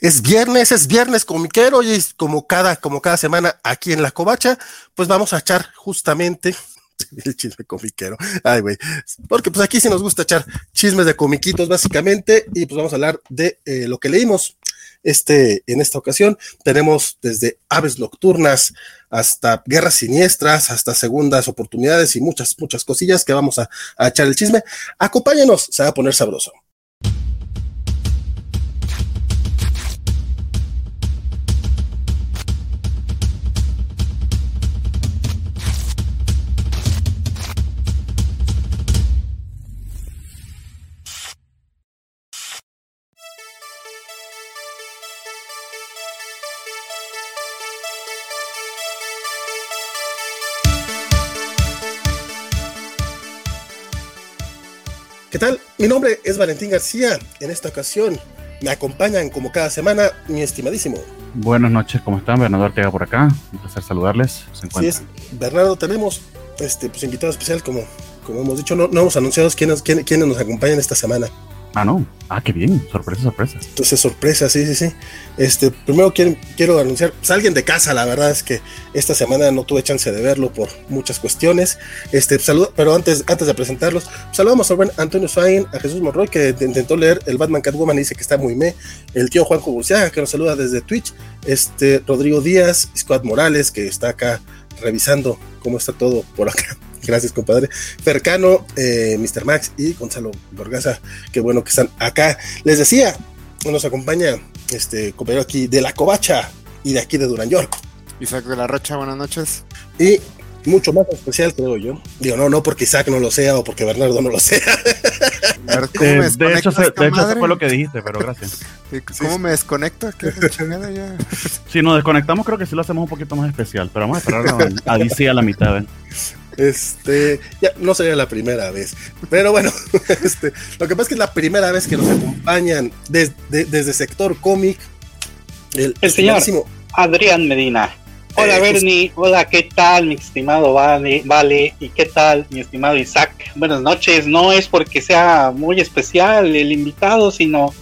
Es viernes, es viernes comiquero y como cada, como cada semana aquí en La Covacha, pues vamos a echar justamente el chisme comiquero. Ay, güey. Porque pues aquí sí nos gusta echar chismes de comiquitos básicamente y pues vamos a hablar de eh, lo que leímos. Este, en esta ocasión tenemos desde aves nocturnas hasta guerras siniestras, hasta segundas oportunidades y muchas, muchas cosillas que vamos a, a echar el chisme. Acompáñenos, se va a poner sabroso. Tal? Mi nombre es Valentín García. En esta ocasión me acompañan como cada semana mi estimadísimo. Buenas noches, ¿cómo están? Bernardo Ortega por acá. Un placer saludarles. Sí es, Bernardo, tenemos este pues, invitado especial, como, como hemos dicho, no, no hemos anunciado quiénes, quiénes, quiénes nos acompañan esta semana. Ah, no. Ah, qué bien. Sorpresa, sorpresa. Entonces, sorpresa, sí, sí, sí. Este, primero quiero, quiero anunciar, pues alguien de casa, la verdad es que esta semana no tuve chance de verlo por muchas cuestiones. Este, saludo, pero antes, antes de presentarlos, saludamos al buen Antonio Swain, a Jesús Monroy, que intentó leer el Batman Catwoman y dice que está muy me. El tío Juan Burciaga, que nos saluda desde Twitch. Este, Rodrigo Díaz, Scott Morales, que está acá revisando cómo está todo por acá. Gracias, compadre. Fercano, eh, Mr. Max y Gonzalo Borgaza, qué bueno que están acá. Les decía, nos acompaña este compañero aquí de La Covacha y de aquí de Duran York. Isaac de la Rocha, buenas noches. Y mucho más especial, creo yo. Digo, no, no porque Isaac no lo sea o porque Bernardo no lo sea. Eh, de hecho, se, de hecho eso fue lo que dijiste, pero gracias. ¿Cómo me desconecto? ¿Qué ya? Si nos desconectamos, creo que sí lo hacemos un poquito más especial, pero vamos a esperar a, DC a la mitad. ¿ven? Este, ya no sería la primera vez, pero bueno, este, lo que pasa es que es la primera vez que nos acompañan desde, desde sector cómic. El, el señor Adrián Medina. Hola eh, Bernie, hola, ¿qué tal mi estimado vale, vale? ¿Y qué tal mi estimado Isaac? Buenas noches, no es porque sea muy especial el invitado, sino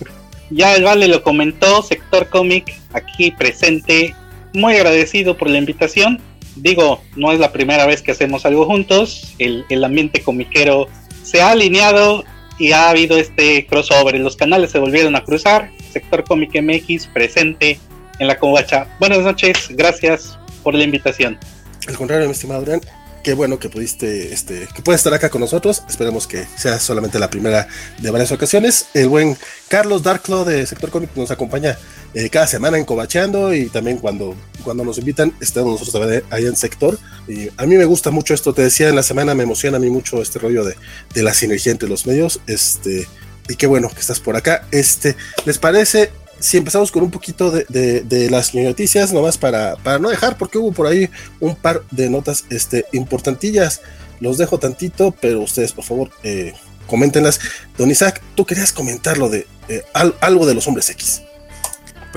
ya el Vale lo comentó, sector cómic aquí presente, muy agradecido por la invitación digo, no es la primera vez que hacemos algo juntos, el, el ambiente comiquero se ha alineado y ha habido este crossover, los canales se volvieron a cruzar, Sector Cómic MX presente en la Covacha. Buenas noches, gracias por la invitación. Al contrario, mi estimado Adrián, qué bueno que pudiste, este, que puedes estar acá con nosotros. Esperemos que sea solamente la primera de varias ocasiones. El buen Carlos Darklo de Sector Cómic nos acompaña eh, cada semana en Cobacheando y también cuando, cuando nos invitan, estamos nosotros también ahí en Sector. Y a mí me gusta mucho esto, te decía en la semana, me emociona a mí mucho este rollo de, de la sinergia entre los medios. Este, y qué bueno que estás por acá. Este, ¿les parece? Si empezamos con un poquito de, de, las noticias, nomás para, para no dejar, porque hubo por ahí un par de notas este, importantillas. Los dejo tantito, pero ustedes, por favor, eh, coméntenlas. Don Isaac, tú querías comentar lo de eh, al, algo de los hombres X.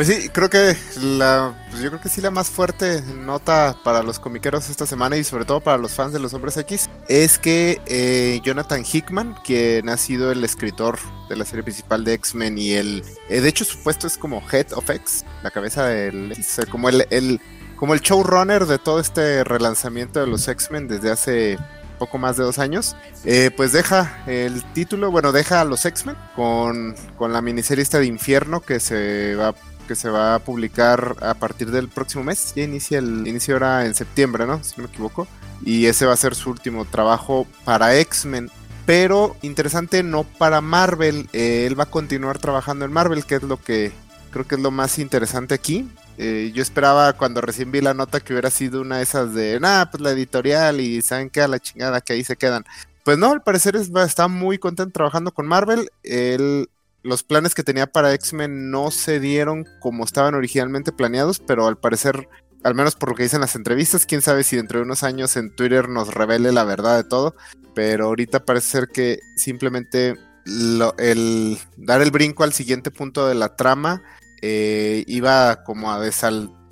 Pues sí, creo que la, pues yo creo que sí la más fuerte nota para los comiqueros esta semana y sobre todo para los fans de los Hombres X es que eh, Jonathan Hickman, quien ha sido el escritor de la serie principal de X-Men y el, eh, de hecho su puesto es como Head of X, la cabeza del, como el, el, como el showrunner de todo este relanzamiento de los X-Men desde hace poco más de dos años, eh, pues deja el título, bueno, deja a los X-Men con, con la miniserie esta de Infierno que se va que se va a publicar a partir del próximo mes. Ya inicia el inicio ahora en septiembre, ¿no? Si no me equivoco. Y ese va a ser su último trabajo para X-Men. Pero interesante, no para Marvel. Eh, él va a continuar trabajando en Marvel, que es lo que creo que es lo más interesante aquí. Eh, yo esperaba cuando recién vi la nota que hubiera sido una de esas de, nada, pues la editorial y saben que a la chingada que ahí se quedan. Pues no, al parecer está muy contento trabajando con Marvel. Él los planes que tenía para X-Men no se dieron como estaban originalmente planeados, pero al parecer, al menos por lo que dicen las entrevistas, quién sabe si dentro de unos años en Twitter nos revele la verdad de todo, pero ahorita parece ser que simplemente el dar el brinco al siguiente punto de la trama eh, iba como a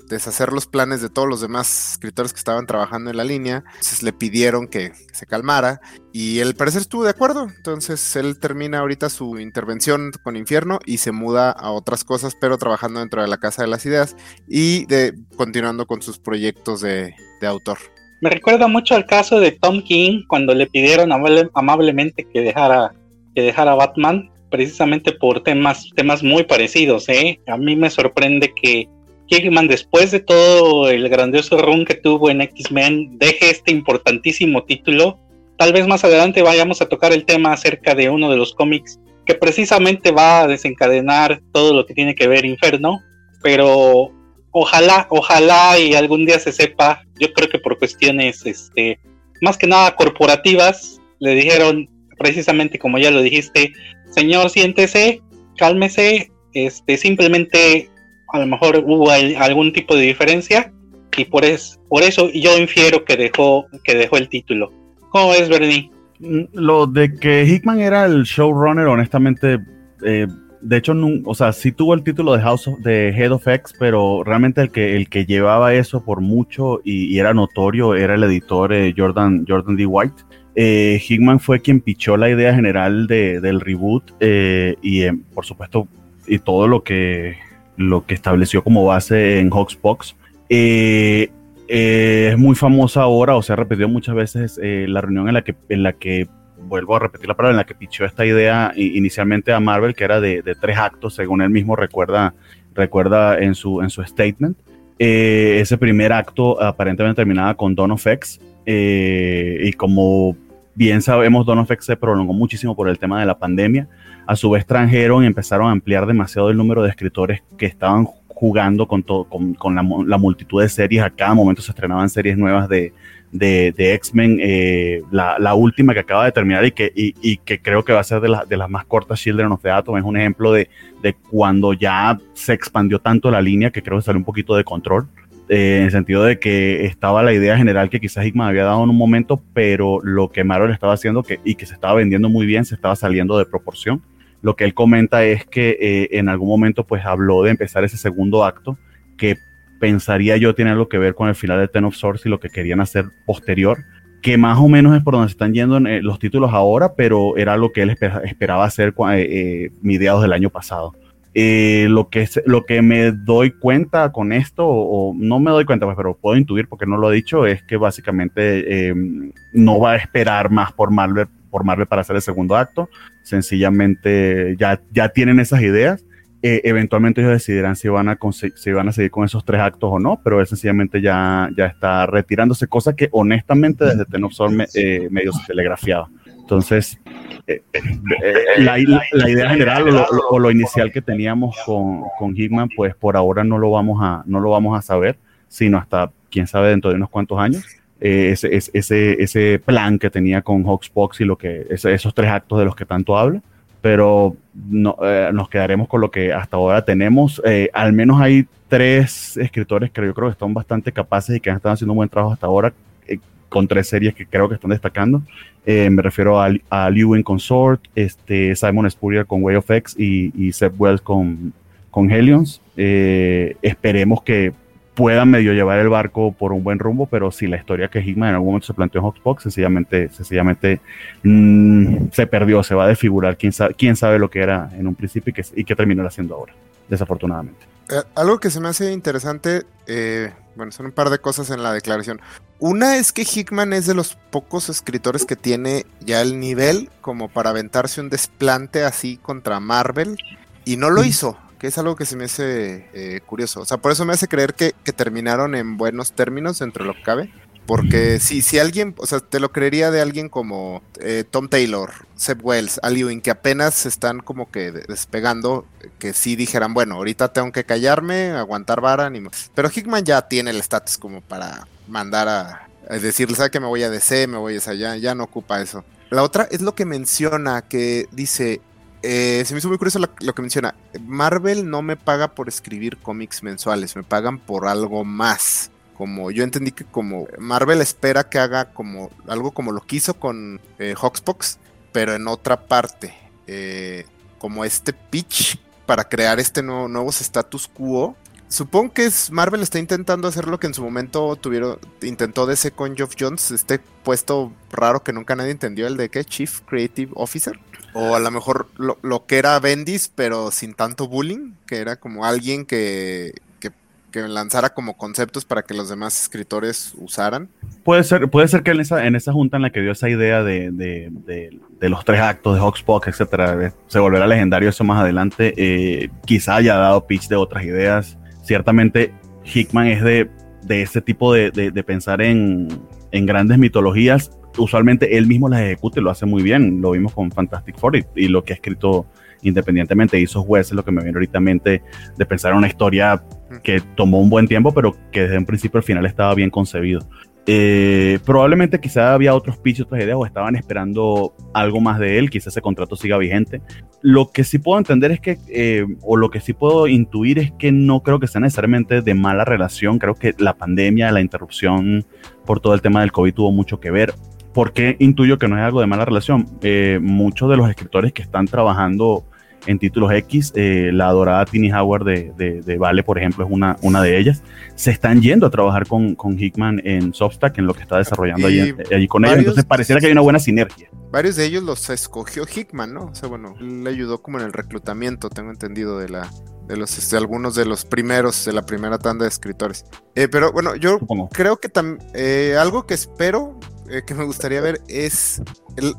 deshacer los planes de todos los demás escritores que estaban trabajando en la línea. Entonces le pidieron que, se calmara y él parecer estuvo de acuerdo. Entonces él termina ahorita su intervención con Infierno y se muda a otras cosas, pero trabajando dentro de la Casa de las Ideas y de, continuando con sus proyectos de, autor. Me recuerda mucho al caso de Tom King cuando le pidieron amablemente que dejara, que dejara Batman precisamente por temas, temas muy parecidos. ¿eh? A mí me sorprende que Hickman, después de todo el grandioso run que tuvo en X-Men, deje este importantísimo título. Tal vez más adelante vayamos a tocar el tema acerca de uno de los cómics que precisamente va a desencadenar todo lo que tiene que ver Inferno, pero ojalá, ojalá y algún día se sepa, yo creo que por cuestiones, este, más que nada corporativas, le dijeron precisamente como ya lo dijiste, señor, siéntese, cálmese, este, simplemente a lo mejor hubo algún tipo de diferencia y por, es, por eso yo infiero que dejó, que dejó el título. ¿Cómo es, Bernie? Mm, lo de que Hickman era el showrunner, honestamente, eh, de hecho, o sea, sí tuvo el título de House of, de Head of X, pero realmente el que, el que llevaba eso por mucho y, era notorio era el editor eh, Jordan, Jordan D. White. Eh, Hickman fue quien pichó la idea general de, del reboot y por supuesto y todo lo que, lo que estableció como base en Hawksbox. Eh, es muy famosa ahora, o se ha repetido muchas veces la reunión en la que, en la que vuelvo a repetir la palabra, en la que pichó esta idea inicialmente a Marvel, que era de, tres actos, según él mismo recuerda, recuerda en, su, en su statement. ese primer acto aparentemente terminaba con Dawn of X, y como bien sabemos, Dawn of X se prolongó muchísimo por el tema de la pandemia. A su vez, trajeron y empezaron a ampliar demasiado el número de escritores que estaban jugando con, la, multitud de series. A cada momento se estrenaban series nuevas de, X-Men. Eh, la, última que acaba de terminar y que, creo que va a ser de, de las más cortas, Children of the Atom, es un ejemplo de, de cuando ya se expandió tanto la línea que creo que salió un poquito de control. Eh, en el sentido de que estaba la idea general que quizás Hickman había dado en un momento, pero lo que Marvel estaba haciendo que, y que se estaba vendiendo muy bien se estaba saliendo de proporción. Lo que él comenta es que eh, en algún momento pues habló de empezar ese segundo acto que pensaría yo tiene algo que ver con el final de Ten of Swords y lo que querían hacer posterior, que más o menos es por donde se están yendo eh, los títulos ahora, pero era lo que él esperaba hacer eh, mediados del año pasado. Eh, lo, que, lo que me doy cuenta con esto, o, no me doy cuenta, pues, pero puedo intuir porque no lo he dicho, es que básicamente eh, no va a esperar más por Marvel, por Marvel para hacer el segundo acto. Sencillamente ya, ya tienen esas ideas. Eh, eventualmente ellos decidirán si van, a si van a seguir con esos tres actos o no, pero él sencillamente ya, ya está retirándose, cosa que honestamente desde Tenopsor me, medio se telegrafiaba. Entonces, eh, eh, la, idea general o lo, inicial que teníamos con, con, pues por ahora no lo vamos a, no lo vamos a saber, sino hasta quién sabe dentro de unos cuantos años. Eh, ese, ese, ese, plan que tenía con Hawksbox y lo que, esos tres actos de los que tanto habla, pero no, nos quedaremos con lo que hasta ahora tenemos. al menos hay tres escritores que yo creo que están bastante capaces y que han estado haciendo un buen trabajo hasta ahora con tres series que creo que están destacando. Eh, me refiero a, a Lewin Consort, este, Simon Spurrier con Way of X y, y Seth Wells con, con Helions. Eh, esperemos que puedan medio llevar el barco por un buen rumbo, pero si la historia que Hickman en algún momento se planteó en Hawksbox, sencillamente, sencillamente mm, se perdió, se va a desfigurar. ¿Quién sabe, quién sabe lo que era en un principio y qué, y qué terminará haciendo ahora, desafortunadamente. Eh, algo que se me hace interesante, eh, bueno, son un par de cosas en la declaración. Una es que Hickman es de los pocos escritores que tiene ya el nivel como para aventarse un desplante así contra Marvel y no lo hizo, que es algo que se me hace eh, curioso. O sea, por eso me hace creer que, terminaron en buenos términos dentro de lo que cabe. Porque si, si alguien, o sea, te lo creería de alguien como eh, Tom Taylor, Seb Wells, Al que apenas se están como que despegando, que sí dijeran, bueno, ahorita tengo que callarme, aguantar vara, ni más. Pero Hickman ya tiene el estatus como para mandar a, decirle, ¿sabe que me voy a DC, me voy a allá? Ya no ocupa eso. La otra es lo que menciona, que dice, eh, se me hizo muy curioso lo, que menciona. Marvel no me paga por escribir cómics mensuales, me pagan por algo más como yo entendí que como Marvel espera que haga como algo como lo quiso con eh, pero en otra parte, eh, como este pitch para crear este nuevo, nuevos status quo supongo que es Marvel está intentando hacer lo que en su momento tuvieron, intentó DC con Geoff Jones, este puesto raro que nunca nadie entendió, el de qué, Chief Creative Officer. O a lo mejor lo, que era Bendis, pero sin tanto bullying, que era como alguien que, que lanzara como conceptos para que los demás escritores usaran. Puede ser, puede ser que en esa, en esa junta en la que dio esa idea de, de, de, los tres actos de Hawkspock, etcétera, se volverá legendario eso más adelante. Eh, quizá haya dado pitch de otras ideas. Ciertamente, Hickman es de, de ese tipo de, pensar en, en, grandes mitologías. Usualmente él mismo las ejecuta y lo hace muy bien. Lo vimos con Fantastic Four y, y lo que ha escrito independientemente hizo jueces, lo que me viene ahorita mente de pensar en una historia que tomó un buen tiempo, pero que desde un principio al final estaba bien concebido. Eh, probablemente quizá había otros pitches, otras ideas o estaban esperando algo más de él, quizá ese contrato siga vigente. Lo que sí puedo entender es que, eh, o lo que sí puedo intuir es que no creo que sea necesariamente de mala relación, creo que la pandemia, la interrupción por todo el tema del COVID tuvo mucho que ver. ¿Por qué intuyo que no es algo de mala relación? Eh, muchos de los escritores que están trabajando en títulos X, eh, la adorada Tini Howard de, de, Vale, por ejemplo, es una, una de ellas, se están yendo a trabajar con, con Hickman en Substack, en lo que está desarrollando allí, allí, con ellos. Entonces pareciera que hay una buena sinergia. Varios de ellos los escogió Hickman, ¿no? O sea, bueno, le ayudó como en el reclutamiento, tengo entendido, de la, de los este, algunos de los primeros de la primera tanda de escritores. Eh, pero bueno, yo creo que eh, algo que espero eh, que me gustaría ver es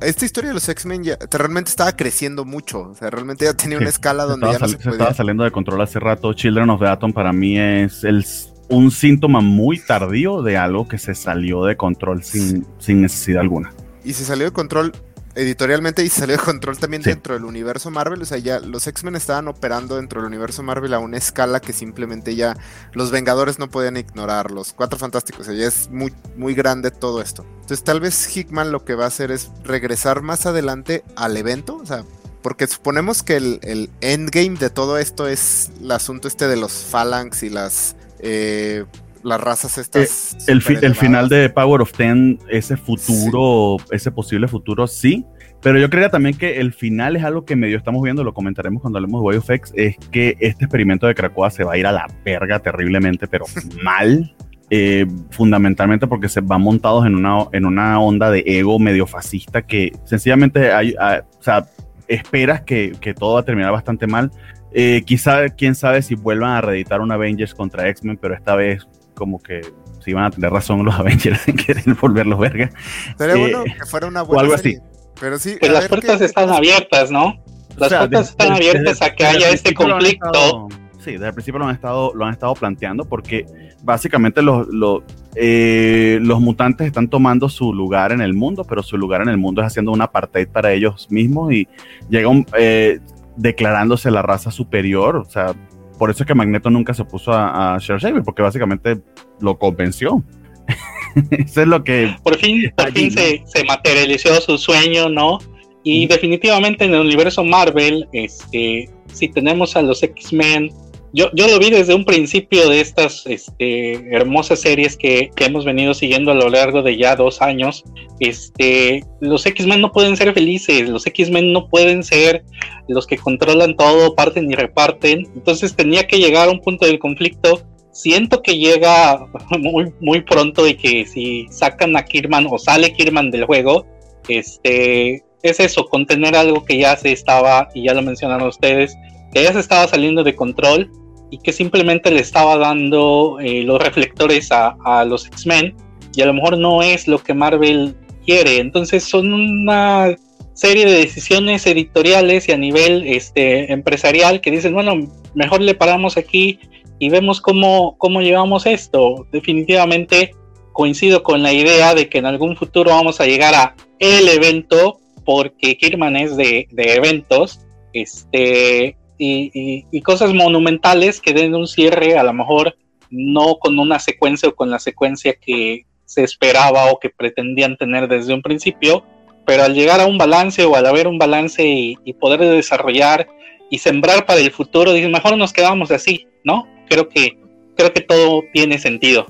esta historia de los X-Men ya realmente estaba creciendo mucho, o sea, realmente ya tenía una escala donde ya no se, se estaba saliendo de control hace rato. Children of the Atom para mí es el, un síntoma muy tardío de algo que se salió de control sin, sin necesidad alguna. Y se salió de control editorialmente y salió de control también dentro del universo Marvel. O sea, ya los X-Men estaban operando dentro del universo Marvel a una escala que simplemente ya los Vengadores no podían ignorar. Los Cuatro Fantásticos, o sea, ya es muy, muy grande todo esto. Entonces, tal vez Hickman lo que va a hacer es regresar más adelante al evento. O sea, porque suponemos que el, endgame de todo esto es el asunto este de los Phalanx y las. Eh, las razas estas. Eh, el, el, final de Power of Ten, ese futuro, ese posible futuro, sí. Pero yo creía también que el final es algo que medio estamos viendo, lo comentaremos cuando hablemos de Way of X, es que este experimento de Krakoa se va a ir a la verga terriblemente, pero mal. Eh, fundamentalmente porque se van montados en una, en una onda de ego medio fascista que sencillamente hay, o sea, esperas que, que, todo va a terminar bastante mal. Eh, quizá, quién sabe si vuelvan a reeditar un Avengers contra X-Men, pero esta vez como que si iban a tener razón los Avengers en querer volverlos verga. Sería bueno eh, que fuera una buena o algo así. Pero sí, pues las puertas están abiertas, ¿no? Las puertas están abiertas a que haya este conflicto. sí, desde el principio lo han estado, lo han estado planteando porque básicamente los, los, eh, los mutantes están tomando su lugar en el mundo, pero su lugar en el mundo es haciendo un apartheid para ellos mismos y llegan eh, declarándose la raza superior, o sea, por eso es que Magneto nunca se puso a, a porque básicamente lo convenció. eso es lo que. Por fin, por fin se, se, materializó su sueño, ¿no? Y definitivamente en el universo Marvel, este, si tenemos a los X-Men yo, lo vi desde un principio de estas este, hermosas series que, hemos venido siguiendo a lo largo de ya dos años. Este, los X-Men no pueden ser felices, los X-Men no pueden ser los que controlan todo, parten y reparten. Entonces tenía que llegar a un punto del conflicto. Siento que llega muy, muy pronto y que si sacan a Kirman o sale Kirman del juego, este, es eso, contener algo que ya se estaba, y ya lo mencionaron ustedes, que ya se estaba saliendo de control y que simplemente le estaba dando eh, los reflectores a, a los X-Men y a lo mejor no es lo que Marvel quiere. Entonces son una serie de decisiones editoriales y a nivel este, empresarial que dicen, bueno, mejor le paramos aquí y vemos cómo, cómo llevamos esto. Definitivamente coincido con la idea de que en algún futuro vamos a llegar a el evento porque Kirman es de, de eventos. Este, y, cosas monumentales que den un cierre, a lo mejor no con una secuencia o con la secuencia que se esperaba o que pretendían tener desde un principio, pero al llegar a un balance o al haber un balance y, poder desarrollar y sembrar para el futuro, dicen, mejor nos quedamos así, ¿no? Creo que, creo que todo tiene sentido.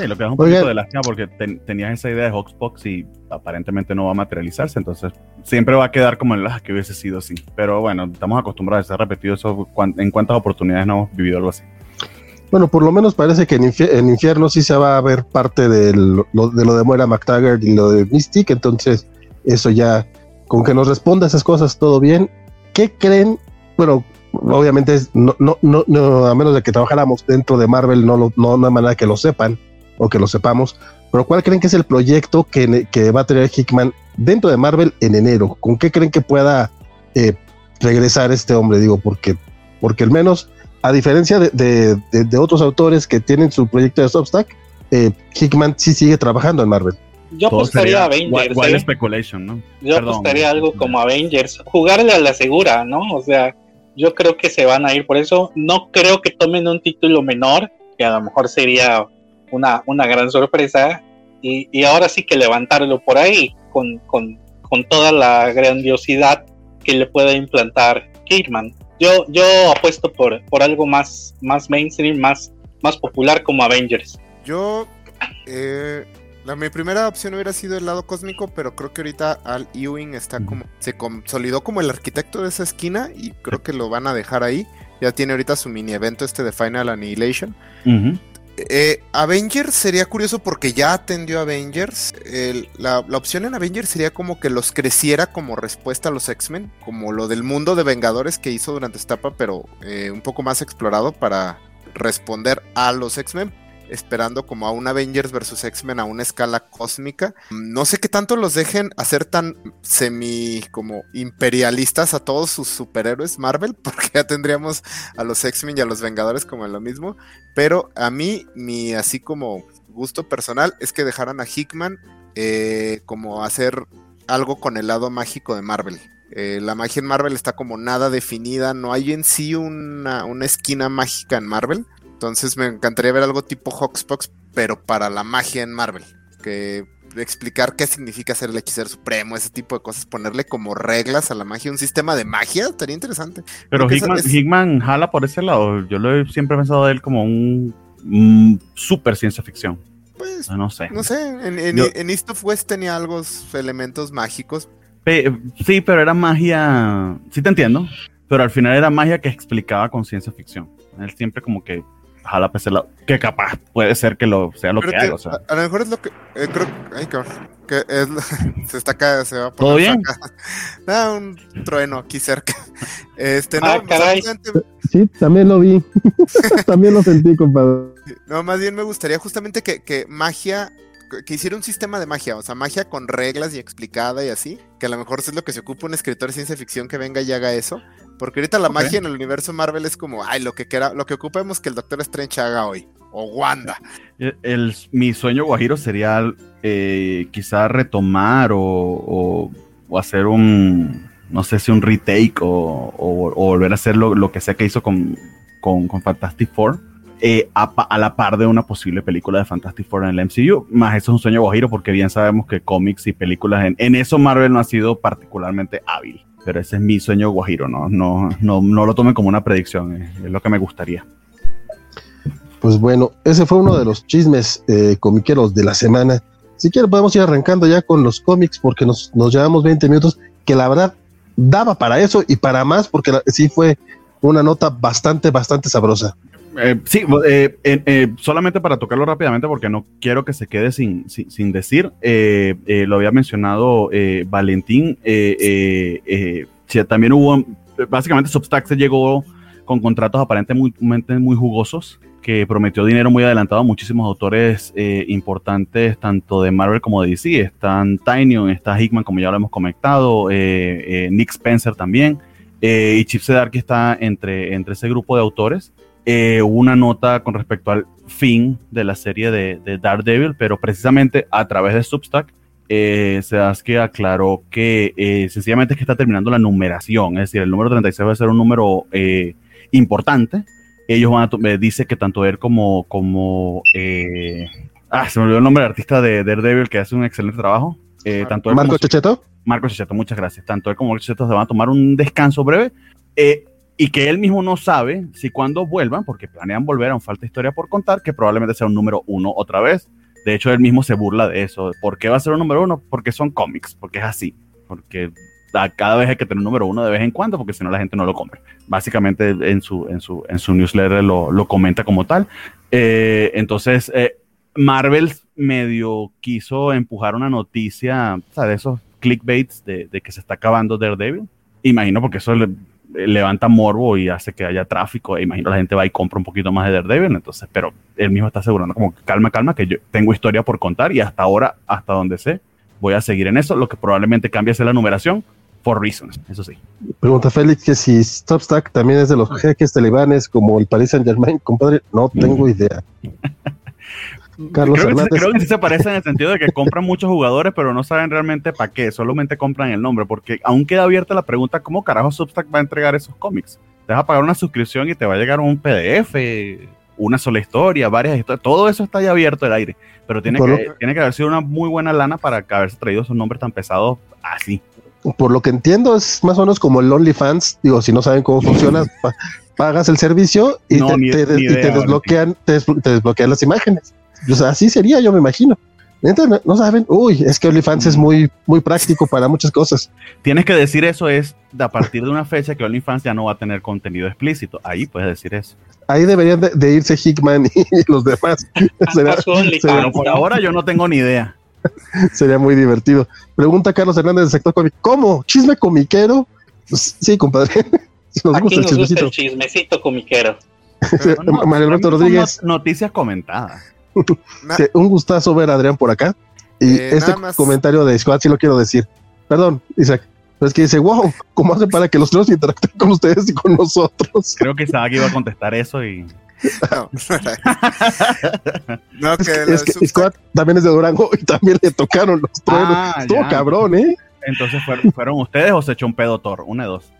Sí, lo que es un poquito de lástima porque tenías esa idea de Hawksbox y aparentemente no va a materializarse, entonces siempre va a quedar como en las que hubiese sido así. Pero bueno, estamos acostumbrados a ser repetido eso. ¿En cuántas oportunidades no hemos vivido algo así? Bueno, por lo menos parece que en, Infierno sí se va a ver parte de lo, de lo de Moira McTaggart y lo de Mystic, entonces eso ya, con que nos responda esas cosas, todo bien. ¿Qué creen? Bueno, obviamente no, no, no, a menos de que trabajáramos dentro de Marvel, no, no, no hay manera que lo sepan o que lo sepamos, pero ¿cuál creen que es el proyecto que, que va a tener Hickman dentro de Marvel en enero? ¿Con qué creen que pueda eh, regresar este hombre? Digo, porque, porque al menos a diferencia de, otros autores que tienen su proyecto de Substack, eh, Hickman sí sigue trabajando en Marvel. Yo apostaría a Avengers. ¿eh? speculation, ¿no? Yo apostaría algo como Avengers. Jugarle a la segura, ¿no? O sea, yo creo que se van a ir por eso. No creo que tomen un título menor, que a lo mejor sería una, una gran sorpresa. Y, ahora sí que levantarlo por ahí, con, con, con toda la grandiosidad que le puede implantar Hickman yo, yo apuesto por, por algo más, más mainstream, más, más popular como Avengers. Yo, eh, la, mi primera opción hubiera sido el lado cósmico, pero creo que ahorita Al Ewing está como, se consolidó como el arquitecto de esa esquina y creo que lo van a dejar ahí. Ya tiene ahorita su mini evento este de Final Annihilation. Eh, Avengers sería curioso porque ya atendió Avengers. la, opción en Avengers sería como que los creciera como respuesta a los X-Men, como lo del mundo de Vengadores que hizo durante esta etapa, pero eh, un poco más explorado para responder a los X-Men esperando como a un Avengers versus X-Men a una escala cósmica. No sé qué tanto los dejen hacer tan semi como imperialistas a todos sus superhéroes Marvel, porque ya tendríamos a los X-Men y a los Vengadores como en lo mismo. Pero a mí, mi así como gusto personal es que dejaran a Hickman eh, como hacer algo con el lado mágico de Marvel. Eh, la magia en Marvel está como nada definida, no hay en sí una, una esquina mágica en Marvel. Entonces me encantaría ver algo tipo Hawksbox, pero para la magia en Marvel. Que explicar qué significa ser el hechicero supremo, ese tipo de cosas, ponerle como reglas a la magia, un sistema de magia, estaría interesante. Pero Hickman, jala por ese lado. Yo lo he siempre pensado de él como un, super ciencia ficción. Pues, no, sé. No sé, en, en, East of West tenía algo, elementos mágicos. sí, pero era magia, sí te entiendo, pero al final era magia que explicaba con ciencia ficción. Él siempre como que jala PC que capaz puede ser que lo sea lo que, haga. O sea. a, lo mejor es lo que eh, creo ay, que es, se está acá, se va a ¿Todo bien? Ah, un trueno aquí cerca. Este, ah, no, caray. Sí, también lo vi. también lo sentí, compadre. No, más bien me gustaría justamente que, que magia que hiciera un sistema de magia, o sea, magia con reglas y explicada y así, que a lo mejor es lo que se ocupa un escritor de ciencia ficción que venga y haga eso, porque ahorita la magia en el universo Marvel es como, ay, lo que quiera, lo que ocupemos que el Doctor Strange haga hoy, o Wanda. El, mi sueño guajiro sería eh, quizá retomar o, hacer un, no sé si un retake o, volver a hacer lo, que sea que hizo con, con, con Fantastic Four eh, a, la par de una posible película de Fantastic Four en el MCU. Más eso es un sueño guajiro porque bien sabemos que cómics y películas en, eso Marvel no ha sido particularmente hábil. Pero ese es mi sueño guajiro, ¿no? No, no, no lo tomen como una predicción, es, lo que me gustaría. Pues bueno, ese fue uno de los chismes eh, comiqueros de la semana. Si quieren podemos ir arrancando ya con los cómics porque nos, nos llevamos 20 minutos, que la verdad daba para eso y para más porque sí fue una nota bastante, bastante sabrosa. Eh, sí, eh, eh, solamente para tocarlo rápidamente porque no quiero que se quede sin, sin, decir, lo había mencionado Valentín, también hubo, básicamente Substack se llegó con contratos aparentemente muy, jugosos que prometió dinero muy adelantado a muchísimos autores importantes, tanto de Marvel como de DC. Están Tiny, está Hickman, como ya lo hemos comentado, Nick Spencer también, y Chip Zdarsky está entre, entre ese grupo de autores eh, una nota con respecto al fin de la serie de, de Daredevil, pero precisamente a través de Substack, eh, que aclaró que eh, sencillamente es que está terminando la numeración, es decir, el número 36 va a ser un número eh, importante. Ellos van a, dice que tanto él como, como ah, se me olvidó el nombre del artista de Daredevil que hace un excelente trabajo. tanto Marco Checheto. Marco Checheto, muchas gracias. Tanto él como Checheto se van a tomar un descanso breve y que él mismo no sabe si cuando vuelvan, porque planean volver, a un falta historia por contar, que probablemente sea un número uno otra vez. De hecho, él mismo se burla de eso. ¿Por qué va a ser un número uno? Porque son cómics, porque es así. Porque cada vez hay que tener un número uno de vez en cuando, porque si no la gente no lo compra. Básicamente en su, en su, en su newsletter lo, lo comenta como tal. Eh, entonces, eh, Marvel medio quiso empujar una noticia, de esos clickbaits de, de, que se está acabando Daredevil. Imagino porque eso le, levanta morbo y hace que haya tráfico. E imagino la gente va y compra un poquito más de Daredevil. Entonces, pero él mismo está asegurando como calma, calma, que yo tengo historia por contar y hasta ahora, hasta donde sé, voy a seguir en eso. Lo que probablemente cambie es la numeración, for reasons, eso sí. Pregunta Félix que si Stopstack también es de los jeques talibanes como el Paris Saint Germain, compadre, no tengo idea. Carlos creo, Hernández. Que, creo que sí se parece en el sentido de que compran muchos jugadores, pero no saben realmente para qué, solamente compran el nombre, porque aún queda abierta la pregunta, ¿cómo carajo Substack va a entregar esos cómics? Te vas a pagar una suscripción y te va a llegar un PDF, una sola historia, varias historias, todo eso está ya abierto el aire, pero tiene que, tiene que haber sido una muy buena lana para haberse traído esos nombres tan pesados así. Por lo que entiendo es más o menos como el OnlyFans, digo, si no saben cómo funciona, pagas el servicio y, te, desbloquean, te, desbloquean las imágenes. O sea, así sería, yo me imagino. Entonces, no, saben, uy, es que OnlyFans es muy, muy práctico para muchas cosas. Tienes que decir eso es a partir de una fecha que OnlyFans ya no va a tener contenido explícito. Ahí puedes decir eso. Ahí deberían de, irse Hickman y los demás. Pero por ahora yo no tengo ni idea. Sería muy divertido. Pregunta Carlos Hernández del sector cómic. ¿Cómo? ¿Chisme comiquero? Pues, sí, compadre. nos, gusta, el gusta el chismecito comiquero. María Alberto Rodríguez. Noticias comentadas. Un gustazo ver a Adrián por acá. Y eh, este comentario de Squad sí lo quiero decir. Perdón, Isaac. Pero es que dice, wow, ¿cómo hace para que los tres interactúen con ustedes y con nosotros? Creo que Isaac iba a contestar eso y. No, que, es que Squad también es de Durango y también le tocaron los tres. Ah, Estuvo cabrón, ¿eh? Entonces, ¿fueron, ¿fueron, ustedes o se echó un pedo Thor? Una de dos.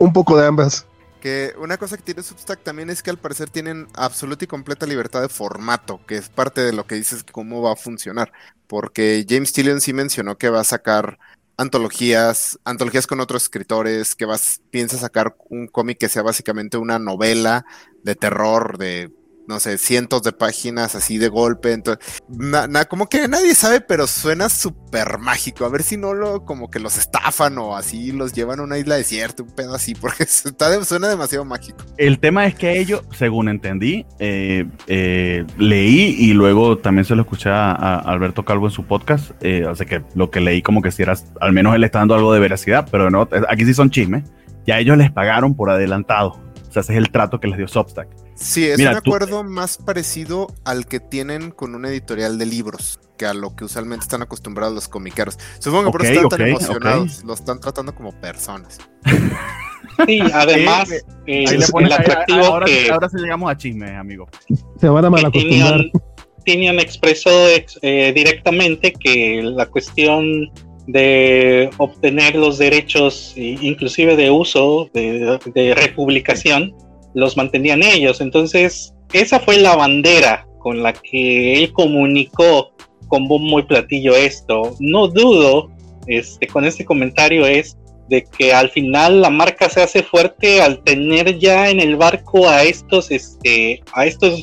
un poco de ambas. Que una cosa que tiene Substack también es que al parecer tienen absoluta y completa libertad de formato, que es parte de lo que dices cómo va a funcionar. Porque James Tillion sí mencionó que va a sacar antologías, antologías con otros escritores, que vas, piensa sacar un cómic que sea básicamente una novela de terror, de no sé, cientos de páginas así de golpe. Entonces, como que nadie sabe, pero suena súper mágico. A ver si no lo, como que los estafan o así los llevan a una isla desierta, un pedo así, porque suena demasiado mágico. El tema es que ellos, según entendí, eh, eh, leí y luego también se lo escuché a, Alberto Calvo en su podcast. Eh, así que lo que leí, como que si era, al menos él está dando algo de veracidad, pero no, aquí sí son chismes. Ya ellos les pagaron por adelantado. O sea, ese es el trato que les dio Substack. Sí, es un acuerdo más parecido al que tienen con un editorial de libros, que a lo que usualmente están acostumbrados los comiqueros. Supongo que por eso están tan emocionados, los están tratando como personas. Sí, además, eh, el atractivo ahora, que ahora sí llegamos a chisme, amigo. Se van a mal acostumbrar. Tinian expresó eh, directamente que la cuestión de obtener los derechos, inclusive de uso, de, de republicación, los mantenían ellos. Entonces, esa fue la bandera con la que él comunicó con bombo y platillo esto. No dudo, este, con este comentario es de que al final la marca se hace fuerte al tener ya en el barco a estos, este, a estos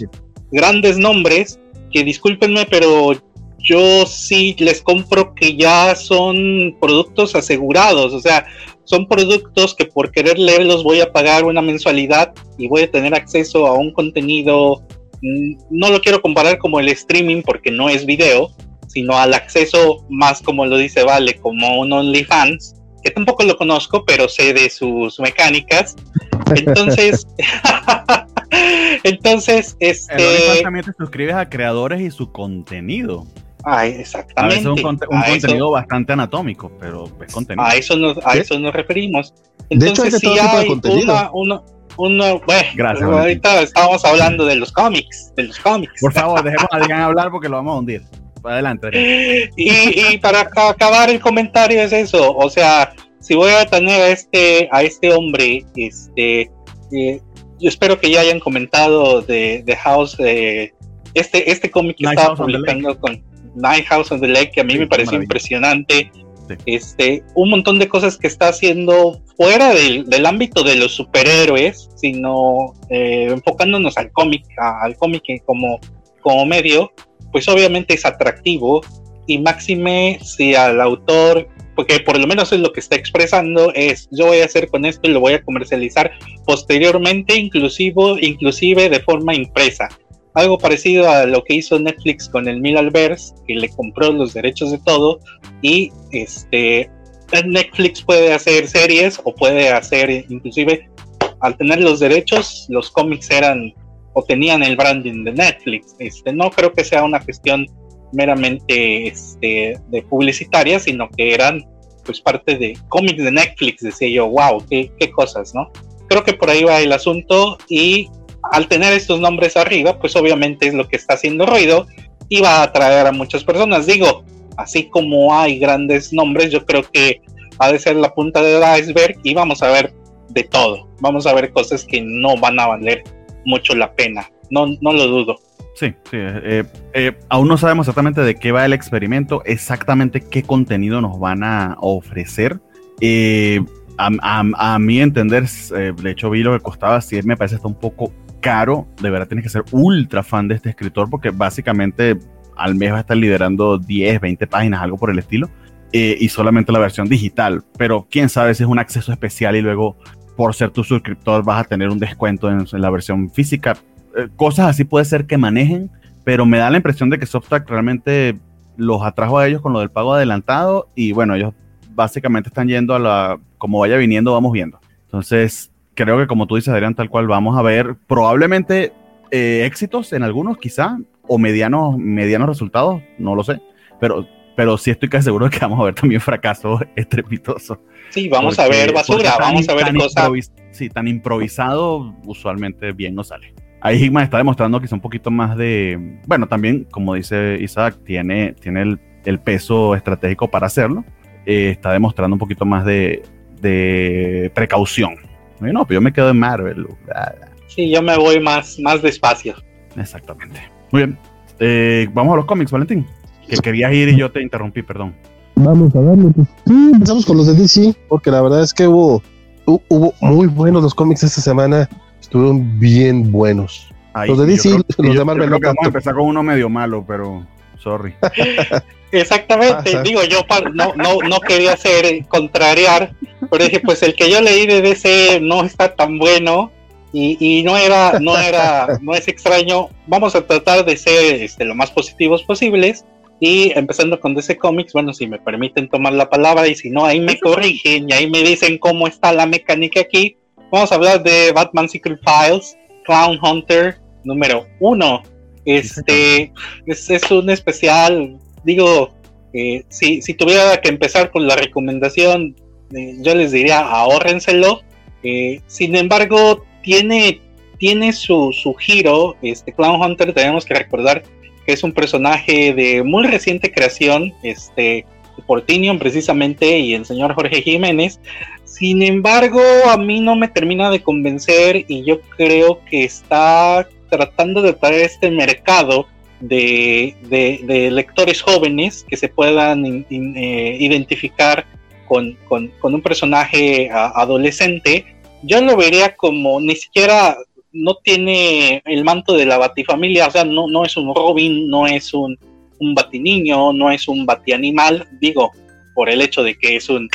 grandes nombres que discúlpenme, pero yo sí les compro que ya son productos asegurados, o sea, son productos que por querer leerlos voy a pagar una mensualidad y voy a tener acceso a un contenido, mm, no lo quiero comparar como el streaming porque no es video, sino al acceso más como lo dice Vale, como un OnlyFans, que tampoco lo conozco, pero sé de sus mecánicas. Entonces, entonces, este... también te suscribes a creadores y su contenido. Ah, exactamente. A un, contenido bastante anatómico, pero es contenido. A eso nos, a eso nos referimos. Entonces, si hay una, una, bueno, Gracias, ahorita estábamos hablando de los cómics, de los cómics. Por favor, dejemos a Adrián hablar porque lo vamos a hundir. Adelante. Y, y, para acabar el comentario es eso, o sea, si voy a tener a este, a este hombre, este, eh, yo espero que ya hayan comentado de, de House, eh, este, este cómic que estaba publicando con Night House on the Lake, que a mí me pareció impresionante. Este, un montón de cosas que está haciendo fuera del, ámbito de los superhéroes, sino eh, enfocándonos al cómic, al cómic como, como medio, pues obviamente es atractivo y máxime si al autor, porque por lo menos es lo que está expresando, es yo voy a hacer con esto y lo voy a comercializar posteriormente, inclusive, inclusive de forma impresa. Algo parecido a lo que hizo Netflix con el Middleverse, que le compró los derechos de todo y este Netflix puede hacer series o puede hacer inclusive al tener los derechos, los cómics eran o tenían el branding de Netflix. Este, no creo que sea una cuestión meramente este, de publicitaria, sino que eran pues parte de cómics de Netflix, decía yo, wow, qué, qué cosas, ¿no? Creo que por ahí va el asunto y al tener estos nombres arriba, pues obviamente es lo que está haciendo ruido y va a atraer a muchas personas. Digo, así como hay grandes nombres, yo creo que ha de ser la punta del iceberg y vamos a ver de todo. Vamos a ver cosas que no van a valer mucho la pena. No, no lo dudo. Sí, sí. Eh, eh, aún no sabemos exactamente de qué va el experimento, exactamente qué contenido nos van a ofrecer. Eh, a, mi entender, de hecho vi lo que costaba, si me parece está un poco caro, de verdad tienes que ser ultra fan de este escritor porque básicamente al mes va a estar liderando 10, 20 páginas, algo por el estilo, y solamente la versión digital, pero quién sabe si es un acceso especial y luego por ser tu suscriptor vas a tener un descuento en, la versión física. Eh, cosas así puede ser que manejen, pero me da la impresión de que Substack realmente los atrajo a ellos con lo del pago adelantado y bueno, ellos básicamente están yendo a la, como vaya viniendo, vamos viendo. Entonces, creo que como tú dices, Adrián, tal cual vamos a ver probablemente eh, éxitos en algunos, quizá, o medianos, medianos resultados, no lo sé, pero, pero sí estoy casi seguro de que vamos a ver también fracasos estrepitosos. Sí, vamos a ver basura, vamos a ver cosas. Sí, tan improvisado usualmente bien no sale. Ahí Hickman está demostrando que es un poquito más de. Bueno, también, como dice Isaac, tiene, tiene el, peso estratégico para hacerlo. Eh, está demostrando un poquito más de, de precaución. No, pero yo me quedo en Marvel. Sí, yo me voy más, más despacio. Exactamente. Muy bien. Eh, vamos a los cómics, Valentín. Que querías ir y yo te interrumpí, perdón. Vamos a darle, pues. Sí, empezamos con los de DC, porque la verdad es que hubo, hubo muy buenos los cómics esta semana. Estuvieron bien buenos. los de DC, los de Marvel no Vamos a empezar con uno medio malo, pero sorry. Exactamente, digo yo no, no, no quería ser contrariar, pero dije pues el que yo leí de DC no está tan bueno y, y no era, no era, no es extraño. Vamos a tratar de ser este, lo más positivos posibles y empezando con DC Comics, bueno, si me permiten tomar la palabra y si no, ahí me corrigen y ahí me dicen cómo está la mecánica aquí. Vamos a hablar de Batman Secret Files, Clown Hunter número uno. Este es, un especial, digo, eh, si, tuviera que empezar con la recomendación, eh, yo les diría ahórrenselo. Eh, sin embargo, tiene, tiene su, su giro. Este Clown Hunter, tenemos que recordar es un personaje de muy reciente creación, este, por Tinion precisamente y el señor Jorge Jiménez. Sin embargo, a mí no me termina de convencer y yo creo que está tratando de traer este mercado de, lectores jóvenes que se puedan eh, identificar con, un personaje adolescente. Yo lo vería como ni siquiera no tiene el manto de la batifamilia, o sea, no, no es un Robin, no es un, un batiniño, no es un batianimal, digo, por el hecho de que es un,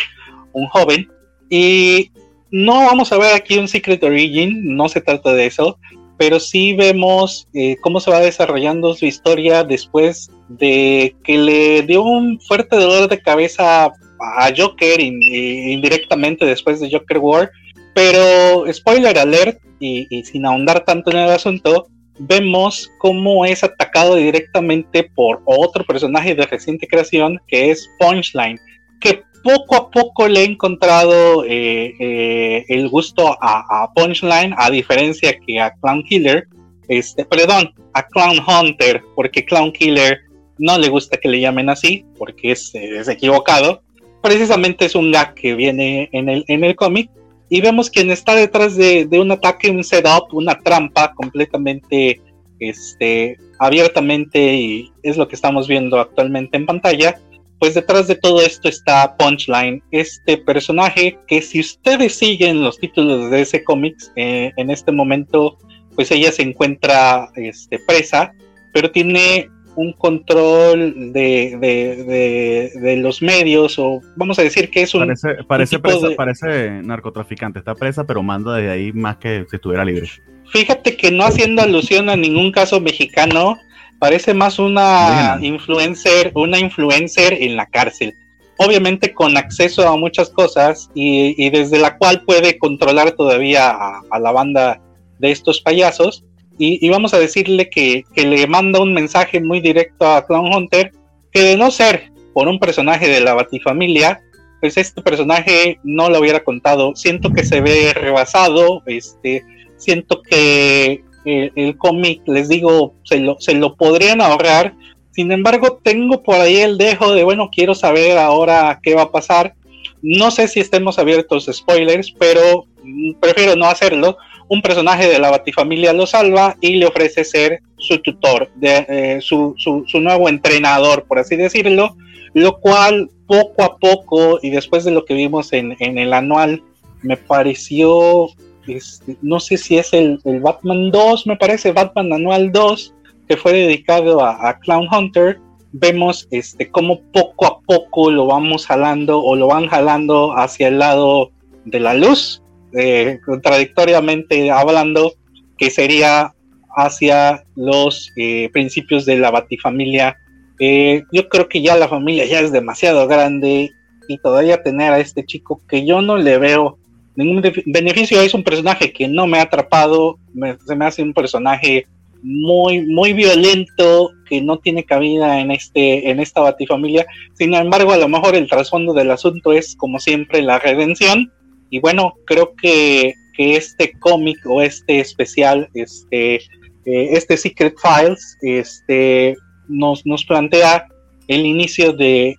un joven. Y no vamos a ver aquí un Secret Origin, no se trata de eso, pero sí vemos eh, cómo se va desarrollando su historia después de que le dio un fuerte dolor de cabeza a Joker indirectamente después de Joker War. Pero, spoiler alert, y, sin ahondar tanto en el asunto, vemos cómo es atacado directamente por otro personaje de reciente creación, que es Punchline, que poco a poco le he encontrado eh, eh, el gusto a, Punchline, a diferencia que a Clown Killer, este, perdón, a Clown Hunter, porque Clown Killer no le gusta que le llamen así, porque es, equivocado. Precisamente es un gag que viene en el, en el cómic, y vemos quién está detrás de, un ataque, un setup, una trampa completamente este, abiertamente y es lo que estamos viendo actualmente en pantalla. Pues detrás de todo esto está Punchline, este personaje que si ustedes siguen los títulos de ese cómics, eh, en este momento pues ella se encuentra este, presa, pero tiene un control de, de, los medios, o vamos a decir que es un. Parece, parece, presa, parece narcotraficante, está presa, pero manda desde ahí más que si estuviera libre. Fíjate que no haciendo alusión a ningún caso mexicano, parece más una influencer, una influencer en la cárcel. Obviamente con acceso a muchas cosas y, desde la cual puede controlar todavía a la banda de estos payasos y, vamos a decirle que, le manda un mensaje muy directo a Clown Hunter que de no ser por un personaje de la Batifamilia, pues este personaje no lo hubiera contado. Siento que se ve rebasado, este, siento que el, cómic, les digo, se lo, se lo podrían ahorrar. Sin embargo, tengo por ahí el dejo de, bueno, quiero saber ahora qué va a pasar. No sé si estemos abiertos a spoilers, pero mm, prefiero no hacerlo un personaje de la Batifamilia lo salva y le ofrece ser su tutor, de, eh, su, su, nuevo entrenador, por así decirlo, lo cual poco a poco y después de lo que vimos en, el anual, me pareció, este, no sé si es el, Batman 2, me parece Batman Anual 2, que fue dedicado a, Clown Hunter, vemos este, cómo poco a poco lo vamos jalando o lo van jalando hacia el lado de la luz eh, contradictoriamente hablando, que sería hacia los eh, principios de la batifamilia. Eh, yo creo que ya la familia ya es demasiado grande y todavía tener a este chico que yo no le veo ningún beneficio, es un personaje que no me ha atrapado, se me hace un personaje muy, muy violento, que no tiene cabida en, este, en esta batifamilia. Sin embargo, a lo mejor el trasfondo del asunto es, como siempre, la redención y bueno, creo que, este cómic o este especial, este, eh, este Secret Files, este, nos, nos plantea el inicio de,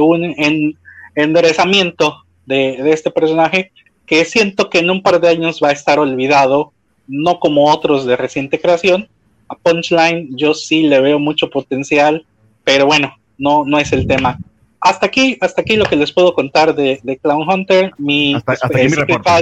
un enderezamiento de, de, este personaje que siento que en un par de años va a estar olvidado, no como otros de reciente creación. A Punchline yo sí le veo mucho potencial, pero bueno, no, no es el tema hasta aquí, hasta aquí lo que les puedo contar de, Clown Hunter. Mi, hasta,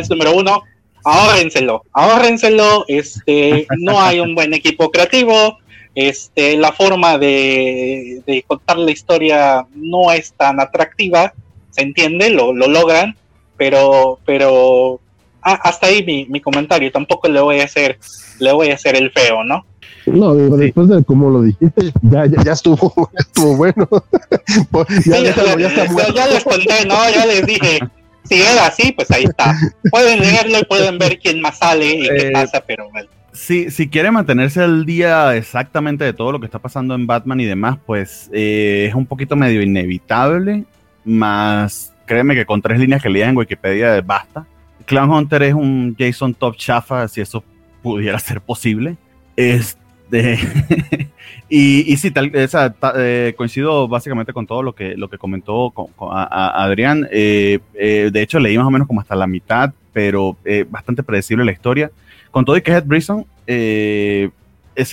número uno. Ahórrenselo, ahórrenselo. Este, no hay un buen equipo creativo. Este, la forma de, contar la historia no es tan atractiva. Se entiende, lo, logran, pero, pero ah, hasta ahí mi, mi comentario. Tampoco le voy a hacer, le voy a hacer el feo, ¿no? No, después de cómo lo dijiste, ya, ya, ya estuvo, estuvo bueno. ya, ya, les conté, ¿no? Ya les dije, si era así, pues ahí está. Pueden leerlo y pueden ver quién más sale y qué eh, pasa, pero bueno. Si, si quiere mantenerse al día exactamente de todo lo que está pasando en Batman y demás, pues eh, es un poquito medio inevitable, más créeme que con tres líneas que leías en Wikipedia basta. Clown Hunter es un Jason Top chafa, si eso pudiera ser posible. Este y, y sí, tal, eh, coincido básicamente con todo lo que, lo que comentó Adrián. Eh, eh, de hecho, leí más o menos como hasta la mitad, pero bastante predecible la historia. Con todo y que Head Brisson se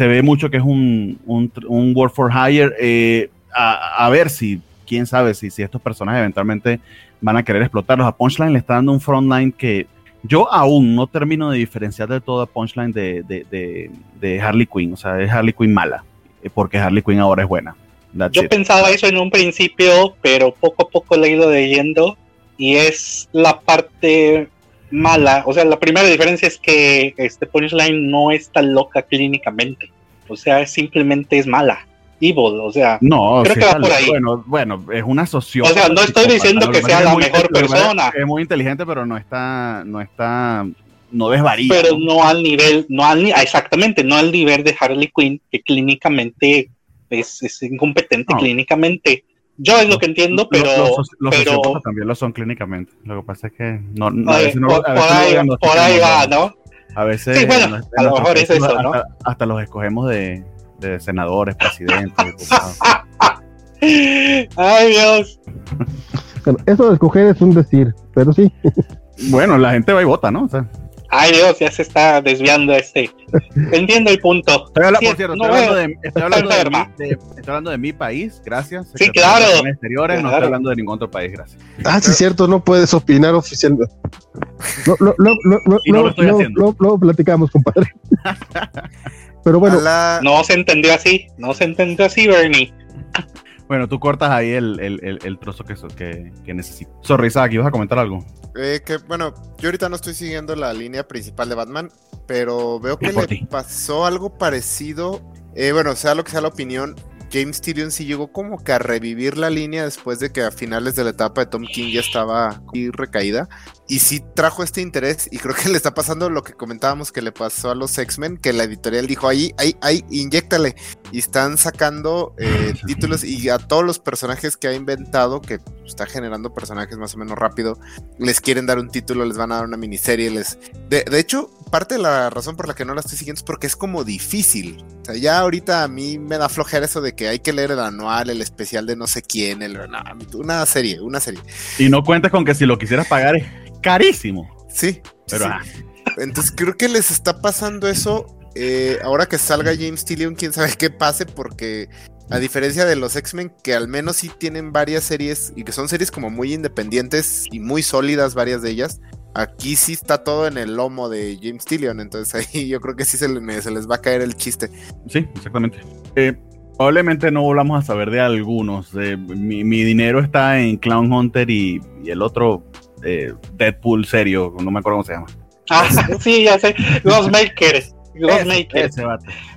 ve mucho que es un, un, un Work for Hire. A, ver si, quién sabe, si, si estos personajes eventualmente van a querer explotarlos. A Punchline le está dando un frontline que yo aún no termino de diferenciar de todo a Punchline de, Harley Quinn. O sea, es Harley Quinn mala, eh, porque Harley Quinn ahora es buena. Yo pensaba eso en un principio, pero poco a poco le he ido leyendo y es la parte mala. O sea, la primera diferencia es que este Punchline no es tan loca clínicamente. O sea, simplemente es mala evil, o sea, no, creo que va por ahí. Bueno, bueno, es una sociópata. O sea, no estoy diciendo que sea la mejor persona. Es muy inteligente, pero no está, no está, no desvaría. Pero no, al nivel, no al exactamente, no al nivel de Harley Quinn, que clínicamente es, es incompetente clínicamente. Yo es lo que entiendo, pero. Los, los, pero, también lo son clínicamente. Lo que pasa es que no. no, por, ahí, por ahí va, ¿no? A veces. Sí, bueno, a lo mejor es eso, ¿no? hasta los escogemos de, de senadores, presidentes, Ay, Dios. eso de escoger es un decir, pero sí. Bueno, la gente va y vota, ¿no? Ay Dios, ya se está desviando este. Entiendo el punto. Estoy hablando, por cierto, estoy, hablando de, estoy, hablando de, estoy, hablando de, mi país, gracias. Sí, claro. Exteriores, no estoy hablando de ningún otro país, gracias. Ah, sí, cierto, no puedes opinar oficialmente. Luego lo, lo, lo, lo, estoy haciendo. Luego platicamos, compadre. Pero bueno. No se entendió así, no se entendió así, Bernie. Bueno, tú cortas ahí el, trozo que, que, que necesito. Sorry, Isaac, ¿ibas a comentar algo? Eh, que bueno, yo ahorita no estoy siguiendo la línea principal de Batman, pero veo que le pasó algo parecido. Eh, bueno, sea lo que sea la opinión, James Tyrion sí llegó como que a revivir la línea después de que a finales de la etapa de Tom King ya estaba recaída. Y sí trajo este interés y creo que le está pasando lo que comentábamos que le pasó a los X-Men, que la editorial dijo, ahí, ahí, ahí, inyectale. Y están sacando eh, títulos y a todos los personajes que ha inventado, que está generando personajes más o menos rápido, les quieren dar un título, les van a dar una miniserie. Les... De, de hecho, parte de la razón por la que no la estoy siguiendo es porque es como difícil. O sea, ya ahorita a mí me da flojera eso de que hay que leer el anual, el especial de no sé quién, el, una serie, una serie. Y no cuentes con que si lo quisieras pagar es carísimo. Sí. Pero, ah. Entonces creo que les está pasando eso. Eh, ahora que salga James Tillion, quién sabe qué pase, porque a diferencia de los X-Men, que al menos sí tienen varias series y que son series como muy independientes y muy sólidas, varias de ellas. Aquí sí está todo en el lomo de James Tillion, entonces ahí yo creo que sí se, les, se les va a caer el chiste. Sí, exactamente. Eh, probablemente no volvamos a saber de algunos. mi, dinero está en Clown Hunter y el otro eh, Deadpool serio, no me acuerdo cómo se llama. Ah, sí, ya sé. Ghostmaker. Ghostmaker.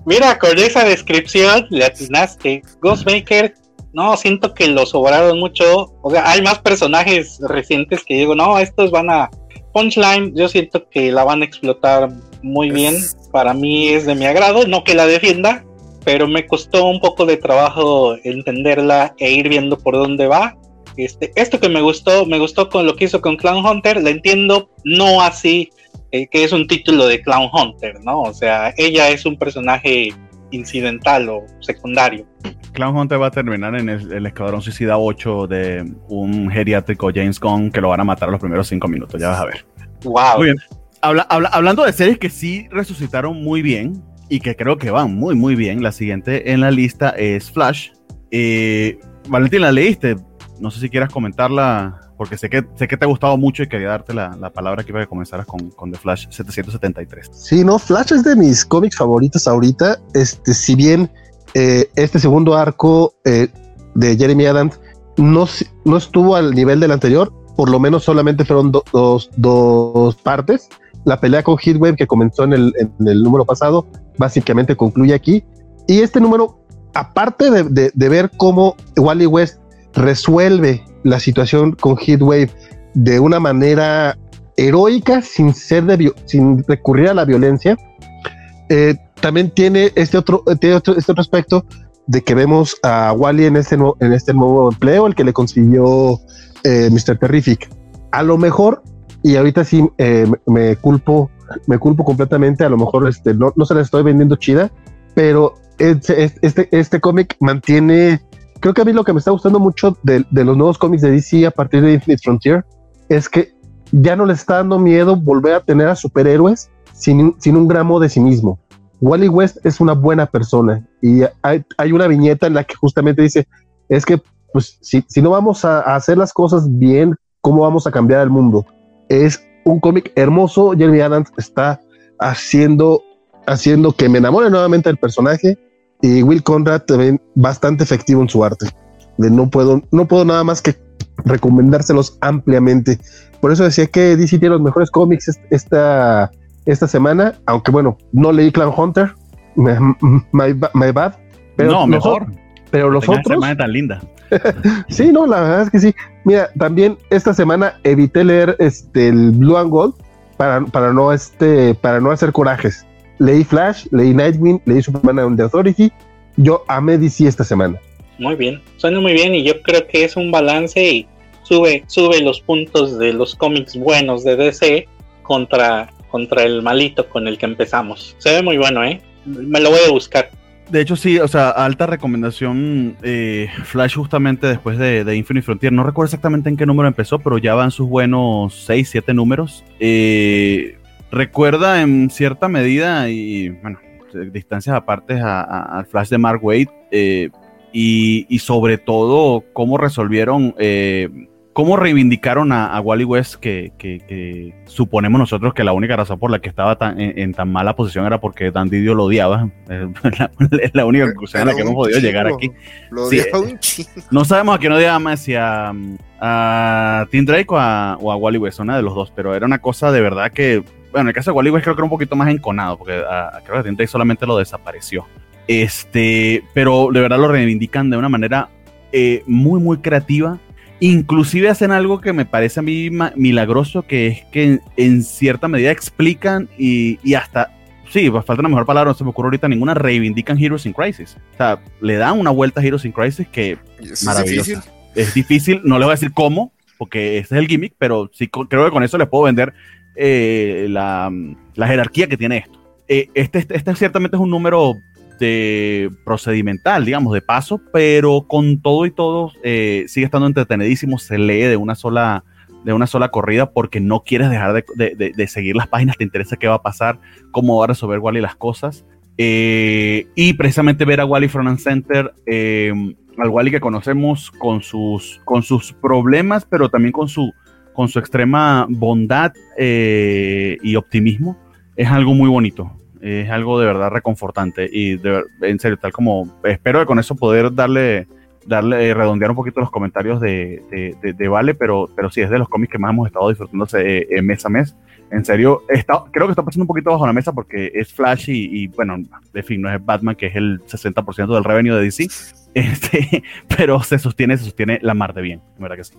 Mira, con esa descripción le atinaste. Ghostmaker, no, siento que lo sobraron mucho. O sea, hay más personajes recientes que digo, no, estos van a. Punchline, yo siento que la van a explotar muy bien. Para mí es de mi agrado, no que la defienda, pero me costó un poco de trabajo entenderla e ir viendo por dónde va. Este, esto que me gustó, me gustó con lo que hizo con Clown Hunter, la entiendo no así, eh, que es un título de Clown Hunter, ¿no? O sea, ella es un personaje incidental o secundario. Clown Hunter va a terminar en el, Escuadrón Suicida 8 de un geriátrico James Gunn que lo van a matar a los primeros cinco minutos, ya vas a ver. Wow. Muy bien. hablando de series que sí resucitaron muy bien y que creo que van muy, muy bien, la siguiente en la lista es Flash. Eh, Valentín, ¿la leíste? No sé si quieras comentarla, porque sé que, sé que te ha gustado mucho y quería darte la, la palabra que iba a comenzar con, con, The Flash 773. Sí, no, Flash es de mis cómics favoritos ahorita. Este, si bien eh, este segundo arco eh, de Jeremy Adams no, no estuvo al nivel del anterior, por lo menos solamente fueron dos, dos partes. La pelea con Heatwave que comenzó en el, en el número pasado, básicamente concluye aquí. Y este número, aparte de, de, de ver cómo Wally West resuelve la situación con Heatwave de una manera heroica sin ser sin recurrir a la violencia. Eh, también tiene este otro, tiene otro, este otro aspecto de que vemos a Wally en este, en este nuevo empleo, el que le consiguió eh, Mr. Terrific. A lo mejor, y ahorita sí eh, me culpo, me culpo completamente, a lo mejor este, no, no se la estoy vendiendo chida, pero este, este, este cómic mantiene creo que a mí lo que me está gustando mucho de, los nuevos cómics de DC a partir de Infinite Frontier es que ya no les está dando miedo volver a tener a superhéroes sin, sin un gramo de sí mismo. Wally West es una buena persona y hay, una viñeta en la que justamente dice, es que pues si, si no vamos a, hacer las cosas bien, ¿cómo vamos a cambiar el mundo? Es un cómic hermoso, Jeremy Adams está haciendo, haciendo que me enamore nuevamente del personaje y Will Conrad también bastante efectivo en su arte. no puedo, no puedo nada más que recomendárselos ampliamente. Por eso decía que DC tiene los mejores cómics esta, esta semana, aunque bueno, no leí Clan Hunter, my, bad. Pero no, mejor. pero los otros. semana tan linda. sí, no, la verdad es que sí. Mira, también esta semana evité leer este el Blue and Gold para, para no este para no hacer corajes leí Flash, leí Nightwing, leí Superman and the Authority. Yo amé DC esta semana. Muy bien, suena muy bien y yo creo que es un balance y sube, sube los puntos de los cómics buenos de DC contra, contra el malito con el que empezamos. Se ve muy bueno, ¿eh? Me lo voy a buscar. De hecho, sí, o sea, alta recomendación. Eh, Flash, justamente después de, de, Infinite Frontier, no recuerdo exactamente en qué número empezó, pero ya van sus buenos 6, 7 números. Eh, recuerda en cierta medida, y bueno, distancias aparte al Flash de Mark Wade, eh, y, sobre todo cómo resolvieron eh, cómo reivindicaron a, Wally West, que, suponemos nosotros que la única razón por la que estaba en, tan mala posición era porque Dan Didio lo odiaba. Es la, única conclusión a la que hemos podido llegar aquí. Lo odiaba un No sabemos a quién odiaba más, si a, a Tim Drake o a, Wally West, una de los dos, pero era una cosa de verdad que, bueno, en el caso de Wally West creo que era un poquito más enconado, porque creo que Drake solamente lo desapareció. Este, pero de verdad lo reivindican de una manera eh, muy, muy creativa Inclusive hacen algo que me parece a mí milagroso, que es que en, cierta medida explican y, hasta, sí, pues falta una mejor palabra, no se me ocurre ahorita ninguna, reivindican Heroes in Crisis. O sea, le dan una vuelta a Heroes in Crisis que es maravillosa. Difícil. Es difícil, no le voy a decir cómo, porque ese es el gimmick, pero sí creo que con eso les puedo vender eh, la, jerarquía que tiene esto. Eh, este, este, este ciertamente es un número de procedimental, digamos, de paso, pero con todo y todo eh, sigue estando entretenidísimo, se lee de una sola de una sola corrida porque no quieres dejar de, seguir las páginas, te interesa qué va a pasar, cómo va a resolver Wally las cosas. Eh, y precisamente ver a Wally Front Center, eh, al Wally que conocemos con sus, con sus problemas, pero también con su, con su extrema bondad y optimismo, es algo muy bonito es algo de verdad reconfortante y en serio, tal como espero que con eso poder darle, darle eh, redondear un poquito los comentarios de, de, Vale, pero, pero sí, es de los cómics que más hemos estado disfrutándose eh, mes a mes. En serio, está, creo que está pasando un poquito bajo la mesa porque es Flash y, bueno, de fin, no es Batman, que es el 60% del revenue de DC, este, pero se sostiene, se sostiene la mar de bien, ¿verdad que sí?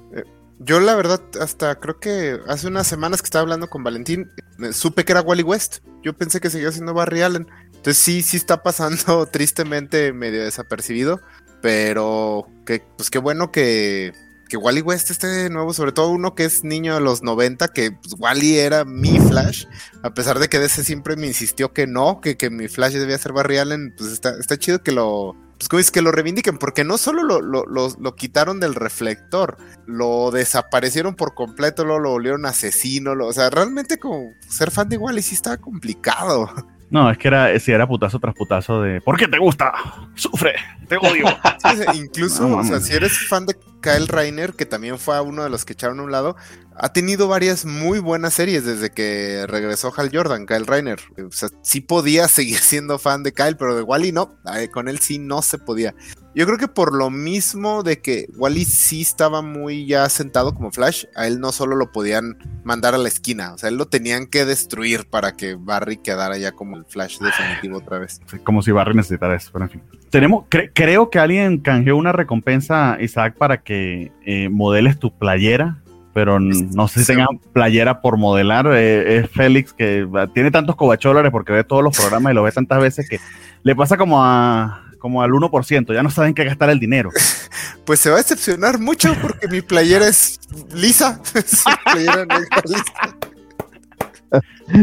Eh, yo la verdad, hasta creo que hace unas semanas que estaba hablando con Valentín, supe que era Wally West. Yo pensé que seguía siendo Barry Allen. Entonces sí, sí está pasando tristemente medio desapercibido. Pero que, pues qué bueno que, que Wally West esté de nuevo, sobre todo uno que es niño de los 90, que pues, Wally era mi Flash, a pesar de que DC siempre me insistió que no, que, que mi Flash debía ser Barry Allen, pues está, está chido que lo, pues como es que lo reivindiquen, porque no solo lo, lo, quitaron del reflector, lo desaparecieron por completo, lo, lo volvieron asesino, o sea, realmente como ser fan de Wally sí está complicado. No, es que era, si era putazo tras putazo de ¿Por qué te gusta? Sufre, te odio. incluso, o sea, si eres fan de Kyle Reiner, que también fue uno de los que echaron a un lado, ha tenido varias muy buenas series desde que regresó Hal Jordan, Kyle Reiner. O sea, sí podía seguir siendo fan de Kyle, pero de Wally no. Con él sí no se podía. Yo creo que por lo mismo de que Wally sí estaba muy ya sentado como Flash, a él no solo lo podían mandar a la esquina, o sea, él lo tenían que destruir para que Barry quedara ya como el Flash definitivo otra vez. Como si Barry necesitara eso, pero en fin. Tenemos, creo que alguien canjeó una recompensa, Isaac, para que eh, modeles tu playera pero no sé si tenga playera por modelar. Eh, es Félix que tiene tantos cobacholares porque ve todos los programas y lo ve tantas veces que le pasa como a como al 1%, ya no saben qué gastar el dinero. Pues se va a decepcionar mucho porque mi playera es lisa. playera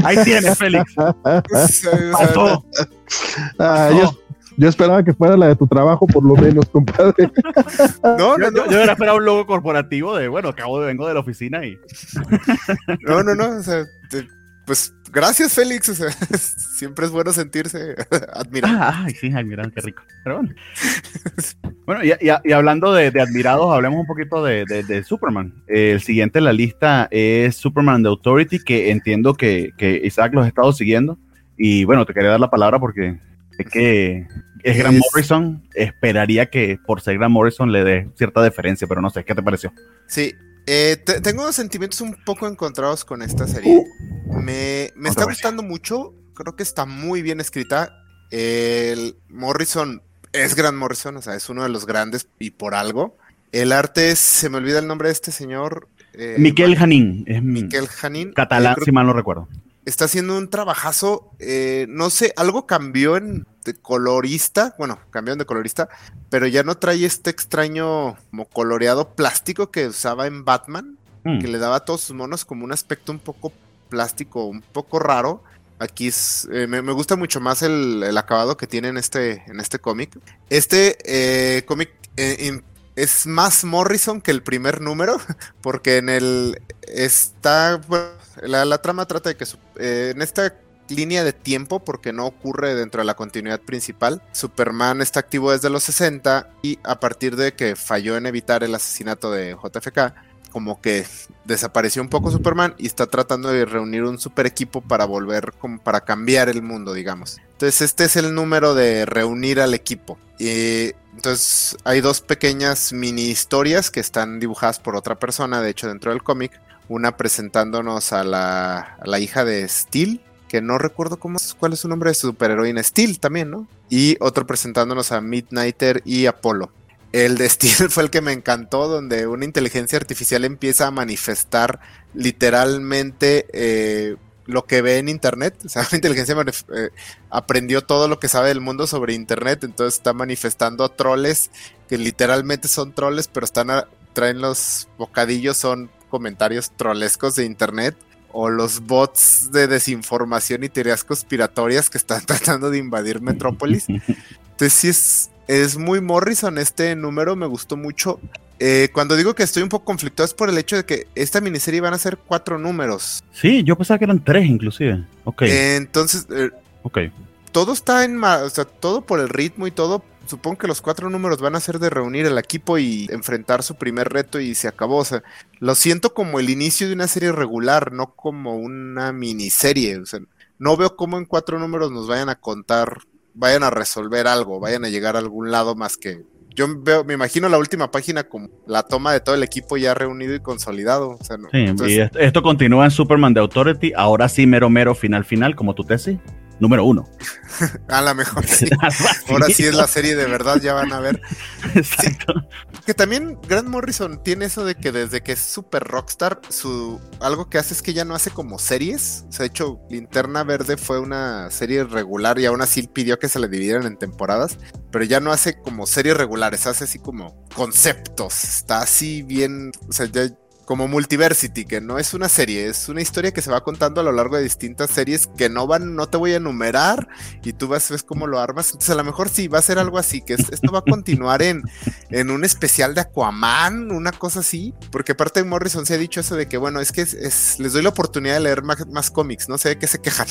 Ahí tienes, Félix. Pasó. Ah, yo esperaba que fuera la de tu trabajo, por lo menos, compadre. No, no, yo, hubiera esperado un logo corporativo de, bueno, acabo de vengo de la oficina y. No, no, no. O sea, pues gracias, Félix. O sea, siempre es bueno sentirse admirado. Ah, ay, sí, admirado, qué rico. Pero bueno. Bueno, y, y, hablando de, admirados, hablemos un poquito de, de, Superman. el siguiente en la lista es Superman de Authority, que entiendo que, que Isaac los ha estado siguiendo. Y bueno, te quería dar la palabra porque que es Grant Morrison, esperaría que por ser Grant Morrison le dé cierta deferencia, pero no sé, ¿qué te pareció? Sí, eh, tengo sentimientos un poco encontrados con esta serie. Uh. me, está gustando mucho, creo que está muy bien escrita. El Morrison es Grant Morrison, o sea, es uno de los grandes y por algo. El arte se me olvida el nombre de este señor. Eh, Miquel Janín. Es Miquel Janín. Catalán, si mal no recuerdo está haciendo un trabajazo. Eh, no sé, algo cambió en de colorista. Bueno, cambió de colorista, pero ya no trae este extraño como coloreado plástico que usaba en Batman, hmm. que le daba a todos sus monos como un aspecto un poco plástico, un poco raro. Aquí es, eh, me, gusta mucho más el, acabado que tiene en este, en este cómic. Este eh, cómic es más Morrison que el primer número, porque en el está la, trama trata de que eh, en esta línea de tiempo, porque no ocurre dentro de la continuidad principal, Superman está activo desde los 60 y a partir de que falló en evitar el asesinato de JFK, como que desapareció un poco Superman y está tratando de reunir un super equipo para volver, para cambiar el mundo, digamos. Entonces este es el número de reunir al equipo. Y entonces hay dos pequeñas mini historias que están dibujadas por otra persona, de hecho dentro del cómic. Una presentándonos a la, la hija de Steel, que no recuerdo cómo cuál es su nombre de superheroína, Steel también, ¿no? Y otro presentándonos a Midnighter y Apolo. El de Steel fue el que me encantó, donde una inteligencia artificial empieza a manifestar literalmente eh, lo que ve en Internet. O sea, la inteligencia eh, aprendió todo lo que sabe del mundo sobre Internet, entonces está manifestando a troles que literalmente son troles, pero están traen los bocadillos, son comentarios trolescos de Internet o los bots de desinformación y teorías conspiratorias que están tratando de invadir Metrópolis. Entonces sí es, es muy Morrison este número, me gustó mucho. Eh, cuando digo que estoy un poco conflictuado es por el hecho de que esta miniserie van a ser cuatro números. Sí, yo pensaba que eran tres inclusive. Ok. entonces, eh, ok. Todo está en, o sea, todo por el ritmo y todo supongo que los cuatro números van a ser de reunir el equipo y enfrentar su primer reto y se acabó. O sea, lo siento como el inicio de una serie regular, no como una miniserie. O sea, no veo cómo en cuatro números nos vayan a contar, vayan a resolver algo, vayan a llegar a algún lado más que. Yo veo, me imagino la última página como la toma de todo el equipo ya reunido y consolidado. O sea, no, sí, y esto, continúa en Superman de Authority, ahora sí mero mero final final como tu tesis número uno. a lo mejor sí. Ahora sí es la serie de verdad, ya van a ver. Exacto. Que también Grant Morrison tiene eso de que desde que es super rockstar, su algo que hace es que ya no hace como series. O sea, de hecho, Linterna Verde fue una serie regular y aún así pidió que se le dividieran en temporadas, pero ya no hace como series regulares, hace así como conceptos. Está así bien, o sea, ya como Multiversity, que no es una serie, es una historia que se va contando a lo largo de distintas series que no van, no te voy a enumerar y tú vas, ves cómo lo armas. Entonces a lo mejor sí va a ser algo así, que esto va a continuar en, en un especial de Aquaman, una cosa así, porque aparte de Morrison se ha dicho eso de que, bueno, es que es, les doy la oportunidad de leer más, cómics, no sé de qué se quejan.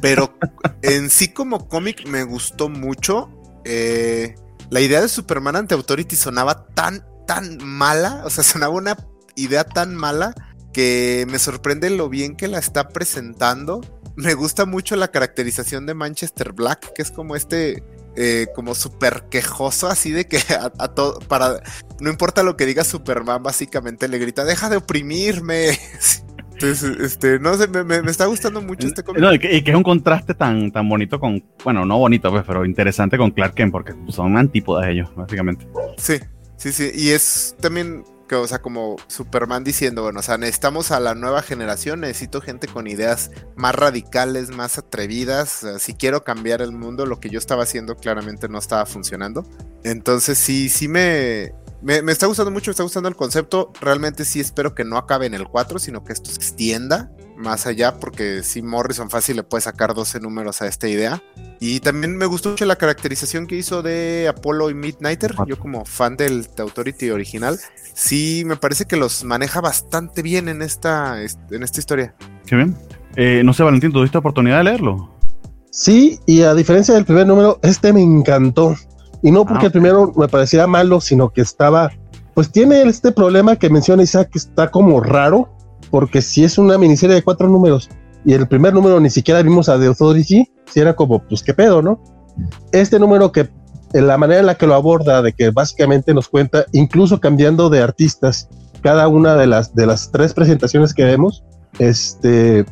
Pero en sí como cómic me gustó mucho. Eh, la idea de Superman ante Authority sonaba tan tan mala, o sea, sonaba una idea tan mala que me sorprende lo bien que la está presentando. Me gusta mucho la caracterización de Manchester Black, que es como este, eh, como súper quejoso, así de que a, todo, para, no importa lo que diga Superman, básicamente le grita, deja de oprimirme. Entonces, este, no sé, me, está gustando mucho este cómic. y, que, es un contraste tan, tan bonito con, bueno, no bonito, pues, pero interesante con Clark Kent, porque son antípodas ellos, básicamente. Sí, sí, sí, y es también o sea, como Superman diciendo, bueno, o sea, necesitamos a la nueva generación, necesito gente con ideas más radicales, más atrevidas. si quiero cambiar el mundo, lo que yo estaba haciendo claramente no estaba funcionando. Entonces, sí, sí me, me, está gustando mucho, me está gustando el concepto. Realmente sí espero que no acabe en el 4, sino que esto se extienda más allá, porque si Morrison fácil le puede sacar 12 números a esta idea. Y también me gustó mucho la caracterización que hizo de Apollo y Midnighter. Yo como fan del The Authority original, sí me parece que los maneja bastante bien en esta, en esta historia. Qué bien. Eh, no sé, Valentín, ¿tuviste oportunidad de leerlo? Sí, y a diferencia del primer número, este me encantó. Y no porque ah, el primero me pareciera malo, sino que estaba, pues tiene este problema que menciona Isaac, que está como raro, porque si es una miniserie de cuatro números y el primer número ni siquiera vimos a The Authority, si era como, pues qué pedo, ¿no? Este número que, en la manera en la que lo aborda, de que básicamente nos cuenta, incluso cambiando de artistas, cada una de las, de las tres presentaciones que vemos, este,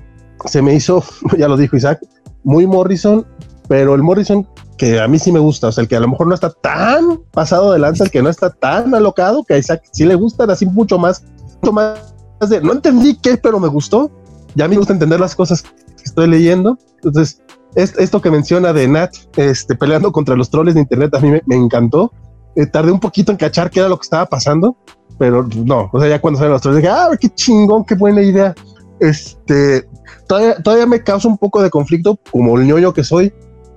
se me hizo, ya lo dijo Isaac, muy Morrison, pero el Morrison que a mí sí me gusta, o sea, el que a lo mejor no está tan pasado de lanza, el que no está tan alocado, que a Isaac sí le gustan así mucho más, mucho más no entendí qué, pero me gustó. Ya a mí me gusta entender las cosas que estoy leyendo. Entonces, esto que menciona de Nat este, peleando contra los troles de internet a mí me, encantó. Eh, tardé un poquito en cachar qué era lo que estaba pasando, pero no, o sea, ya cuando salen los troles dije, ah, qué chingón, qué buena idea. Este, todavía, todavía me causa un poco de conflicto, como el ñoño que soy,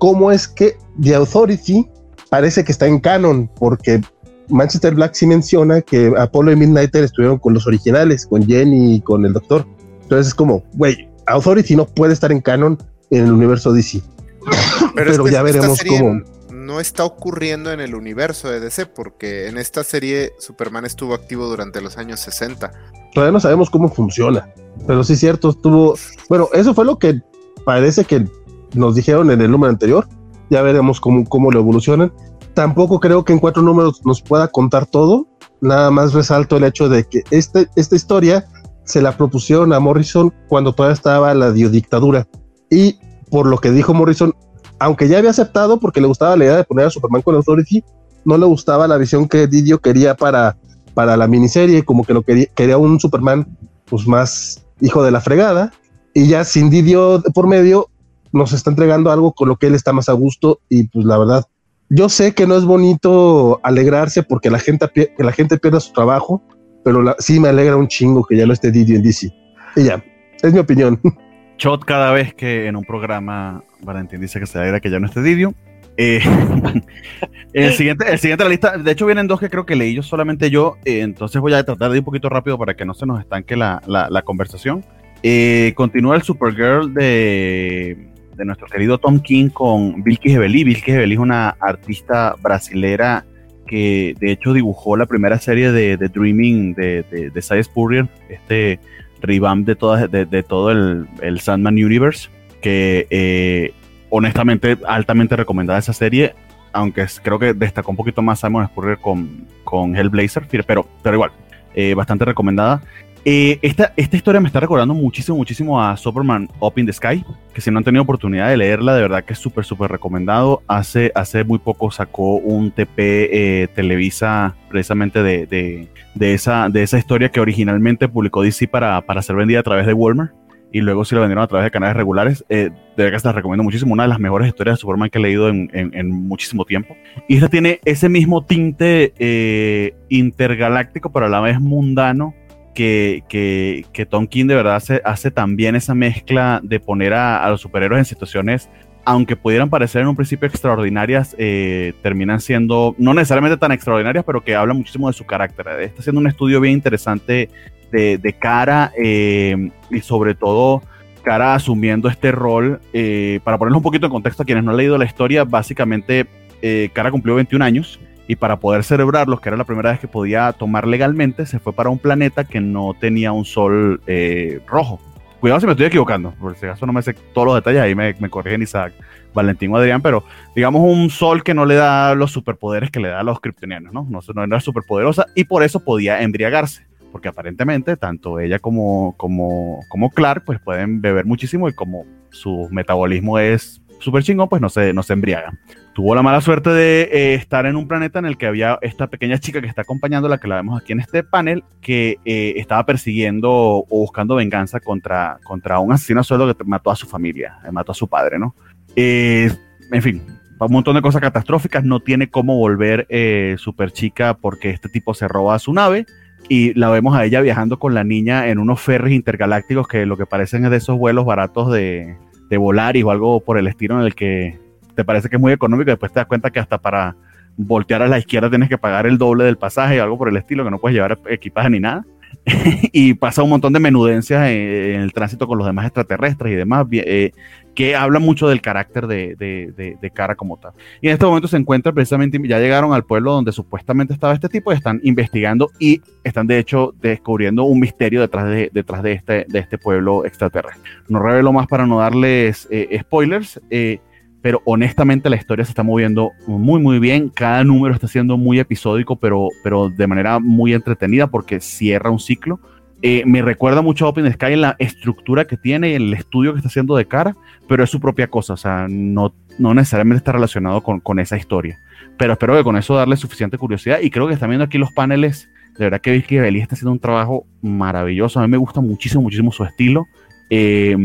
cómo es que The Authority parece que está en canon, porque Manchester Black sí menciona que Apollo y Midnighter estuvieron con los originales, con Jenny y con el Doctor. Entonces es como, güey, Authority no puede estar en canon en el universo DC. Pero, ya veremos cómo. no está ocurriendo en el universo de DC, porque en esta serie Superman estuvo activo durante los años 60. Todavía no sabemos cómo funciona, pero sí es cierto, estuvo... Bueno, eso fue lo que parece que nos dijeron en el número anterior, ya veremos cómo, cómo lo evolucionan. Tampoco creo que en cuatro números nos pueda contar todo, nada más resalto el hecho de que este, esta historia se la propusieron a Morrison cuando todavía estaba la dictadura. Y por lo que dijo Morrison, aunque ya había aceptado porque le gustaba la idea de poner a Superman con Authority, no le gustaba la visión que Didio quería para, para la miniserie, como que lo quería, quería un Superman pues más hijo de la fregada. Y ya sin Didio por medio, nos está entregando algo con lo que él está más a gusto. Y pues la verdad, yo sé que no es bonito alegrarse porque la gente, que la gente pierda su trabajo, pero sí me alegra un chingo que ya no esté Didi en DC. Y ya, es mi opinión. Shot cada vez que en un programa Valentín dice que se alegra que ya no esté Didio. Eh, el siguiente, el siguiente de la lista, de hecho vienen dos que creo que leí yo solamente yo, eh, entonces voy a tratar de ir un poquito rápido para que no se nos estanque la, la, conversación. Eh, continúa el Supergirl de, de, nuestro querido Tom King con Vilky Hebeli. Vilky Hebeli es una artista brasilera que de hecho dibujó la primera serie de, Dreaming de, de, de Cy Spurrier, este revamp de, todas, de, todo el, el, Sandman Universe, que eh, honestamente altamente recomendada esa serie, aunque creo que destacó un poquito más Simon Spurrier con, con Hellblazer, pero, pero igual, eh, bastante recomendada. Eh, esta, esta historia me está recordando muchísimo, muchísimo a Superman Up in the Sky, que si no han tenido oportunidad de leerla, de verdad que es súper, súper recomendado. Hace, hace muy poco sacó un TP eh, Televisa precisamente de, de, de, esa, de esa historia que originalmente publicó DC para, para ser vendida a través de Walmart y luego sí lo vendieron a través de canales regulares. Eh, de verdad que se la recomiendo muchísimo. Una de las mejores historias de Superman que he leído en, en, muchísimo tiempo. Y esta tiene ese mismo tinte eh, intergaláctico, pero a la vez mundano que, que, que Tom King de verdad hace, hace también esa mezcla de poner a, los superhéroes en situaciones, aunque pudieran parecer en un principio extraordinarias, eh, terminan siendo no necesariamente tan extraordinarias, pero que hablan muchísimo de su carácter. Está haciendo un estudio bien interesante de, de cara eh, y sobre todo cara asumiendo este rol. Eh, para ponerlo un poquito en contexto a quienes no han leído la historia, básicamente Cara cumplió 21 años y para poder celebrarlos, que era la primera vez que podía tomar legalmente, se fue para un planeta que no tenía un sol eh, rojo. Cuidado si me estoy equivocando, por si acaso no me sé todos los detalles, ahí me, me corrigen Isaac, Valentín o Adrián, pero digamos un sol que no le da los superpoderes que le da a los kryptonianos, ¿no? No, no era superpoderosa y por eso podía embriagarse, porque aparentemente tanto ella como, como, como Clark pues pueden beber muchísimo y como su metabolismo es súper chingón, pues no se, no se embriagan tuvo la mala suerte de eh, estar en un planeta en el que había esta pequeña chica que está acompañando, la que la vemos aquí en este panel, que eh, estaba persiguiendo o buscando venganza contra, contra un asesino a sueldo que mató a su familia, eh, mató a su padre, ¿no? en fin, un montón de cosas catastróficas, no tiene cómo volver super chica porque este tipo se roba su nave y la vemos a ella viajando con la niña en unos ferries intergalácticos que lo que parecen es de esos vuelos baratos de, de Volaris o algo por el estilo en el que te parece que es muy económico después te das cuenta que hasta para voltear a la izquierda tienes que pagar el doble del pasaje o algo por el estilo, que no puedes llevar equipaje ni nada. y pasa un montón de menudencias en, el tránsito con los demás extraterrestres y demás, eh, que habla mucho del carácter de, de, de, Cara como tal. Y en este momento se encuentra precisamente, ya llegaron al pueblo donde supuestamente estaba este tipo y están investigando y están de hecho descubriendo un misterio detrás de, detrás de, este, de este pueblo extraterrestre. No revelo más para no darles eh, spoilers. Eh, pero honestamente la historia se está moviendo muy muy bien, cada número está siendo muy episódico, pero, pero de manera muy entretenida porque cierra un ciclo. Eh, me recuerda mucho a Open Sky en la estructura que tiene y el estudio que está haciendo de cara, pero es su propia cosa, o sea, no, no necesariamente está relacionado con, con esa historia. Pero espero que con eso darle suficiente curiosidad y creo que están viendo aquí los paneles, de verdad que Vicky Belli está haciendo un trabajo maravilloso, a mí me gusta muchísimo, muchísimo su estilo. Eh,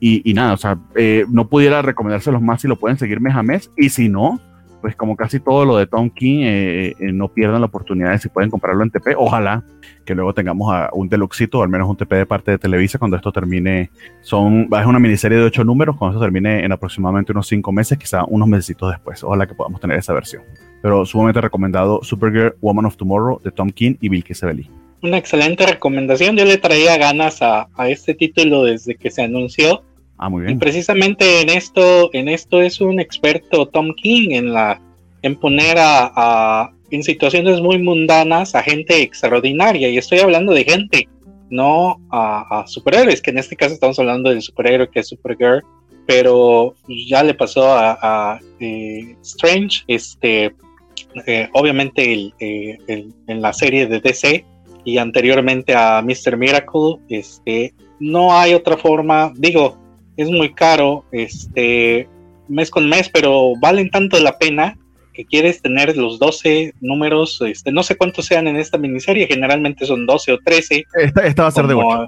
y, nada, o sea, eh, no pudiera recomendárselos más si lo pueden seguir mes a mes. Y si no, pues como casi todo lo de Tom King, eh, eh, no pierdan la oportunidad de si pueden comprarlo en TP. Ojalá que luego tengamos a un deluxito o al menos un TP de parte de Televisa cuando esto termine. Son, es una miniserie de ocho números, cuando esto termine en aproximadamente unos cinco meses, quizá unos meses después. Ojalá que podamos tener esa versión. Pero sumamente recomendado Supergirl, Woman of Tomorrow de Tom King y Bill Kisebeli. Una excelente recomendación. Yo le traía ganas a, a este título desde que se anunció Ah, muy bien. Y precisamente en esto, en esto es un experto Tom King en la en poner a, en situaciones muy mundanas a gente extraordinaria. Y estoy hablando de gente, no a, superhéroes, que en este caso estamos hablando del superhéroe que es Supergirl, pero ya le pasó a, eh, Strange, este, eh, obviamente eh, en la serie de DC y anteriormente a Mr. Miracle, este, no hay otra forma, digo, es muy caro, este, mes con mes, pero valen tanto la pena que quieres tener los 12 números, este, no sé cuántos sean en esta miniserie, generalmente son 12 o 13. Esta, va a ser de 8.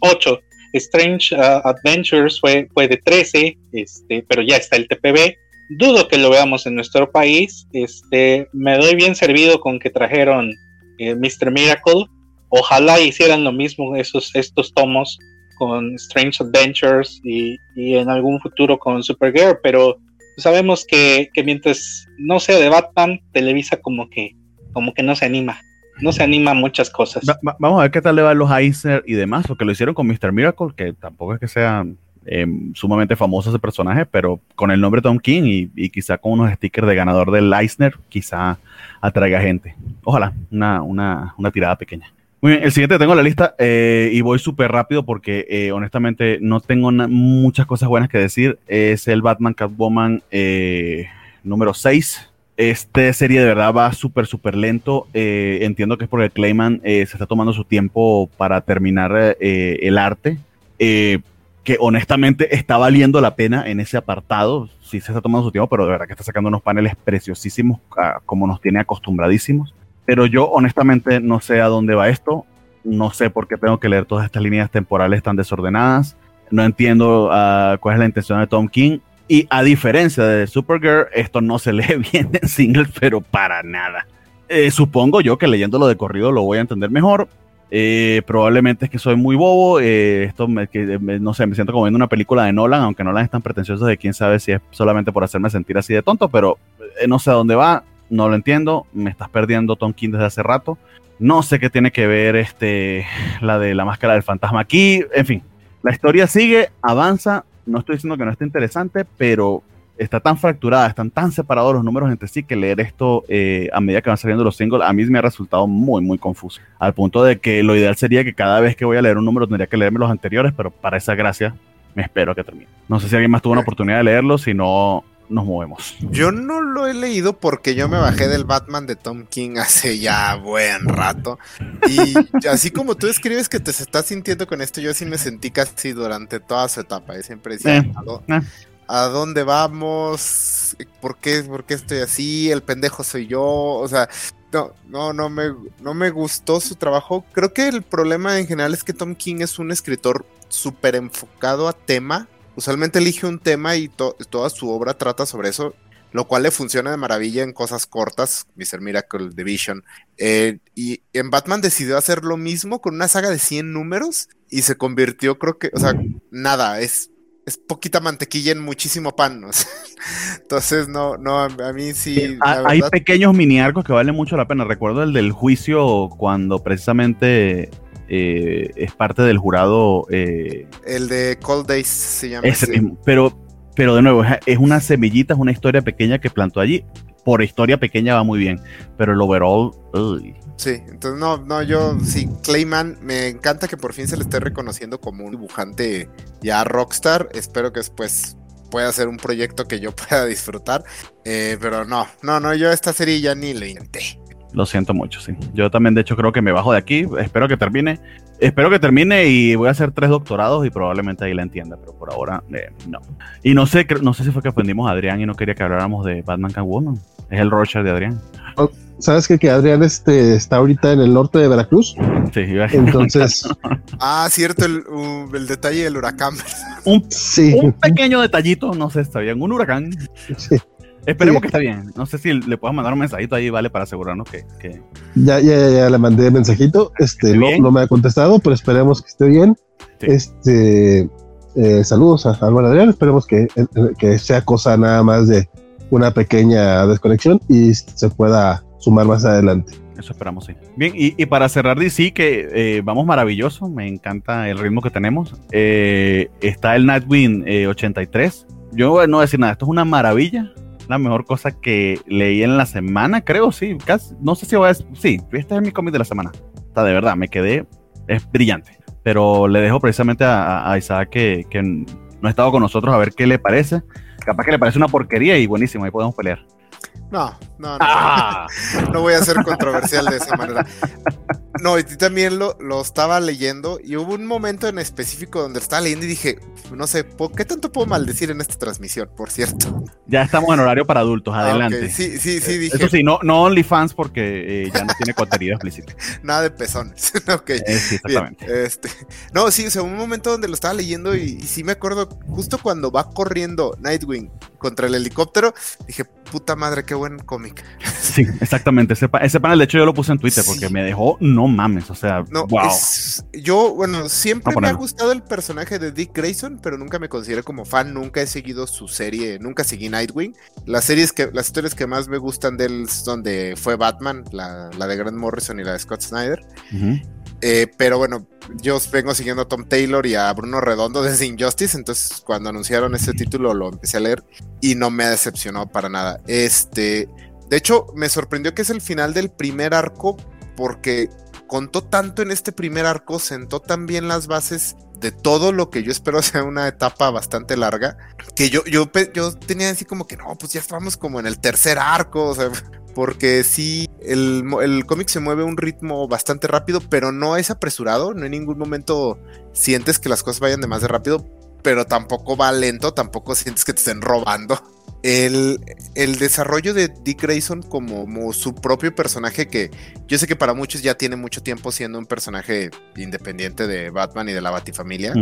8. Strange uh, Adventures fue, fue de 13, este, pero ya está el TPB. Dudo que lo veamos en nuestro país. Este, me doy bien servido con que trajeron eh, Mr. Miracle. Ojalá hicieran lo mismo esos, estos tomos con Strange Adventures y, y en algún futuro con Supergirl, pero sabemos que, mientras no sea de Batman, Televisa como que, como que no se anima. No se anima a muchas cosas. vamos a ver qué tal le va a los Eisner y demás, porque lo hicieron con Mr. Miracle, que tampoco es que sea em, sumamente famoso ese personaje, pero con el nombre Tom King y, y, quizá con unos stickers de ganador del Eisner, quizá atraiga gente. Ojalá, una, una, una tirada pequeña. Muy bien, el siguiente tengo la lista eh, y voy súper rápido porque eh, honestamente no tengo muchas cosas buenas que decir. Es el Batman Catwoman eh, número 6. Esta serie de verdad va súper, súper lento. entiendo que es porque Clayman se está tomando su tiempo para terminar el arte. que honestamente está valiendo la pena en ese apartado. Sí se está tomando su tiempo, pero de verdad que está sacando unos paneles preciosísimos ah, como nos tiene acostumbradísimos. Pero yo honestamente no sé a dónde va esto. No sé por qué tengo que leer todas estas líneas temporales tan desordenadas. No entiendo uh, cuál es la intención de Tom King. Y a diferencia de Supergirl, esto no se lee bien en singles, pero para nada. Eh, supongo yo que leyéndolo de corrido lo voy a entender mejor. Eh, probablemente es que soy muy bobo. Eh, esto no sé, me siento como viendo una película de Nolan, aunque Nolan es tan pretencioso de quién sabe si es solamente por hacerme sentir así de tonto, pero no sé a dónde va no lo entiendo, me estás perdiendo Tom King desde hace rato. No sé qué tiene que ver este, la de la máscara del fantasma aquí. En fin, la historia sigue, avanza. No estoy diciendo que no esté interesante, pero está tan fracturada, están tan separados los números entre sí que leer esto eh, a medida que van saliendo los singles a mí me ha resultado muy, muy confuso. Al punto de que lo ideal sería que cada vez que voy a leer un número tendría que leerme los anteriores, pero para esa gracia me espero que termine. No sé si alguien más tuvo una oportunidad de leerlo, si no, nos movemos. Yo no lo he leído porque yo me bajé del Batman de Tom King hace ya buen rato. Y así como tú escribes que te estás sintiendo con esto, yo sí me sentí casi durante toda su etapa. Yo siempre decía, eh, eh. ¿a, dónde vamos? ¿Por qué, ¿Por qué estoy así? El pendejo soy yo. O sea, no, no, no me, no me gustó su trabajo. Creo que el problema en general es que Tom King es un escritor súper enfocado a tema usualmente elige un tema y toda su obra trata sobre eso, lo cual le funciona de maravilla en cosas cortas, Mr. Miracle, Division. Eh, y en Batman decidió hacer lo mismo con una saga de 100 números y se convirtió, creo que, o sea, nada, es, es poquita mantequilla en muchísimo pan. Entonces, no, no, a, mí sí. hay pequeños mini arcos que valen mucho la pena. Recuerdo el del juicio cuando precisamente eh, es parte del jurado. Eh, el de Cold Days se llama. Ese mismo, pero, pero de nuevo, es, una semillita, es una historia pequeña que plantó allí. Por historia pequeña va muy bien, pero el overall. Sí, entonces no, no, yo sí, Clayman, me encanta que por fin se le esté reconociendo como un dibujante ya rockstar. Espero que después pueda hacer un proyecto que yo pueda disfrutar. Eh, pero no, no, no, yo esta serie ya ni le intenté. Lo siento mucho, sí. Yo también, de hecho, creo que me bajo de aquí. Espero que termine. Espero que termine y voy a hacer tres doctorados y probablemente ahí la entienda, pero por ahora eh, no. Y no sé, no sé si fue que aprendimos a Adrián y no quería que habláramos de Batman Woman. Es el Roger de Adrián. Oh, ¿Sabes que, que Adrián este, está ahorita en el norte de Veracruz? Sí, entonces. ah, cierto, el, el, detalle del huracán. un, sí. un pequeño detallito, no sé, está bien, un huracán. Sí. Esperemos que esté bien. No sé si le puedo mandar un mensajito ahí, vale, para asegurarnos que. Ya, ya, ya, le mandé el mensajito. Este, no, me ha contestado, pero esperemos que esté bien. Este, eh, saludos a Álvaro Adrián. Esperemos que, que sea cosa nada más de una pequeña desconexión y se pueda sumar más adelante. Eso esperamos, sí. Bien, y, para cerrar DC, que eh, vamos maravilloso, me encanta el ritmo que tenemos. Eh, está el Nightwing 83. Yo no voy a decir nada, esto es una maravilla. La mejor cosa que leí en la semana, creo, sí. Casi, no sé si voy a. Sí, este es mi cómic de la semana. Está de verdad, me quedé. Es brillante. Pero le dejo precisamente a, Isaac que, que no ha estado con nosotros a ver qué le parece. Capaz que le parece una porquería y buenísimo, ahí podemos pelear. No, no, no. Ah. No voy a ser controversial de esa manera. No, y también lo, lo, estaba leyendo y hubo un momento en específico donde estaba leyendo y dije, no sé, ¿qué tanto puedo maldecir en esta transmisión, por cierto? Ya estamos en horario para adultos, ah, adelante. Sí, sí, sí, dije. Eso sí, no, no OnlyFans porque eh, ya no tiene contenido explícito. Nada de pezones. ok. Eh, sí, exactamente. este, no, sí, o sea, un momento donde lo estaba leyendo y, y sí me acuerdo, justo cuando va corriendo Nightwing contra el helicóptero, dije, puta madre, qué buen cómic. Sí, exactamente. Ese, ese, panel, de hecho, yo lo puse en Twitter porque me dejó, no mames, o sea, no, wow. yo, bueno, siempre me ha gustado el personaje de Dick Grayson, pero nunca me considero como fan, nunca he seguido su serie, nunca seguí Nightwing. Las series que, las historias que más me gustan de él son donde fue Batman, la, de Grant Morrison y la de Scott Snyder. Eh, pero bueno, yo vengo siguiendo a Tom Taylor y a Bruno Redondo desde Injustice, entonces cuando anunciaron ese título lo empecé a leer y no me decepcionó para nada. Este, de hecho, me sorprendió que es el final del primer arco porque contó tanto en este primer arco, sentó tan bien las bases de todo lo que yo espero sea una etapa bastante larga, que yo, yo, yo tenía así como que no, pues ya estamos como en el tercer arco, o sea, porque sí, el, el cómic se mueve a un ritmo bastante rápido, pero no es apresurado, no en ningún momento sientes que las cosas vayan de más de rápido, pero tampoco va lento, tampoco sientes que te estén robando. El, el, desarrollo de Dick Grayson como, su propio personaje, que yo sé que para muchos ya tiene mucho tiempo siendo un personaje independiente de Batman y de la Batifamilia,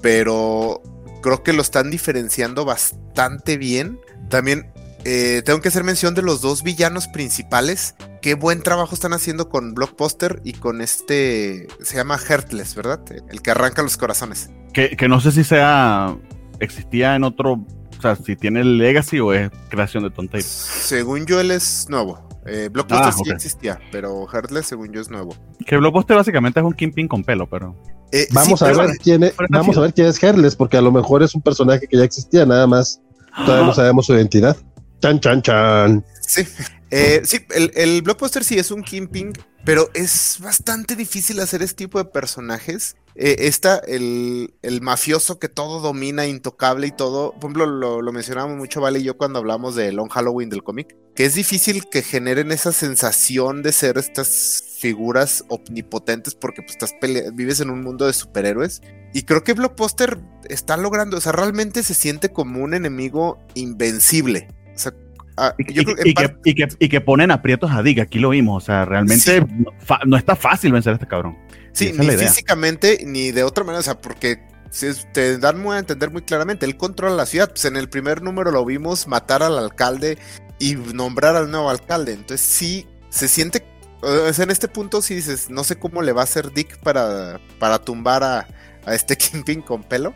pero creo que lo están diferenciando bastante bien. También eh, tengo que hacer mención de los dos villanos principales. Qué buen trabajo están haciendo con Blockbuster y con este. Se llama Heartless, ¿verdad? El que arranca los corazones. Que, no sé si sea. Existía en otro. O sea, si tiene el Legacy o es creación de Tom Según yo, él es nuevo. Eh, Blockbuster ah, sí existía, pero Heartless, según yo, es nuevo. Que Blockbuster básicamente es un Kingpin con pelo, pero. Eh, vamos a ver quién es, vamos a ver quién es Heartless, porque a lo mejor es un personaje que ya existía, nada más. Todavía no sabemos su identidad. Chan, chan, chan. Sí, eh, sí el, el, blockbuster sí es un Kingpin, pero es bastante difícil hacer este tipo de personajes. Eh, está el, el, mafioso que todo domina, intocable y todo. Por ejemplo, lo, lo mencionábamos mucho, Vale y yo, cuando hablamos de Long Halloween del cómic, que es difícil que generen esa sensación de ser estas figuras omnipotentes porque pues, estás vives en un mundo de superhéroes. Y creo que Blockbuster está logrando, o sea, realmente se siente como un enemigo invencible. Y, que, ponen aprietos a Dick, aquí lo vimos. O sea, realmente no, está fácil vencer a este cabrón. Sí, ni físicamente ni de otra manera. O sea, porque te dan a entender muy claramente, él controla la ciudad. Pues en el primer número lo vimos matar al alcalde y nombrar al nuevo alcalde. Entonces sí, se siente. O sea, en este punto sí dices, no sé cómo le va a hacer Dick para, para tumbar a, a este Kingpin con pelo.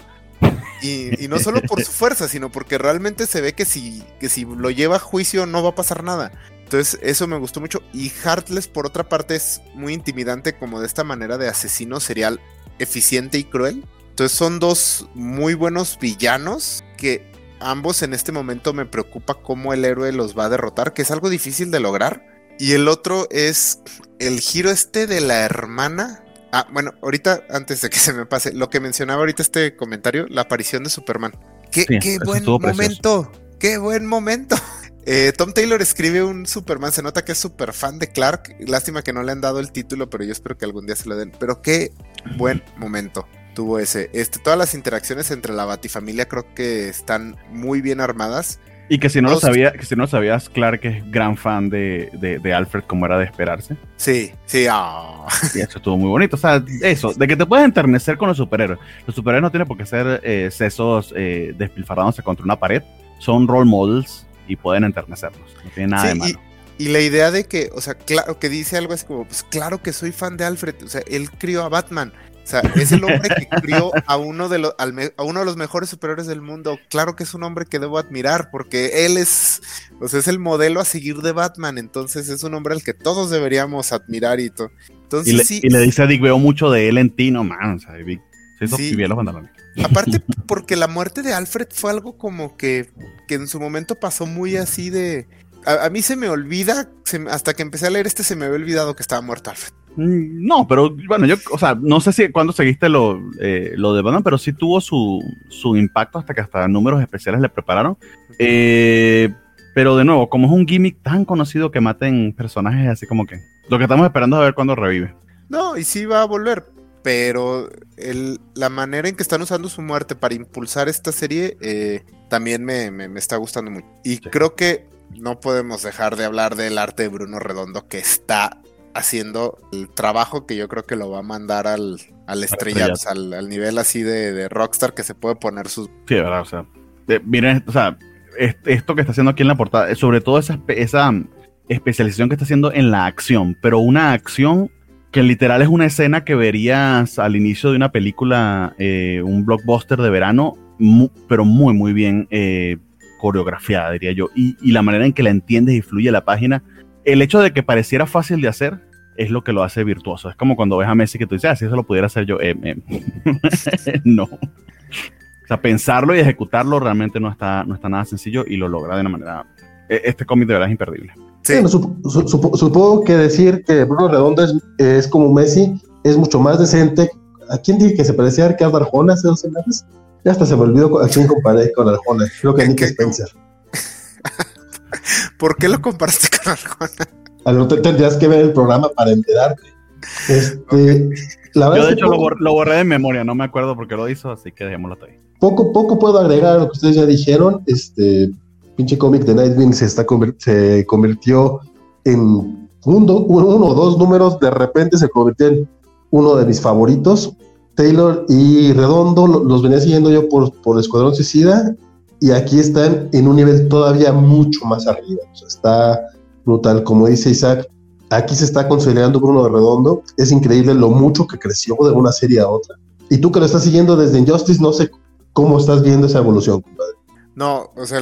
Y, no solo por su fuerza, sino porque realmente se ve que si, que si lo lleva a juicio no va a pasar nada. Entonces, eso me gustó mucho. Y Heartless, por otra parte, es muy intimidante, como de esta manera de asesino serial eficiente y cruel. Entonces, son dos muy buenos villanos que ambos en este momento me preocupa cómo el héroe los va a derrotar, que es algo difícil de lograr. Y el otro es el giro este de la hermana Ah, bueno, ahorita, antes de que se me pase, lo que mencionaba ahorita este comentario, la aparición de Superman. Qué, buen momento, qué buen momento. Eh, Tom Taylor escribe un Superman, se nota que es súper fan de Clark. Lástima que no le han dado el título, pero yo espero que algún día se lo den. Pero qué buen momento tuvo ese. Este, todas las interacciones entre la Batifamilia creo que están muy bien armadas. Y que si no lo sabía, que si no sabías, Clark es gran fan de, de, Alfred, como era de esperarse. Sí, sí, ah. Y eso estuvo muy bonito. O sea, eso, de que te puedes enternecer con los superhéroes. Los superhéroes no tienen por qué ser eh, sesos eh, despilfarrándose contra una pared. Son role models y pueden enternecernos. No tiene nada de malo. Y, la idea de que, o sea, claro, que dice algo así como, pues claro que soy fan de Alfred. O sea, él crió a Batman. O sea, es el hombre que crió a uno de los, a uno de los mejores superiores del mundo. Claro que es un hombre que debo admirar, porque él es, es el modelo a seguir de Batman. Entonces es un hombre al que todos deberíamos admirar y todo. Entonces, y, le, sí, y le dice a Dick, veo mucho de él en ti, no man. O sea, Vic, Sí. los pantalones. Aparte, porque la muerte de Alfred fue algo como que, que en su momento pasó muy así de. A, a mí se me olvida, se hasta que empecé a leer este, se me había olvidado que estaba muerto Alfred. Mm, No, pero bueno, yo, o sea, no sé si cuando seguiste lo, eh, lo de Batman, pero sí tuvo su, su impacto hasta que hasta números especiales le prepararon. Eh, pero de nuevo, como es un gimmick tan conocido que maten personajes así como que lo que estamos esperando es a ver cuándo revive. No, y sí va a volver, pero el- la manera en que están usando su muerte para impulsar esta serie eh, también me, me- me está gustando mucho. Y creo que no podemos dejar de hablar del arte de Bruno Redondo que está haciendo el trabajo que yo creo que lo va a mandar al, al estrellato, o sea, al, al nivel así de, de rockstar que se puede poner sus... Sí, verdad, o sea, eh, miren, o sea, es- esto que está haciendo aquí en la portada, eh, sobre todo esa, esa mm, especialización que está haciendo en la acción, pero una acción que literal es una escena que verías al inicio de una película, eh, un blockbuster de verano, pero muy, muy bien eh, coreografiada, diría yo, y, y la manera en que la entiendes y fluye la página, el hecho de que pareciera fácil de hacer es lo que lo hace virtuoso. Es como cuando ves a Messi que tú dices, ah, si eso lo pudiera hacer yo, eh, eh, no. O sea, pensarlo y ejecutarlo realmente no está, no está nada sencillo y lo logra de una manera. e- Este cómic de verdad es imperdible. Sí, Bueno, sup- supongo que decir que Bruno Redondo es, es como Messi es mucho más decente. ¿A quién dije que se parecía a Ricardo Arjona hace dos semanas? Ya hasta se me olvidó a quién comparé con Arjona. Creo que a Nick ¿Qué- qué- Spencer. ¿Por qué lo comparaste con Arjona? Tendrías que ver el programa para enterarte. Este, la verdad Yo, de hecho, lo, borré de memoria, no me acuerdo por qué lo hizo, así que dejémoslo ahí. poco, poco puedo agregar a lo que ustedes ya dijeron. Este pinche cómic de Nightwing se, está se convirtió en uno, uno o dos números. De repente se convirtió en uno de mis favoritos. Taylor y Redondo lo- los venía siguiendo yo por, por Escuadrón Suicida y aquí están en un nivel todavía mucho más arriba. O sea, está brutal. Como dice Isaac, aquí se está consolidando Bruno de Redondo. Es increíble lo mucho que creció de una serie a otra. Y tú que lo estás siguiendo desde Injustice, no sé cómo estás viendo esa evolución, compadre. No, o sea,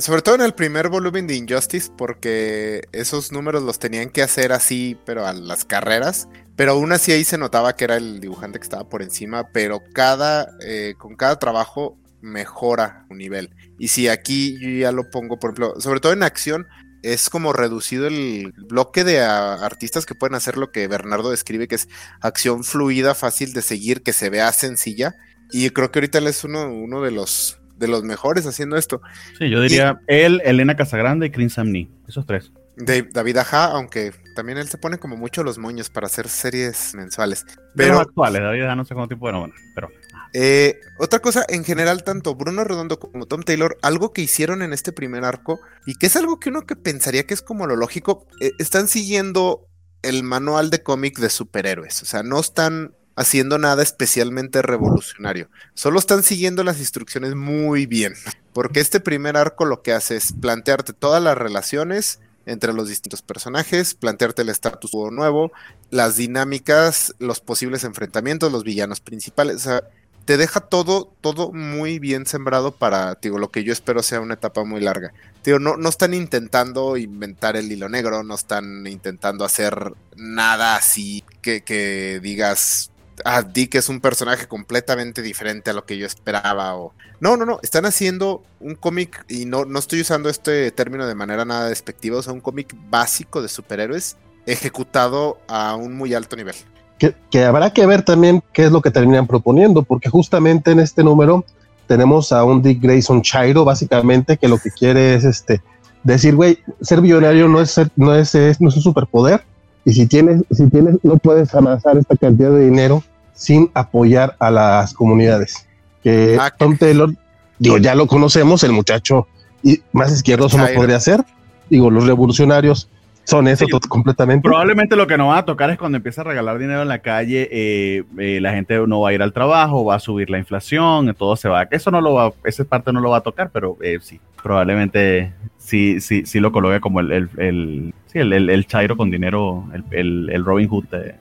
sobre todo en el primer volumen de Injustice, porque esos números los tenían que hacer así, pero a las carreras. Pero aún así ahí se notaba que era el dibujante que estaba por encima, pero cada, eh, con cada trabajo mejora un nivel. Y si aquí yo ya lo pongo, por ejemplo, sobre todo en acción, es como reducido el bloque de artistas que pueden hacer lo que Bernardo describe, que es acción fluida, fácil de seguir, que se vea sencilla. Y creo que ahorita él es uno, uno de los de los mejores haciendo esto. Sí, yo diría él, Elena Casagrande y Chris Samney, esos tres. De David Aja, aunque también él se pone como mucho los moños para hacer series mensuales. Pero actuales, David, ya no sé cuánto tiempo, bueno, bueno, pero eh, otra cosa, en general, tanto Bruno Redondo como Tom Taylor, algo que hicieron en este primer arco, y que es algo que uno que pensaría que es como lo lógico, eh, están siguiendo el manual de cómic de superhéroes. O sea, no están haciendo nada especialmente revolucionario. Solo están siguiendo las instrucciones muy bien. Porque este primer arco lo que hace es plantearte todas las relaciones entre los distintos personajes, plantearte el status quo nuevo, las dinámicas, los posibles enfrentamientos, los villanos principales. O sea, te deja todo, todo muy bien sembrado para, digo, lo que yo espero sea una etapa muy larga. No, no están intentando inventar el hilo negro, no están intentando hacer nada así que, que digas, ah, Dick es un personaje completamente diferente a lo que yo esperaba. O... No, no, no, están haciendo un cómic, y no, no estoy usando este término de manera nada despectiva, o sea, un cómic básico de superhéroes ejecutado a un muy alto nivel. Que, que habrá que ver también qué es lo que terminan proponiendo, porque justamente en este número tenemos a un Dick Grayson Chairo, básicamente, que lo que quiere es este decir, güey, ser billonario no es, ser- no, es, es- no es un superpoder, y si tienes, si tienes, no puedes amasar esta cantidad de dinero sin apoyar a las comunidades. Que Ah, Tom Taylor, digo, ya lo conocemos, el muchacho y más izquierdoso no podría ser. Digo, los revolucionarios son eso Sí. completamente. Probablemente lo que nos va a tocar es cuando empiece a regalar dinero en la calle, eh, eh, la gente no va a ir al trabajo, va a subir la inflación, todo se va. Eso no lo va, esa parte no lo va a tocar, pero eh, sí, probablemente sí, sí, sí lo coloque como el, el, el, sí, el, el- el Chairo con dinero, el, Robin Hood de,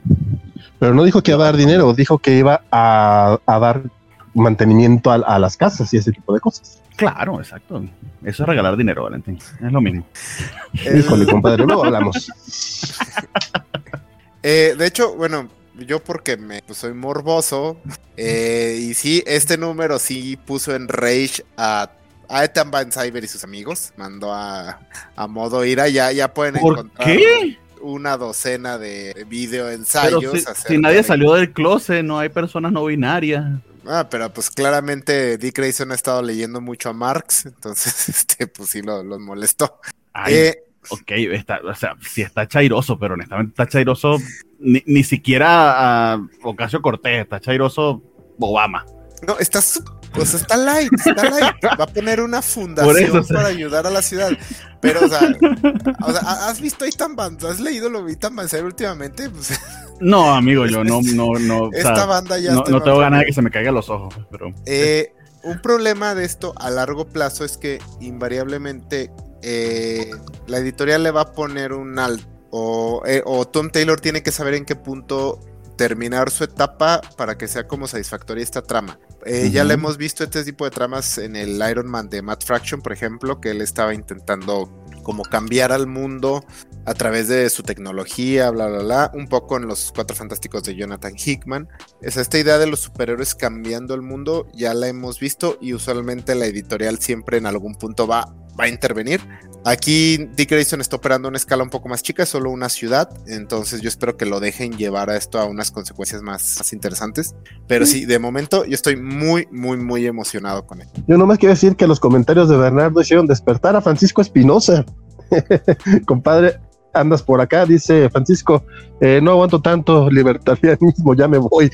Pero no dijo que iba a dar dinero, dijo que iba a, dar mantenimiento a, las casas y ese tipo de cosas. Claro, exacto. Eso es regalar dinero, Valentín. Es lo mismo. Con mi compadre, luego hablamos. Eh, de hecho, bueno, yo porque me pues, soy morboso. Eh, y sí, este número sí puso en rage a, a Ethan Van Cyber y sus amigos. Mandó a, a modo ira. Ya, ya pueden encontrar una docena de video ensayos. Si, nadie salió del closet, no hay personas no binarias. Ah, pero pues claramente Dick Grayson ha estado leyendo mucho a Marx, entonces este, pues sí los lo molestó. eh, ok, está, o sea, sí está chairoso, pero honestamente está chairoso ni, ni siquiera a Ocasio Cortés, está chairoso Obama. No, está, pues está light, está light. Va a poner una fundación para ayudar a la ciudad. Pero, o sea, o sea ¿has visto Itan banda ¿Has leído lo de Itan últimamente? Pues, no, amigo, yo no, no, no. Esta banda ya No, no tengo ganas de que se me caigan los ojos, pero. Eh, un problema de esto a largo plazo es que invariablemente eh, la editorial le va a poner un alto o, eh, o, Tom Taylor tiene que saber en qué punto terminar su etapa para que sea como satisfactoria esta trama. Eh, ya le hemos visto este tipo de tramas en el Iron Man de Matt Fraction, por ejemplo, que él estaba intentando como cambiar al mundo a través de su tecnología, bla, bla, bla, un poco en los Cuatro Fantásticos de Jonathan Hickman. Es esta idea de los superhéroes cambiando el mundo, ya la hemos visto y usualmente la editorial siempre en algún punto va, va a intervenir. Aquí Dick Grayson está operando a una escala un poco más chica, es solo una ciudad, entonces yo espero que lo dejen llevar a esto a unas consecuencias más, más interesantes. Pero sí, de momento yo estoy muy, muy, muy emocionado con él. Yo nomás quiero decir que los comentarios de Bernardo hicieron despertar a Francisco Espinosa. Compadre, andas por acá, dice Francisco, eh, no aguanto tanto libertarianismo, ya me voy.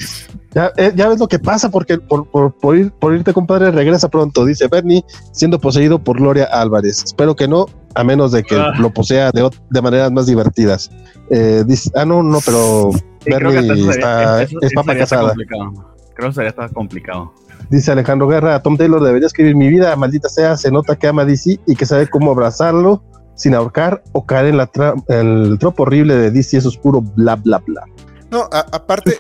Ya, eh, ya ves lo que pasa porque por, por, ir, por irte, compadre, regresa pronto, dice Bernie, siendo poseído por Gloria Álvarez. Espero que no, a menos de que ah. lo posea de, de, maneras más divertidas. Eh, dice, ah, no, no, pero Bernie está, es papa casada. Creo que sería está complicado. Dice Alejandro Guerra, Tom Taylor debería escribir mi vida, maldita sea, se nota que ama DC y que sabe cómo abrazarlo sin ahorcar o caer en, la el tropo horrible de DC es oscuro, bla, bla, bla. No, aparte,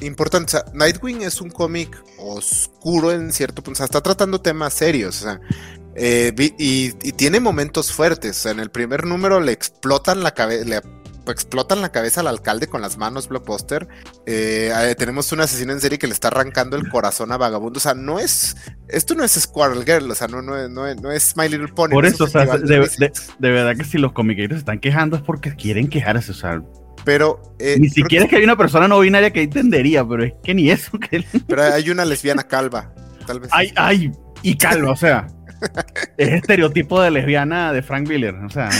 importante, o sea, Nightwing es un cómic oscuro en cierto punto, o sea, está tratando temas serios, o sea, eh, y, tiene momentos fuertes, o sea, en el primer número le explotan la cabeza, explotan la cabeza al alcalde con las manos blockbuster. Eh, eh, tenemos un asesino en serie que le está arrancando el corazón a vagabundo. O sea, no es. Esto no es Squirrel Girl, o sea, no, no, no, no es My Little Pony. Por eso, o sea, de, verdad que si los comiqueeitos se están quejando es porque quieren quejarse, o sea. Pero. Eh, ni siquiera es que hay una persona no binaria que entendería, pero es que ni eso. Que... Pero hay una lesbiana calva, tal vez. Ay, ay, y calva, o sea. es estereotipo de lesbiana de Frank Miller, o sea.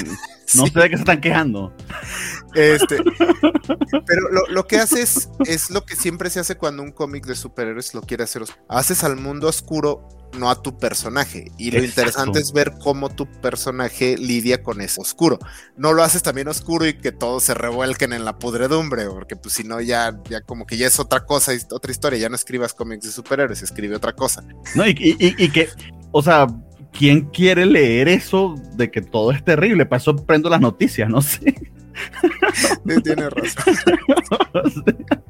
No sé de qué se están quejando. Este, pero lo, que haces es lo que siempre se hace cuando un cómic de superhéroes lo quiere hacer. Haces al mundo oscuro, no a tu personaje. Y lo interesante es ver cómo tu personaje lidia con ese oscuro. No lo haces también oscuro y que todos se revuelquen en la pudredumbre, porque pues si no ya, ya como que ya es otra cosa, otra historia. Ya no escribas cómics de superhéroes, escribe otra cosa. No, y, y que, o sea, ¿quién quiere leer eso de que todo es terrible? Para eso prendo las noticias, no sé. Tiene razón.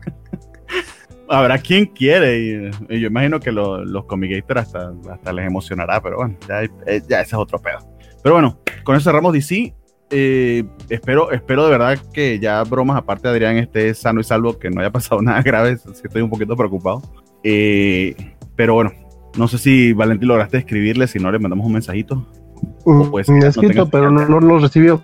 Habrá quien quiere, y, yo imagino que los comigators hasta, hasta les emocionará, pero bueno, ya, eh, ese es otro pedo. Pero bueno, con eso cerramos DC. Eh, espero, espero de verdad que ya bromas aparte Adrián esté sano y salvo, que no haya pasado nada grave, estoy un poquito preocupado. Eh, pero bueno, no sé si Valentín lograste escribirle, si no le mandamos un mensajito. Pues, escrito, pero no, lo recibió.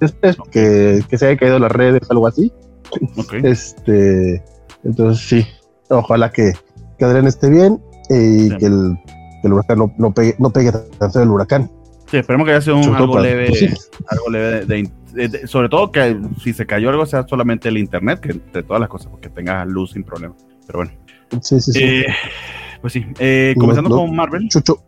Es, que, se haya caído las redes, algo así. Este, entonces sí, ojalá que, que Adrián esté bien y que, el, huracán no, pegue, no pegue tanto el huracán. Sí, esperemos que haya sido un, algo, leve, algo leve, de, sobre todo que si se cayó algo sea solamente el internet, que de todas las cosas, porque tenga luz sin problema. Pero bueno. Sí, sí, sí. Eh, pues sí, eh, comenzando con Marvel. Chucho,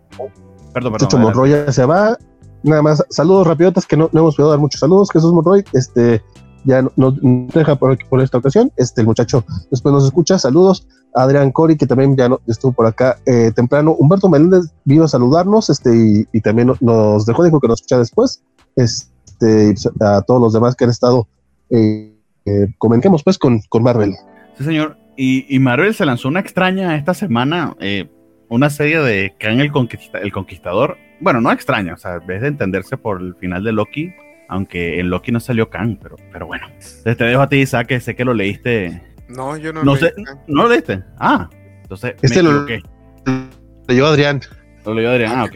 perdón, perdón, Chucho Monroy ya se va. Nada más, saludos rapidotas que no, hemos podido dar muchos saludos. Jesús Monroy, este, ya nos no deja por, por, esta ocasión. Este, el muchacho después nos escucha. Saludos. Adrián Cori, que también ya no, estuvo por acá eh, temprano. Humberto Meléndez vino a saludarnos este, y, también nos dejó, dijo que nos escucha después. Este, a todos los demás que han estado eh, comentemos pues con, con Marvel. Sí, señor. Y, Marvel se lanzó una extraña esta semana, eh, una serie de Kang el, el Conquistador. Bueno, no extraña, o sea, vez de entenderse por el final de Loki, aunque en Loki no salió Kang, pero, pero bueno. Entonces te dejo a ti, Isaac, que sé que lo leíste. No, yo no, no sé, ¿No lo leíste? Ah, entonces. Este lo leyó Adrián. Lo leyó Adrián, ah, ok.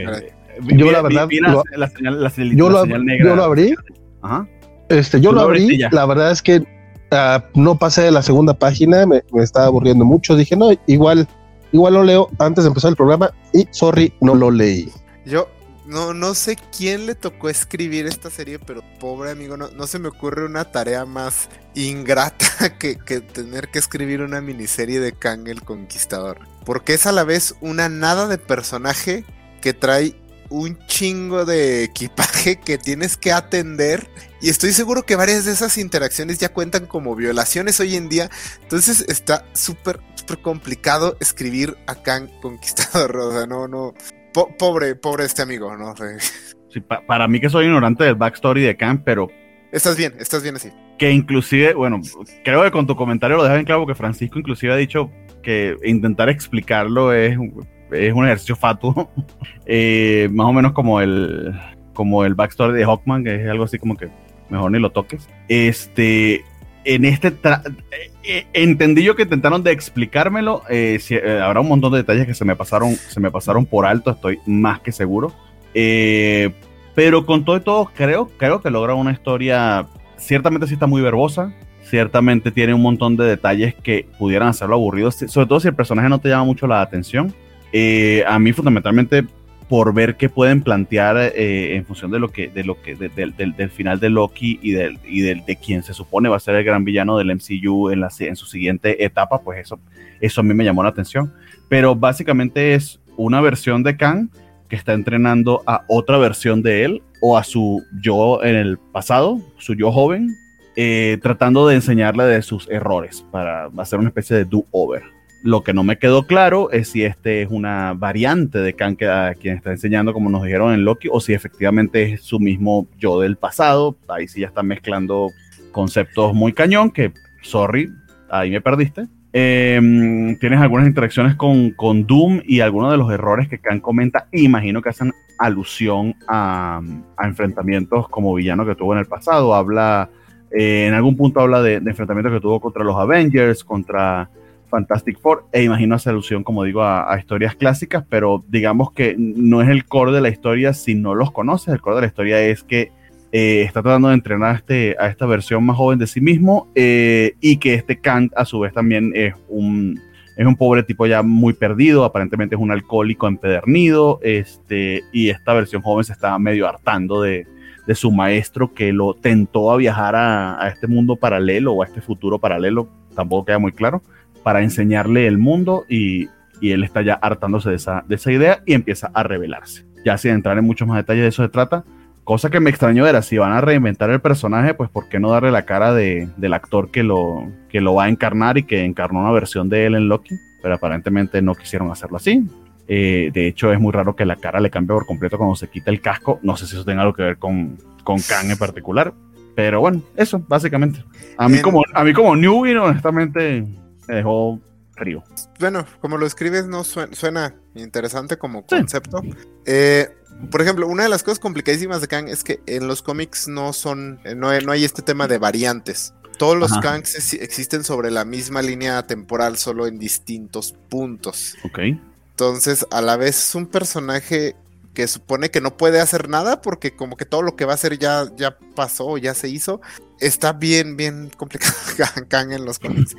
Yo la verdad. yo, lo, yo lo abrí. Ajá. Este, yo lo, abrí. La verdad es que Ah, no pasé de la segunda página, me, estaba aburriendo mucho. Dije, no, igual, igual lo leo antes de empezar el programa y sorry, no lo leí. Yo no, no sé quién le tocó escribir esta serie, pero pobre amigo, no, no se me ocurre una tarea más ingrata que, que, tener que escribir una miniserie de Kang el Conquistador. Porque es a la vez una nada de personaje que trae un chingo de equipaje que tienes que atender. Y estoy seguro que varias de esas interacciones ya cuentan como violaciones hoy en día. Entonces está súper, súper complicado escribir a Kang Conquistador. O sea, no, no. pobre, pobre este amigo, ¿no? Sí, para mí que soy ignorante del backstory de Kang, pero... Estás bien, estás bien así. Que inclusive, bueno, creo que con tu comentario lo dejas en claro que Francisco inclusive ha dicho que intentar explicarlo es es un ejercicio fatuo, eh, más o menos como el, como el backstory de Hawkman, que es algo así como que mejor ni lo toques. Este, en este, eh, eh, entendí yo que intentaron de explicármelo, habrá un montón de detalles que se me pasaron, se me pasaron por alto, estoy más que seguro. pero con todo y todo, creo, creo que logra una historia, ciertamente sí está muy verbosa, ciertamente tiene un montón de detalles que pudieran hacerlo aburrido, sobre todo si el personaje no te llama mucho la atención. Eh, a mí fundamentalmente por ver qué pueden plantear eh, en función de lo que, de lo que, del, final de Loki y, del, y del, de quien se supone va a ser el gran villano del MCU en, la, en su siguiente etapa, pues eso, eso a mí me llamó la atención. Pero básicamente es una versión de Kang que está entrenando a otra versión de él o a su yo en el pasado, su yo joven, eh, tratando de enseñarle de sus errores para hacer una especie de do-over. Lo que no me quedó claro es si este es una variante de Kang que a quien está enseñando, como nos dijeron en Loki, o si efectivamente es su mismo yo del pasado. Ahí sí ya está mezclando conceptos muy cañón, que, sorry, ahí me perdiste. Em, tienes algunas interacciones con, con, Doom y algunos de los errores que Kang comenta, imagino que hacen alusión a, enfrentamientos como villano que tuvo en el pasado. Habla, eh, en algún punto habla de enfrentamientos que tuvo contra los Avengers, contra Fantastic Four, e imagino hacer alusión, como digo, a, historias clásicas, pero digamos que no es el core de la historia si no los conoces, el core de la historia es que eh, está tratando de entrenar a, este, a esta versión más joven de sí mismo eh, y que este Kant a su vez también es un, es un pobre tipo ya muy perdido, aparentemente es un alcohólico empedernido, este, y esta versión joven se está medio hartando de, de su maestro que lo tentó a viajar a, a, este mundo paralelo o a este futuro paralelo, tampoco queda muy claro, para enseñarle el mundo y, él está ya hartándose de esa, de esa idea y empieza a revelarse. Ya sin entrar en muchos más detalles de eso se trata, cosa que me extrañó era si van a reinventar el personaje, pues por qué no darle la cara de, del actor que lo, que lo va a encarnar y que encarnó una versión de él en Loki, pero aparentemente no quisieron hacerlo así. Eh, de hecho, es muy raro que la cara le cambie por completo cuando se quita el casco. No sé si eso tenga algo que ver con, con Kang en particular. Pero bueno, eso, básicamente. A mí, como, a mí como newbie, honestamente, me dejó frío. Bueno, como lo escribes, no suena, interesante como concepto. Eh, por ejemplo, una de las cosas complicadísimas de Kang es que en los cómics no son, eh, no hay, este tema de variantes. Todos los Kangs existen sobre la misma línea temporal, solo en distintos puntos. Ok. Entonces, a la vez es un personaje que supone que no puede hacer nada porque como que todo lo que va a hacer ya, ya pasó, ya se hizo. Está bien, bien complicado Kang en los cómics.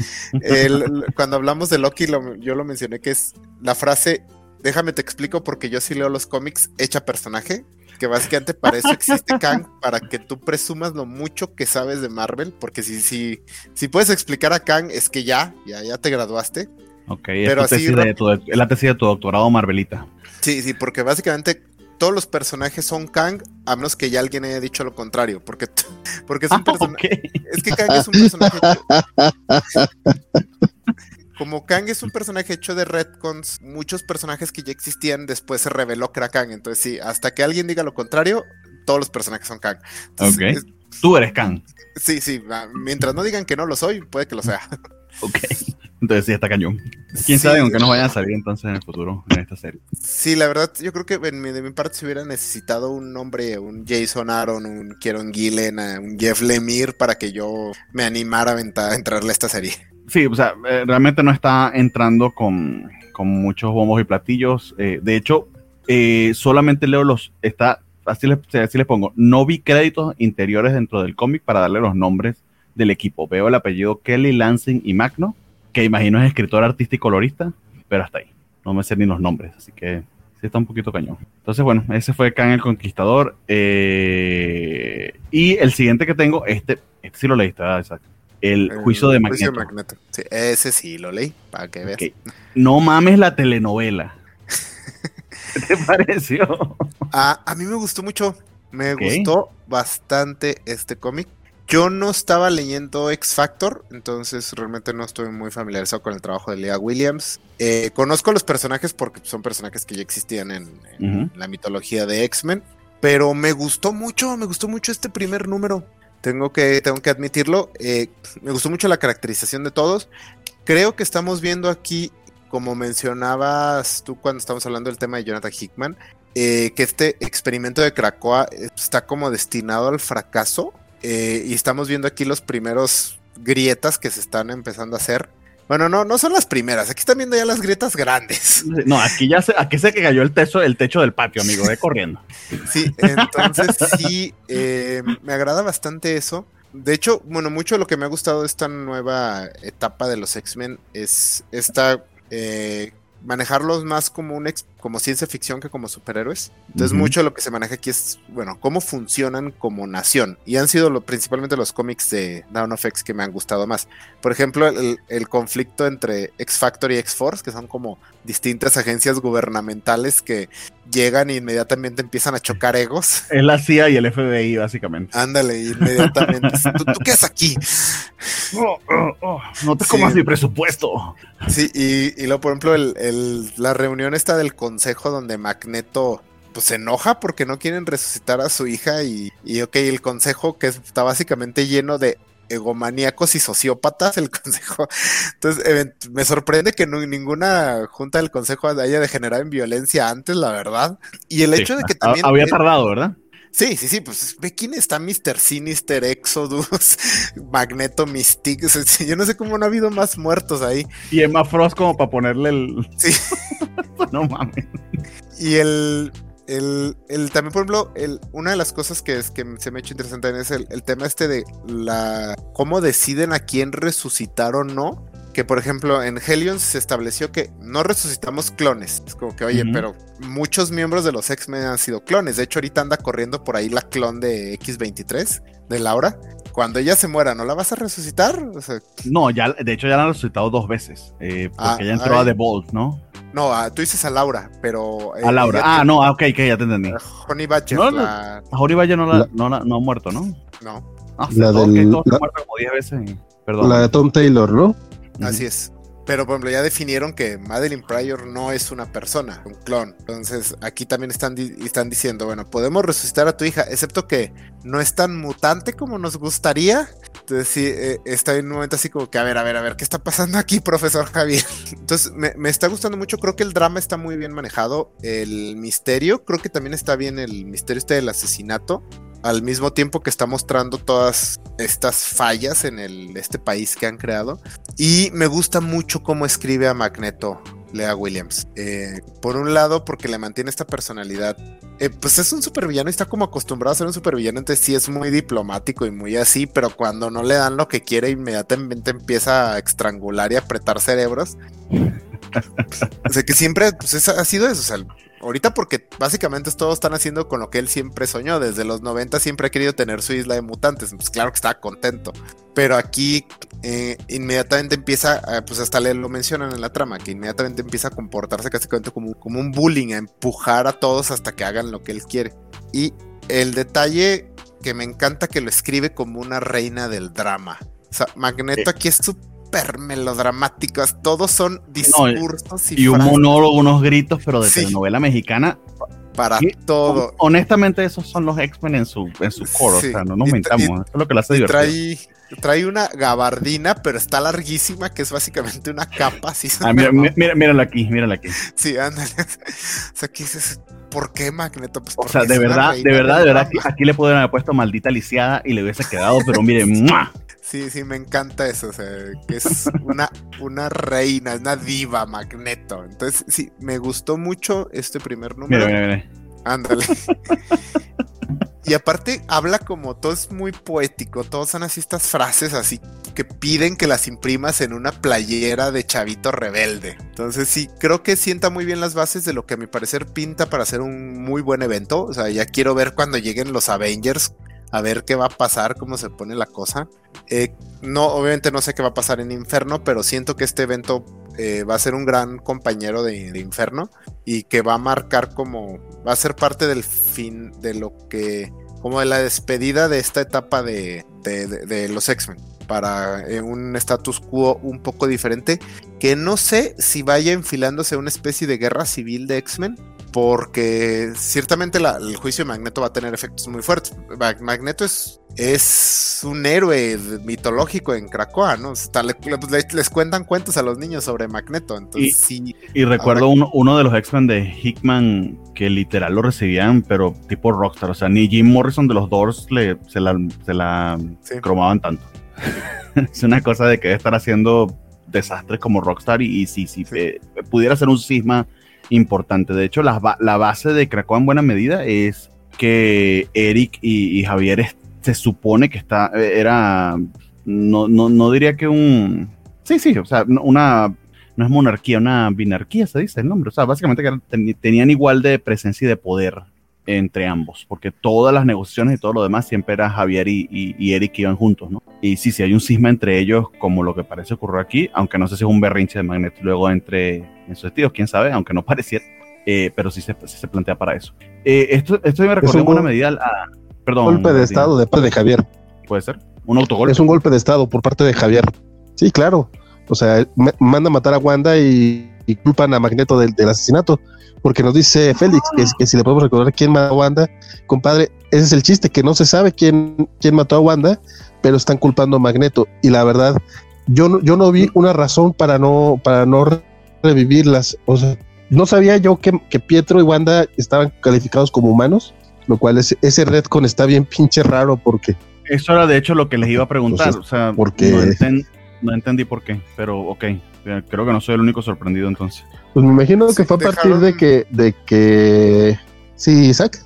cuando hablamos de Loki, yo lo mencioné que es la frase, déjame te explico porque yo sí leo los cómics hecha personaje, que básicamente para eso existe Kang, para que tú presumas lo mucho que sabes de Marvel, porque si, si, si puedes explicar a Kang es que ya, ya, ya te graduaste. Ok, pero es, así, de es la tesis de tu doctorado Marvelita. Sí, sí, porque básicamente todos los personajes son Kang, a menos que ya alguien haya dicho lo contrario, porque, porque es un personaje. Es que Kang es un personaje. como Kang es un personaje hecho de retcons, muchos personajes que ya existían después se reveló que era Kang. Entonces, sí, hasta que alguien diga lo contrario, todos los personajes son Kang. ok. Tú eres Kang. Sí, sí. Mientras no digan que no lo soy, puede que lo sea. Ok. Entonces sí está cañón. Quién sabe, aunque no vayan a salir entonces en el futuro en esta serie. Sí, la verdad, yo creo que de mi parte se hubiera necesitado un nombre, un Jason Aaron, un Kieron Gillen, un Jeff Lemire para que yo me animara a, entrarle a esta serie. Sí, o sea, eh, realmente no está entrando con, muchos bombos y platillos. Eh, de hecho, eh, solamente leo los. Está, así les, así les pongo. No vi créditos interiores dentro del cómic para darle los nombres del equipo. Veo el apellido Kelly Lansing y Magno que imagino es escritor, artista y colorista, pero hasta ahí. No me sé ni los nombres, así que sí está un poquito cañón. Entonces, bueno, ese fue Khan el Conquistador. Eh, y el siguiente que tengo, este, este sí lo leíste, ¿verdad? Exacto. El, juicio de Magneto. Sí, ese sí lo leí, para que veas. No mames la telenovela. ¿Qué te pareció? Ah, a mí me gustó mucho. Me gustó bastante este cómic. Yo no estaba leyendo X Factor, entonces realmente no estoy muy familiarizado con el trabajo de Leah Williams. Eh, conozco los personajes porque son personajes que ya existían en, la mitología de X-Men, pero me gustó mucho, me gustó mucho este primer número. Tengo que, tengo que admitirlo. Eh, me gustó mucho la caracterización de todos. Creo que estamos viendo aquí, como mencionabas tú cuando estamos hablando del tema de Jonathan Hickman, eh, que este experimento de Krakoa está como destinado al fracaso eh, y estamos viendo aquí los primeros grietas que se están empezando a hacer. Bueno, no, no son las primeras. Aquí están viendo ya las grietas grandes. No, aquí ya se, aquí se que cayó el techo, el techo del patio, amigo, de corriendo. Sí, entonces sí, eh, me agrada bastante eso. De hecho, bueno, mucho de lo que me ha gustado de esta nueva etapa de los X-Men es esta eh, manejarlos más como un como ciencia ficción que como superhéroes. Entonces, mucho de lo que se maneja aquí es, bueno, cómo funcionan como nación. Y han sido lo, principalmente los cómics de Down of X que me han gustado más. Por ejemplo, el, el conflicto entre X Factor y X Force, que son como distintas agencias gubernamentales que llegan e inmediatamente empiezan a chocar egos. Es la CIA y el FBI, básicamente. Ándale, inmediatamente. ¿Tú, qué haces aquí? Oh, oh, oh, no te comas mi presupuesto. Sí, y, y luego, por ejemplo, el, la reunión esta del consejo donde Magneto pues se enoja porque no quieren resucitar a su hija y, y ok, el consejo que está básicamente lleno de egomaníacos y sociópatas el consejo. Entonces, me sorprende que ninguna junta del consejo haya degenerado en violencia antes, la verdad. Y el hecho de que también... Había tardado, ¿verdad? Sí, sí, sí, pues ve quién está Mr. Sinister, Exodus, Magneto, Mystique. yo no sé cómo no ha habido más muertos ahí. Y Emma Frost como para ponerle el... Sí. no mames. Y el, el, el, también, por ejemplo, el, una de las cosas que, es, que se me ha hecho interesante es el, el, tema este de la cómo deciden a quién resucitar o no. Que por ejemplo en Helion se estableció que no resucitamos clones. Es como que, oye, pero muchos miembros de los X-Men han sido clones. De hecho, ahorita anda corriendo por ahí la clon de X23, de Laura. Cuando ella se muera, ¿no la vas a resucitar? no, ya, de hecho ya la han resucitado dos veces. Eh, porque ah, ella entró a The Vault, ¿no? No, tú dices a Laura, pero. a Laura. Ah, no, ah, ok, ok, ya te entendí. Honey Badger. No, la... Honey Badger no, la, no, no ha muerto, ¿no? No. Ah, la del, la, como 10 veces. Perdón. La de Tom Taylor, ¿no? Así es. Pero, por ejemplo, ya definieron que Madeline Pryor no es una persona, un clon. Entonces, aquí también están, están diciendo, bueno, podemos resucitar a tu hija, excepto que no es tan mutante como nos gustaría. Entonces, sí, eh, está en un momento así como que, a ver, a ver, a ver, ¿qué está pasando aquí, profesor Javier? Entonces, me, me está gustando mucho. Creo que el drama está muy bien manejado. El misterio, creo que también está bien el misterio este del asesinato al mismo tiempo que está mostrando todas estas fallas en este país que han creado. Y me gusta mucho cómo escribe a Magneto Lea Williams. Eh, por un lado, porque le mantiene esta personalidad. Eh, pues es un supervillano y está como acostumbrado a ser un supervillano, entonces sí es muy diplomático y muy así, pero cuando no le dan lo que quiere, inmediatamente empieza a estrangular y apretar cerebros. o que siempre pues, ha sido eso. Ahorita porque básicamente todos están haciendo con lo que él siempre soñó. Desde los 90 siempre ha querido tener su isla de mutantes. Pues claro que estaba contento. Pero aquí eh, inmediatamente empieza, pues hasta le lo mencionan en la trama, que inmediatamente empieza a comportarse casi como, como un bullying, a empujar a todos hasta que hagan lo que él quiere. Y el detalle que me encanta que lo escribe como una reina del drama. O sea, Magneto aquí es súper melodramáticas, todos son discursos y, un monólogo, unos gritos, pero de telenovela mexicana. Para todo. Honestamente, esos son los X-Men en su, en su core, o sea, no nos mentamos, es lo que lo hace divertido. Trae, trae una gabardina, pero está larguísima, que es básicamente una capa. Así ah, mira, mira, mírala aquí, mírala aquí. Sí, ándale. O sea, aquí dices, ¿por qué Magneto? Pues o sea, de verdad, de verdad, de verdad, aquí, le podrían haber puesto maldita lisiada y le hubiese quedado, pero mire, Sí, sí, me encanta eso, o sea, que es una, una reina, es una diva Magneto. Entonces, sí, me gustó mucho este primer número. Mira, mira, mira. Ándale. y aparte habla como todo es muy poético, todos son así estas frases así que piden que las imprimas en una playera de chavito rebelde. Entonces sí, creo que sienta muy bien las bases de lo que a mi parecer pinta para hacer un muy buen evento. O sea, ya quiero ver cuando lleguen los Avengers a ver qué va a pasar, cómo se pone la cosa. Eh, no, obviamente no sé qué va a pasar en Inferno, pero siento que este evento eh, va a ser un gran compañero de, Inferno y que va a marcar como, va a ser parte del fin de lo que, como de la despedida de esta etapa de, de los X-Men para eh, un status quo un poco diferente, que no sé si vaya enfilándose una especie de guerra civil de X-Men porque ciertamente el juicio de Magneto va a tener efectos muy fuertes. Magneto es, es un héroe mitológico en Krakoa, ¿no? les, cuentan cuentos a los niños sobre Magneto. Entonces, y, sí, y recuerdo uno, de los X-Men de Hickman que literal lo recibían, pero tipo Rockstar. O sea, ni Jim Morrison de los Doors le, se la, se la cromaban tanto. es una cosa de que debe estar haciendo desastres como Rockstar y, si, si eh, pudiera ser un cisma importante. De hecho, la, base de Krakow en buena medida es que Eric y, Javier se supone que está, era, no, no, diría que un, sí, sí, o sea, una, no es monarquía, una binarquía se dice el nombre, o sea, básicamente que tenían igual de presencia y de poder entre ambos, porque todas las negociaciones y todo lo demás siempre era Javier y, y, Eric que iban juntos, ¿no? Y sí, sí hay un cisma entre ellos, como lo que parece ocurrir aquí, aunque no sé si es un berrinche de Magneto luego entre en sus tíos, quién sabe, aunque no pareciera, eh, pero sí se, se, plantea para eso. Eh, esto, esto me en una medida a, perdón. Golpe de estado de parte de Javier. Puede ser, un autogolpe. Es un golpe de estado por parte de Javier. Sí, claro. O sea, manda a matar a Wanda y, culpan a Magneto del, del asesinato porque nos dice Félix que, si le podemos recordar quién mató a Wanda, compadre, ese es el chiste, que no se sabe quién, quién mató a Wanda, pero están culpando a Magneto. Y la verdad, yo no, yo no vi una razón para no, para no revivirlas. O sea, no sabía yo que, Pietro y Wanda estaban calificados como humanos, lo cual es, ese retcon está bien pinche raro porque... Eso era de hecho lo que les iba a preguntar, o sea, porque... no, no entendí por qué, pero ok, creo que no soy el único sorprendido entonces. Pues me imagino que fue a partir de que, de que. Sí, Isaac.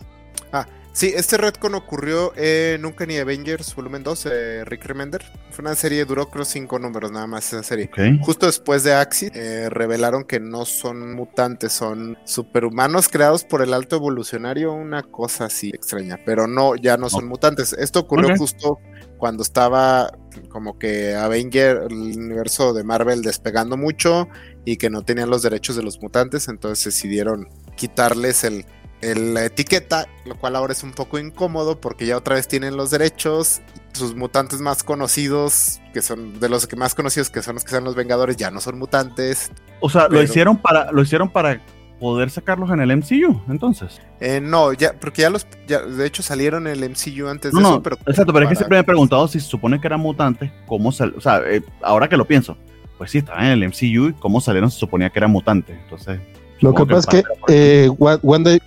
Ah, sí, este retcon ocurrió en Nunca ni Avengers Volumen 2, eh, Rick Remender. Fue una serie, duró creo cinco números nada más esa serie. Justo después de Axis, eh, revelaron que no son mutantes, son superhumanos creados por el alto evolucionario, una cosa así extraña, pero no, ya no son mutantes. Esto ocurrió justo cuando estaba como que Avenger, el universo de Marvel despegando mucho y que no tenían los derechos de los mutantes, entonces decidieron quitarles el, la etiqueta, lo cual ahora es un poco incómodo porque ya otra vez tienen los derechos, sus mutantes más conocidos, que son de los que más conocidos que son los que son los Vengadores, ya no son mutantes. O sea, lo hicieron para lo hicieron para poder sacarlos en el MCU, entonces. Eh, no, ya, porque ya los, ya, de hecho salieron en el MCU antes de eso, pero... Exacto, pero es que siempre me he preguntado si se supone que eran mutantes, cómo sal, o sea, eh, ahora que lo pienso, pues sí, estaban en el MCU y cómo salieron se suponía que eran mutantes, entonces... Lo que, pasa es que eh, Wanda,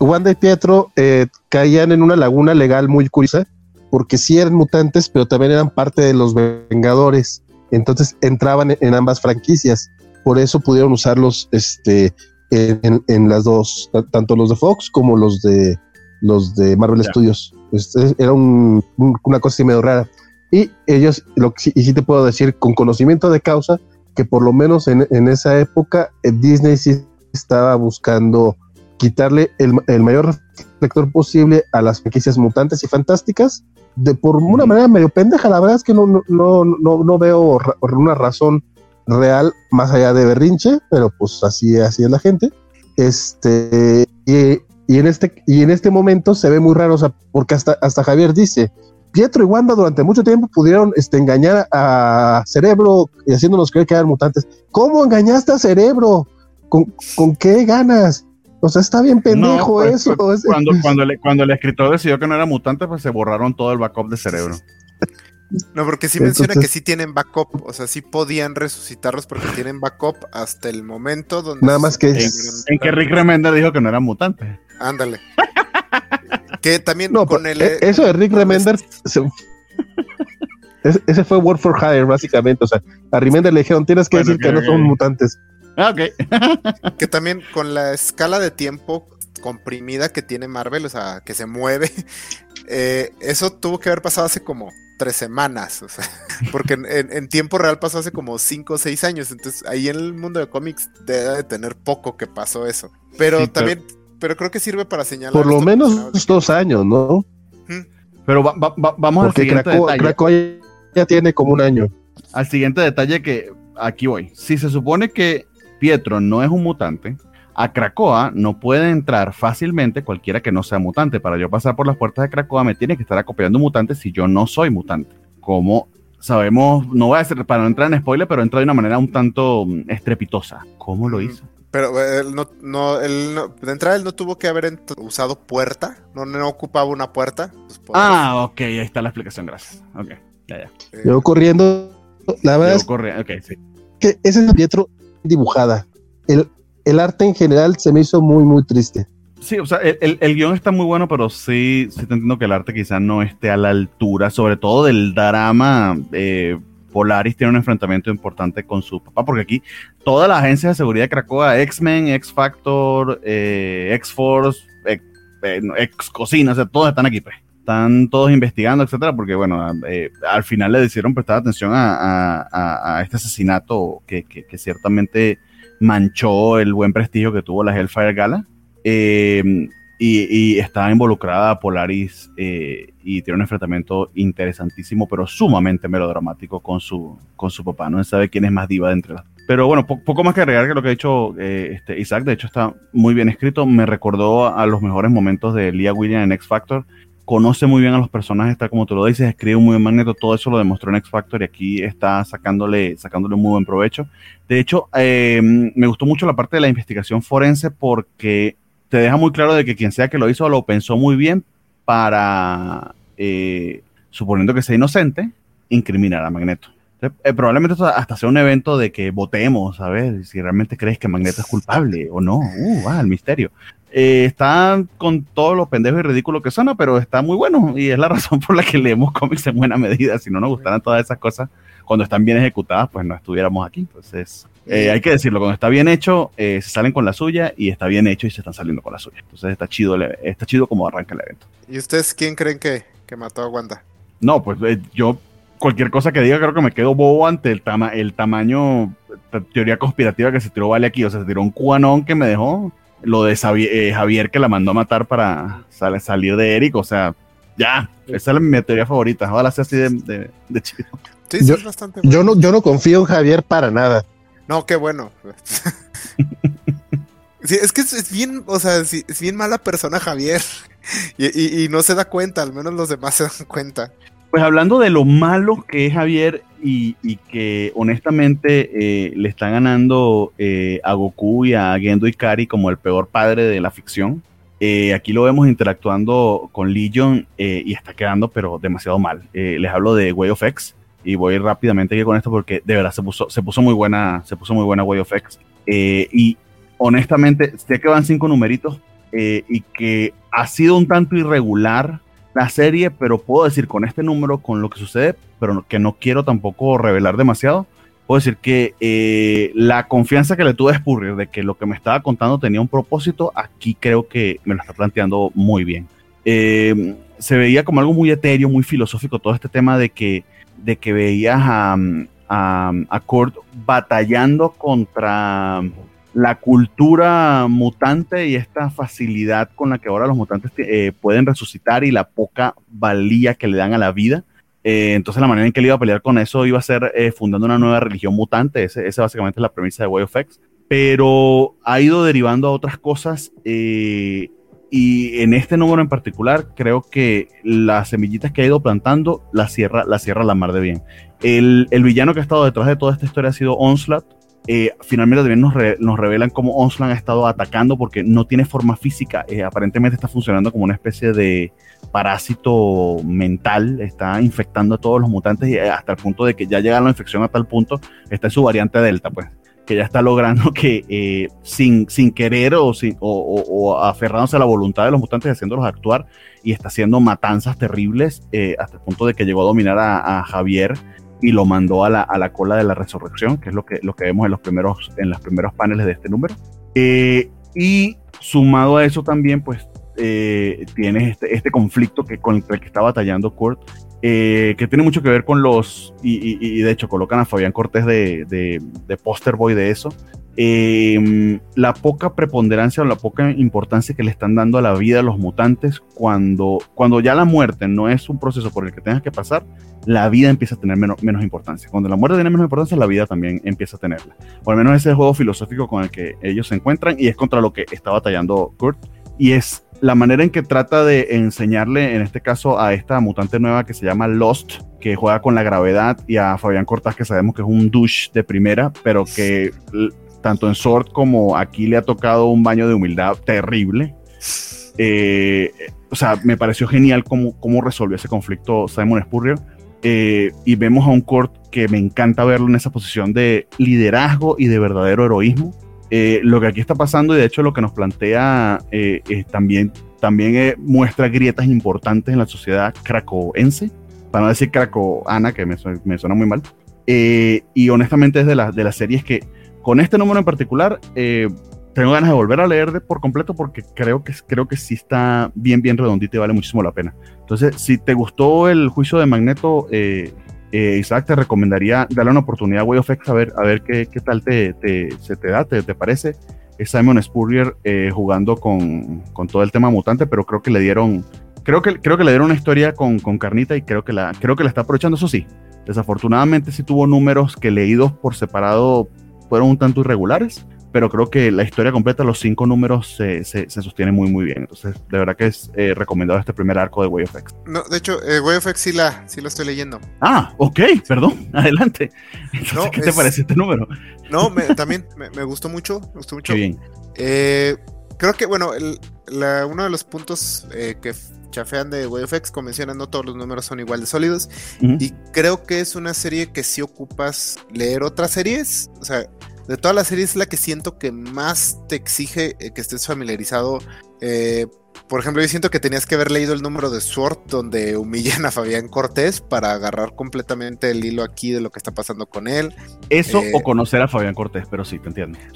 Wanda, y Pietro eh, caían en una laguna legal muy curiosa, porque sí eran mutantes, pero también eran parte de los Vengadores, entonces entraban en ambas franquicias, por eso pudieron usarlos este, en, las dos, tanto los de Fox como los de los de Marvel Studios. Este, era una cosa así medio rara. Y ellos, lo que y sí te puedo decir con conocimiento de causa, que por lo menos en, esa época eh, Disney sí estaba buscando quitarle el, mayor reflector posible a las franquicias mutantes y fantásticas, de por una manera medio pendeja. La verdad es que no, no, no, no veo una razón real más allá de berrinche, pero pues así, así es la gente. Este, y, en este, y en este momento se ve muy raro, o sea, porque hasta, hasta Javier dice, Pietro y Wanda durante mucho tiempo pudieron este, engañar a Cerebro y haciéndonos creer que eran mutantes. ¿Cómo engañaste a Cerebro? ¿Con, con qué ganas? O sea, está bien pendejo pues, eso. Pues, cuando, cuando, cuando el escritor decidió que no era mutante, pues se borraron todo el backup de cerebro. No, porque sí menciona que sí tienen backup, o sea, sí podían resucitarlos porque tienen backup hasta el momento donde... Nada más que... En, que Rick Remender dijo que no eran mutantes. Ándale. que también no, con el... E, eso de Rick Remender... ese fue Word for Hire, básicamente. O sea, a Remender le dijeron, tienes que decir que, no son mutantes. Ah, ok. que también con la escala de tiempo comprimida que tiene Marvel, o sea, que se mueve, eh, eso tuvo que haber pasado hace como tres semanas, o sea, porque en, tiempo real pasó hace como cinco o seis años, entonces ahí en el mundo de cómics debe de tener poco que pasó eso. Pero también, pero... creo que sirve para señalar. Por lo menos dos años, ¿no? Pero vamos al siguiente detalle. ya tiene como un año. Al siguiente detalle que aquí voy. Si se supone que Pietro no es un mutante, a Krakoa no puede entrar fácilmente cualquiera que no sea mutante. Para yo pasar por las puertas de Krakoa me tiene que estar acopiando mutantes si yo no soy mutante. Como sabemos, no voy a decir para no entrar en spoiler, pero entra de una manera un tanto mm, estrepitosa. ¿Cómo lo mm, hizo? Pero eh, él no, no, él de entrada él no tuvo que haber usado puerta, no, no ocupaba una puerta. Pues, ah, ok, ahí está la explicación, gracias. Ok, ya, ya. Yo corriendo, la verdad es okay, sí. que ese es Pietro dibujada. El, el arte en general se me hizo muy, muy triste. Sí, o sea, el, el, guion está muy bueno, pero sí, sí te entiendo que el arte quizás no esté a la altura, sobre todo del drama. Eh, Polaris tiene un enfrentamiento importante con su papá, porque aquí todas las agencias de seguridad de Krakoa, X-Men, X-Factor, eh, X-Force, X-Cocina, o sea, todos están aquí, pues. Están todos investigando, etcétera, porque, bueno, eh, al final le decidieron prestar atención a, a, este asesinato que, que ciertamente manchó el buen prestigio que tuvo la Hellfire Gala. Eh, y, estaba involucrada Polaris eh, y tiene un enfrentamiento interesantísimo, pero sumamente melodramático con su, con su papá. No se sabe quién es más diva de entre las. Pero bueno, poco más que agregar que lo que ha dicho eh, este, Isaac. De hecho, está muy bien escrito. Me recordó a, los mejores momentos de Leah Williams en X Factor conoce muy bien a los personajes, está como tú lo dices, escribe muy bien Magneto, todo eso lo demostró en X Factor y aquí está sacándole, sacándole muy buen provecho. De hecho, eh, me gustó mucho la parte de la investigación forense porque te deja muy claro de que quien sea que lo hizo lo pensó muy bien para, eh, suponiendo que sea inocente, incriminar a Magneto. Eh, probablemente hasta sea un evento de que votemos, a ver si realmente crees que Magneto es culpable o no. Uh, el misterio. Eh, está con todo lo pendejo y ridículo que suena, pero está muy bueno y es la razón por la que leemos cómics en buena medida. Si no nos gustaran todas esas cosas cuando están bien ejecutadas, pues no estuviéramos aquí. Entonces, eh, hay que decirlo, cuando está bien hecho, eh, se salen con la suya y está bien hecho y se están saliendo con la suya. Entonces está chido, está chido como arranca el evento. ¿Y ustedes quién creen que, que mató a Wanda? No, pues yo cualquier cosa que diga creo que me quedo bobo ante el, tama el tamaño, teoría conspirativa que se tiró Vale aquí. O sea, se tiró un cubanón que me dejó lo de eh, Javier, que la mandó a matar para salir de Eric, o sea, ya, esa es mi teoría favorita, ojalá sea así de, chido. yo, yo, no, yo no confío en Javier para nada. No, qué bueno. es que es, bien, o sea, es bien mala persona Javier. y, no se da cuenta, al menos los demás se dan cuenta. Pues hablando de lo malo que es Javier y, que honestamente eh, le está ganando eh, a Goku y a Gendo Ikari como el peor padre de la ficción. Eh, aquí lo vemos interactuando con Legion y está quedando pero demasiado mal. les hablo de Way of X y voy rápidamente aquí con esto porque de verdad se puso, se puso muy buena, se puso muy buena Way of X. y honestamente, sé que van cinco numeritos y que ha sido un tanto irregular la serie, pero puedo decir con este número, con lo que sucede, pero que no quiero tampoco revelar demasiado, puedo decir que eh, la confianza que le tuve a Spurrier de que lo que me estaba contando tenía un propósito, aquí creo que me lo está planteando muy bien. Eh, se veía como algo muy etéreo, muy filosófico todo este tema de que, de que veías a, a, a Kurt batallando contra la cultura mutante y esta facilidad con la que ahora los mutantes eh, pueden resucitar y la poca valía que le dan a la vida. Eh, entonces la manera en que él iba a pelear con eso iba a ser eh, fundando una nueva religión mutante. Esa ese básicamente es la premisa de Way of X. Pero ha ido derivando a otras cosas y en este número en particular creo que las semillitas que ha ido plantando la cierra la, cierra la mar de bien. El, el villano que ha estado detrás de toda esta historia ha sido Onslaught eh, finalmente también nos, nos, revelan cómo Onslan ha estado atacando porque no tiene forma física, eh, aparentemente está funcionando como una especie de parásito mental, está infectando a todos los mutantes y eh, hasta el punto de que ya llega la infección a tal punto, está en su variante Delta, pues que ya está logrando que sin, sin querer o, sin, o, aferrándose a la voluntad de los mutantes, haciéndolos actuar y está haciendo matanzas terribles hasta el punto de que llegó a dominar a Javier y lo mandó a la, a la, cola de la resurrección, que es lo que, lo que vemos en los primeros, en los primeros paneles de este número. Eh, y sumado a eso también, pues eh, tienes este, este, conflicto que, con el que está batallando Kurt, eh, que tiene mucho que ver con los, y, y, de hecho colocan a Fabián Cortés de, de, de poster boy de eso, eh, la poca preponderancia o la poca importancia que le están dando a la vida de los mutantes cuando, cuando ya la muerte no es un proceso por el que tengas que pasar, la vida empieza a tener menos, menos importancia. Cuando la muerte tiene menos importancia, la vida también empieza a tenerla. Por lo menos ese es el juego filosófico con el que ellos se encuentran y es contra lo que está batallando Kurt. Y es la manera en que trata de enseñarle, en este caso, a esta mutante nueva que se llama Lost, que juega con la gravedad, y a Fabián Cortás, que sabemos que es un douche de primera, pero que tanto en Sword como aquí le ha tocado un baño de humildad terrible. Eh, o sea, me pareció genial cómo, cómo resolvió ese conflicto Simon Spurrier. Eh, y vemos a un Kurt que me encanta verlo en esa posición de liderazgo y de verdadero heroísmo. Eh, lo que aquí está pasando, y de hecho lo que nos plantea también, también muestra grietas importantes en la sociedad cracoense, para no decir cracoana, que me, me suena muy mal. y honestamente es de, de las series que con este número en particular, eh, tengo ganas de volver a leer de por completo porque creo que, creo que sí está bien, bien redondito y vale muchísimo la pena. Entonces, si te gustó el juicio de Magneto, eh, eh, Isaac, te recomendaría darle una oportunidad a Way of X a ver, a ver qué, qué tal te, se te da, te, te parece. Es Simon Spurrier jugando con, con, todo el tema mutante, pero creo que le dieron, creo que, creo que le dieron una historia con, con carnita y creo que, la, creo que la está aprovechando, eso sí. Desafortunadamente sí tuvo números que leídos por separado fueron un tanto irregulares, pero creo que la historia completa, los cinco números, se, se, sostiene muy, muy bien. Entonces, de verdad que es eh, recomendado este primer arco de Way of X. No, de hecho, eh, Way of X sí, la, sí lo estoy leyendo. Ah, ok, perdón, adelante. ¿Qué te parece este número? No, también me, gustó mucho, me gustó mucho. bien. Eh, creo que, bueno, uno de los puntos que chafean de Way of X, como mencionan, no todos los números son igual de sólidos. Y creo que es una serie que si ocupas leer otras series. O sea, de todas las series es la que siento que más te exige eh, que estés familiarizado. Eh, por ejemplo, yo siento que tenías que haber leído el número de Sword donde humillan a Fabián Cortés para agarrar completamente el hilo aquí de lo que está pasando con él. Eso eh, o conocer a Fabián Cortés, pero sí, te entiendo.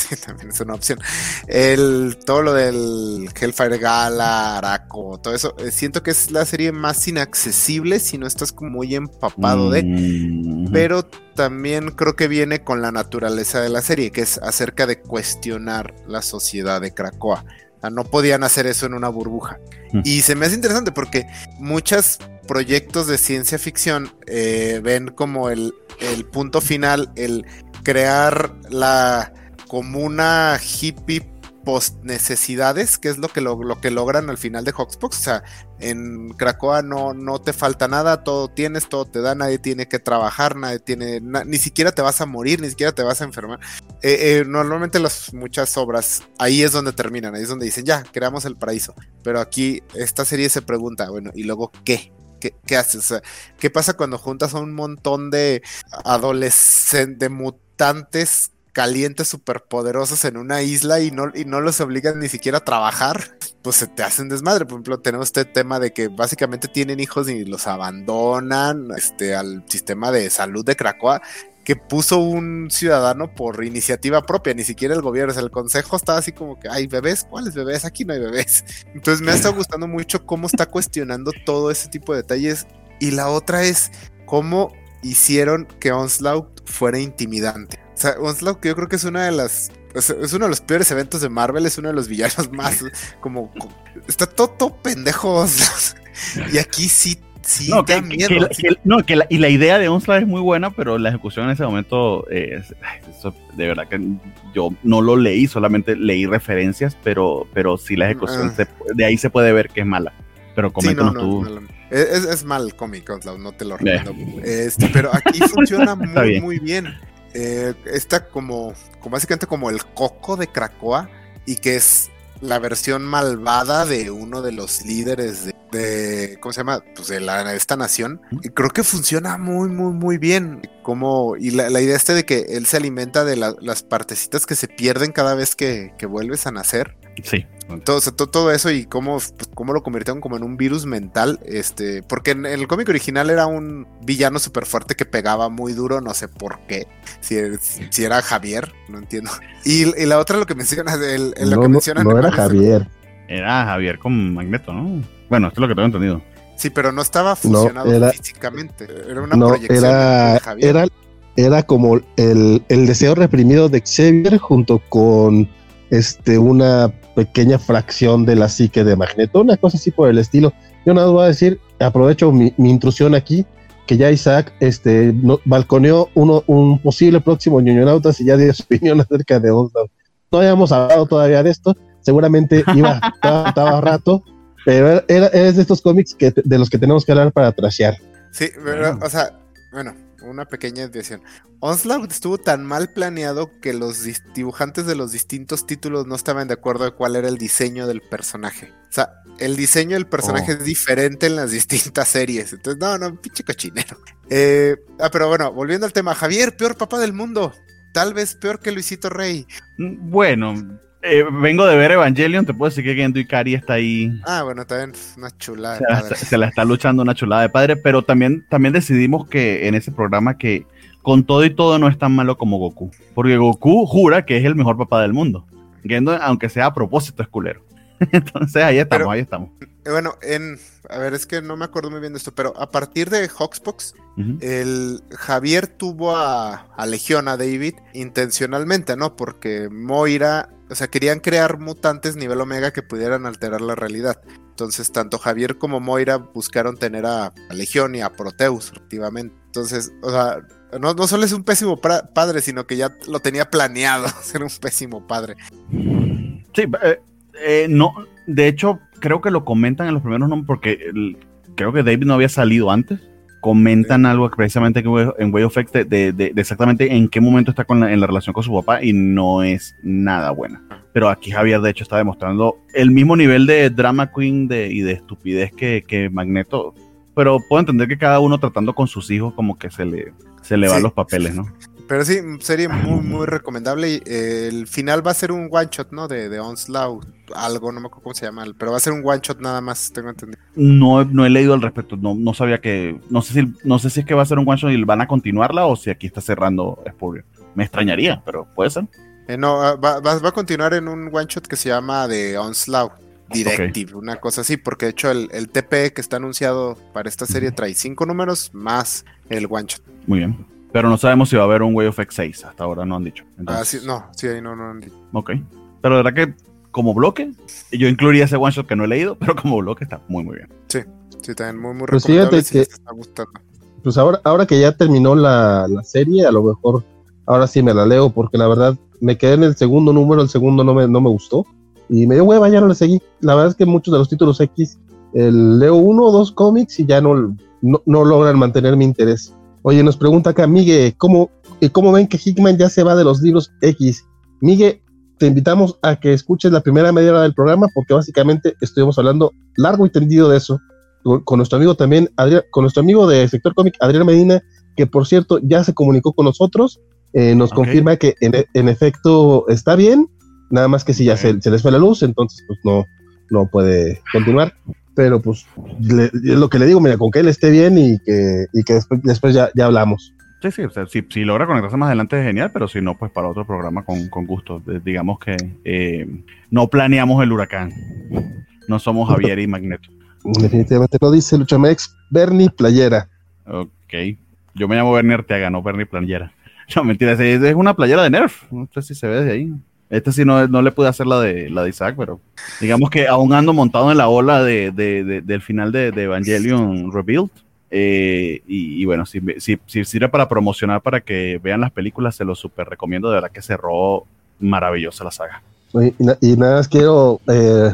Sí. también es una opción. El, todo lo del Hellfire Gala, Araco, todo eso, eh, siento que es la serie más inaccesible si no estás como muy empapado de. Mm, pero también creo que viene con la naturaleza de la serie, que es acerca de cuestionar la sociedad de Cracoa no podían hacer eso en una burbuja. Mm. Y se me hace interesante porque muchos proyectos de ciencia ficción eh, ven como el, el punto final, el crear la comuna hippie post necesidades, que es lo que, lo, que logran al final de Hoxbox. O sea, en Cracoa no, no te falta nada, todo tienes, todo te da, nadie tiene que trabajar, nadie tiene, ni siquiera te vas a morir, ni siquiera te vas a enfermar. Eh, eh, normalmente las muchas obras ahí es donde terminan, ahí es donde dicen, ya, creamos el paraíso. Pero aquí esta serie se pregunta, bueno, ¿y luego qué? ¿Qué, qué haces? ¿qué pasa cuando juntas a un montón de adolescentes, de mutantes calientes superpoderosos en una isla y no, y no los obligan ni siquiera a trabajar, pues se te hacen desmadre. Por ejemplo, tenemos este tema de que básicamente tienen hijos y los abandonan este, al sistema de salud de Cracoa que puso un ciudadano por iniciativa propia, ni siquiera el gobierno, el consejo estaba así como que, hay bebés, ¿cuáles bebés? Aquí no hay bebés. Entonces me ha estado gustando mucho cómo está cuestionando todo ese tipo de detalles. Y la otra es cómo hicieron que Onslaught fuera intimidante sea, Onslaught yo creo que es una de las es uno de los peores eventos de Marvel, es uno de los villanos más como está todo, pendejo. y aquí sí sí no, que, miedo, no, que la, y la idea de Onslaught es muy buena, pero la ejecución en ese momento es, de verdad que yo no lo leí, solamente leí referencias, pero pero sí la ejecución ah. de ahí se puede ver que es mala. Pero coméntanos tú. Es, es, mal cómic, no te lo recomiendo. Este, pero aquí funciona muy, muy bien. eh, está como, como básicamente como el coco de Krakoa y que es la versión malvada de uno de los líderes de, ¿cómo se llama? Pues de, la, esta nación. Y creo que funciona muy, muy, muy bien. Como, y la, idea este de que él se alimenta de las partecitas que se pierden cada vez que, que vuelves a nacer. Sí. Todo, todo, eso y cómo, pues, cómo lo convirtieron como en un virus mental. Este, porque en, el cómic original era un villano súper fuerte que pegaba muy duro, no sé por qué. Si, si era Javier, no entiendo. Y, la otra, lo que mencionas, el, lo no, que mencionan. No, era Javier. Era Javier con Magneto, ¿no? Bueno, esto es lo que tengo entendido. Sí, pero no estaba fusionado físicamente. Era una proyección era, de Javier. Era, era como el, el deseo reprimido de Xavier junto con este, una pequeña fracción de la psique de Magneto, una cosa así por el estilo. Yo nada voy a decir, aprovecho mi, intrusión aquí, que ya Isaac este, balconeó uno, un posible próximo ñoñonautas y ya dio su opinión acerca de Oslo. No habíamos hablado todavía de esto, seguramente iba, estaba, rato, pero era, es de estos cómics que, de los que tenemos que hablar para trashear. Sí, pero, o sea, bueno, una pequeña desviación. Onslaught estuvo tan mal planeado que los dibujantes de los distintos títulos no estaban de acuerdo de cuál era el diseño del personaje. O sea, el diseño del personaje oh. es diferente en las distintas series. Entonces, no, no, pinche cochinero. Eh, ah, pero bueno, volviendo al tema, Javier, peor papá del mundo. Tal vez peor que Luisito Rey. Mm, bueno, eh, vengo de ver Evangelion, te puedo decir que Gendo Ikari está ahí. Ah, bueno, también una chulada. Se, la, se, la está luchando una chulada de padre, pero también, también decidimos que en ese programa que con todo y todo no es tan malo como Goku. Porque Goku jura que es el mejor papá del mundo. Gendo, aunque sea a propósito, es culero. Entonces ahí estamos, ahí estamos. Eh, bueno, en, a ver, es que no me acuerdo muy bien de esto, pero a partir de Hoxbox, el Javier tuvo a, a Legión, a David, intencionalmente, ¿no? Porque Moira o sea, querían crear mutantes nivel Omega que pudieran alterar la realidad. Entonces, tanto Javier como Moira buscaron tener a, Legión y a Proteus, efectivamente. Entonces, o sea, no, solo es un pésimo padre, sino que ya lo tenía planeado ser un pésimo padre. Sí, eh, eh, no, de hecho, creo que lo comentan en los primeros nombres porque creo que David no había salido antes comentan algo precisamente en Way of X de, exactamente en qué momento está con en la relación con su papá y no es nada buena. Pero aquí Javier, de hecho, está demostrando el mismo nivel de drama queen y de estupidez que, Magneto. Pero puedo entender que cada uno tratando con sus hijos como que se le, se le van los papeles, ¿no? Pero sí, serie muy, muy recomendable. el final va a ser un one shot, ¿no? De, de Onslaught, algo, no me acuerdo cómo se llama, pero va a ser un one shot nada más, tengo entendido. No, no he leído al respecto, no, no sabía que, no sé si, no sé si es que va a ser un one shot y van a continuarla o si aquí está cerrando spoiler. Me extrañaría, pero puede ser. Eh, no, ah, va, va, a continuar en un one shot que se llama de Onslaught. Directive, una cosa así, porque de hecho el, el TP que está anunciado para esta serie trae cinco números más el one shot. Muy bien. Pero no sabemos si va a haber un Way of X6. Hasta ahora no han dicho. ah, sí, no, sí, ahí no, no han dicho. Ok. Pero de verdad que como bloque, yo incluiría ese one shot que no he leído, pero como bloque está muy, muy bien. Sí, sí, también muy, muy pues recomendable que, está gustando. Pues ahora, ahora que ya terminó la, la, serie, a lo mejor ahora sí me la leo, porque la verdad me quedé en el segundo número, el segundo no me, no me gustó. Y me dio hueva, ya no le seguí. La verdad es que muchos de los títulos X, el, leo uno o dos cómics y ya no, no, no logran mantener mi interés. Oye, nos pregunta acá Miguel, ¿cómo, ¿cómo ven que Hickman ya se va de los libros X? Miguel, te invitamos a que escuches la primera media hora del programa porque básicamente estuvimos hablando largo y tendido de eso con, nuestro amigo también, con nuestro amigo de Sector Cómic, Adrián Medina, que por cierto ya se comunicó con nosotros, eh, nos confirma que en, efecto está bien, nada más que si ya se, les fue la luz, entonces pues no, no puede continuar pero pues lo que le digo, mira, con que él esté bien y que, y que después, después ya, ya hablamos. Sí, sí, o sea, si, si, logra conectarse más adelante es genial, pero si no, pues para otro programa con, con gusto. digamos que eh, no planeamos el huracán. No somos Javier y Magneto. Definitivamente lo dice Luchamex, Bernie Playera. Ok. Yo me llamo Bernie Arteaga, no Bernie Playera. No, mentira, es una playera de Nerf. No sé si se ve desde ahí. Este sí no, no le pude hacer la de, la de Isaac, pero digamos que aún ando montado en la ola de, del final de, Evangelion Rebuild. Eh, y, bueno, si, si, si, sirve para promocionar, para que vean las películas, se lo súper recomiendo. De verdad que cerró maravillosa la saga. Y, nada más quiero eh,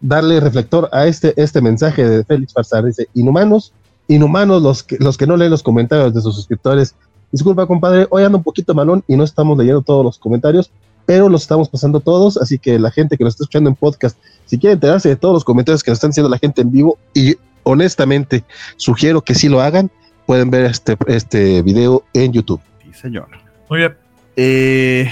darle reflector a este, este mensaje de Félix Farsar. Dice, inhumanos, inhumanos los que, los que no leen los comentarios de sus suscriptores Disculpa, compadre, hoy ando un poquito malón y no estamos leyendo todos los comentarios, pero los estamos pasando todos, así que la gente que nos está escuchando en podcast, si quiere enterarse de todos los comentarios que nos están haciendo la gente en vivo, y honestamente sugiero que sí lo hagan, pueden ver este, este video en YouTube. Sí, señor. Muy bien. Eh,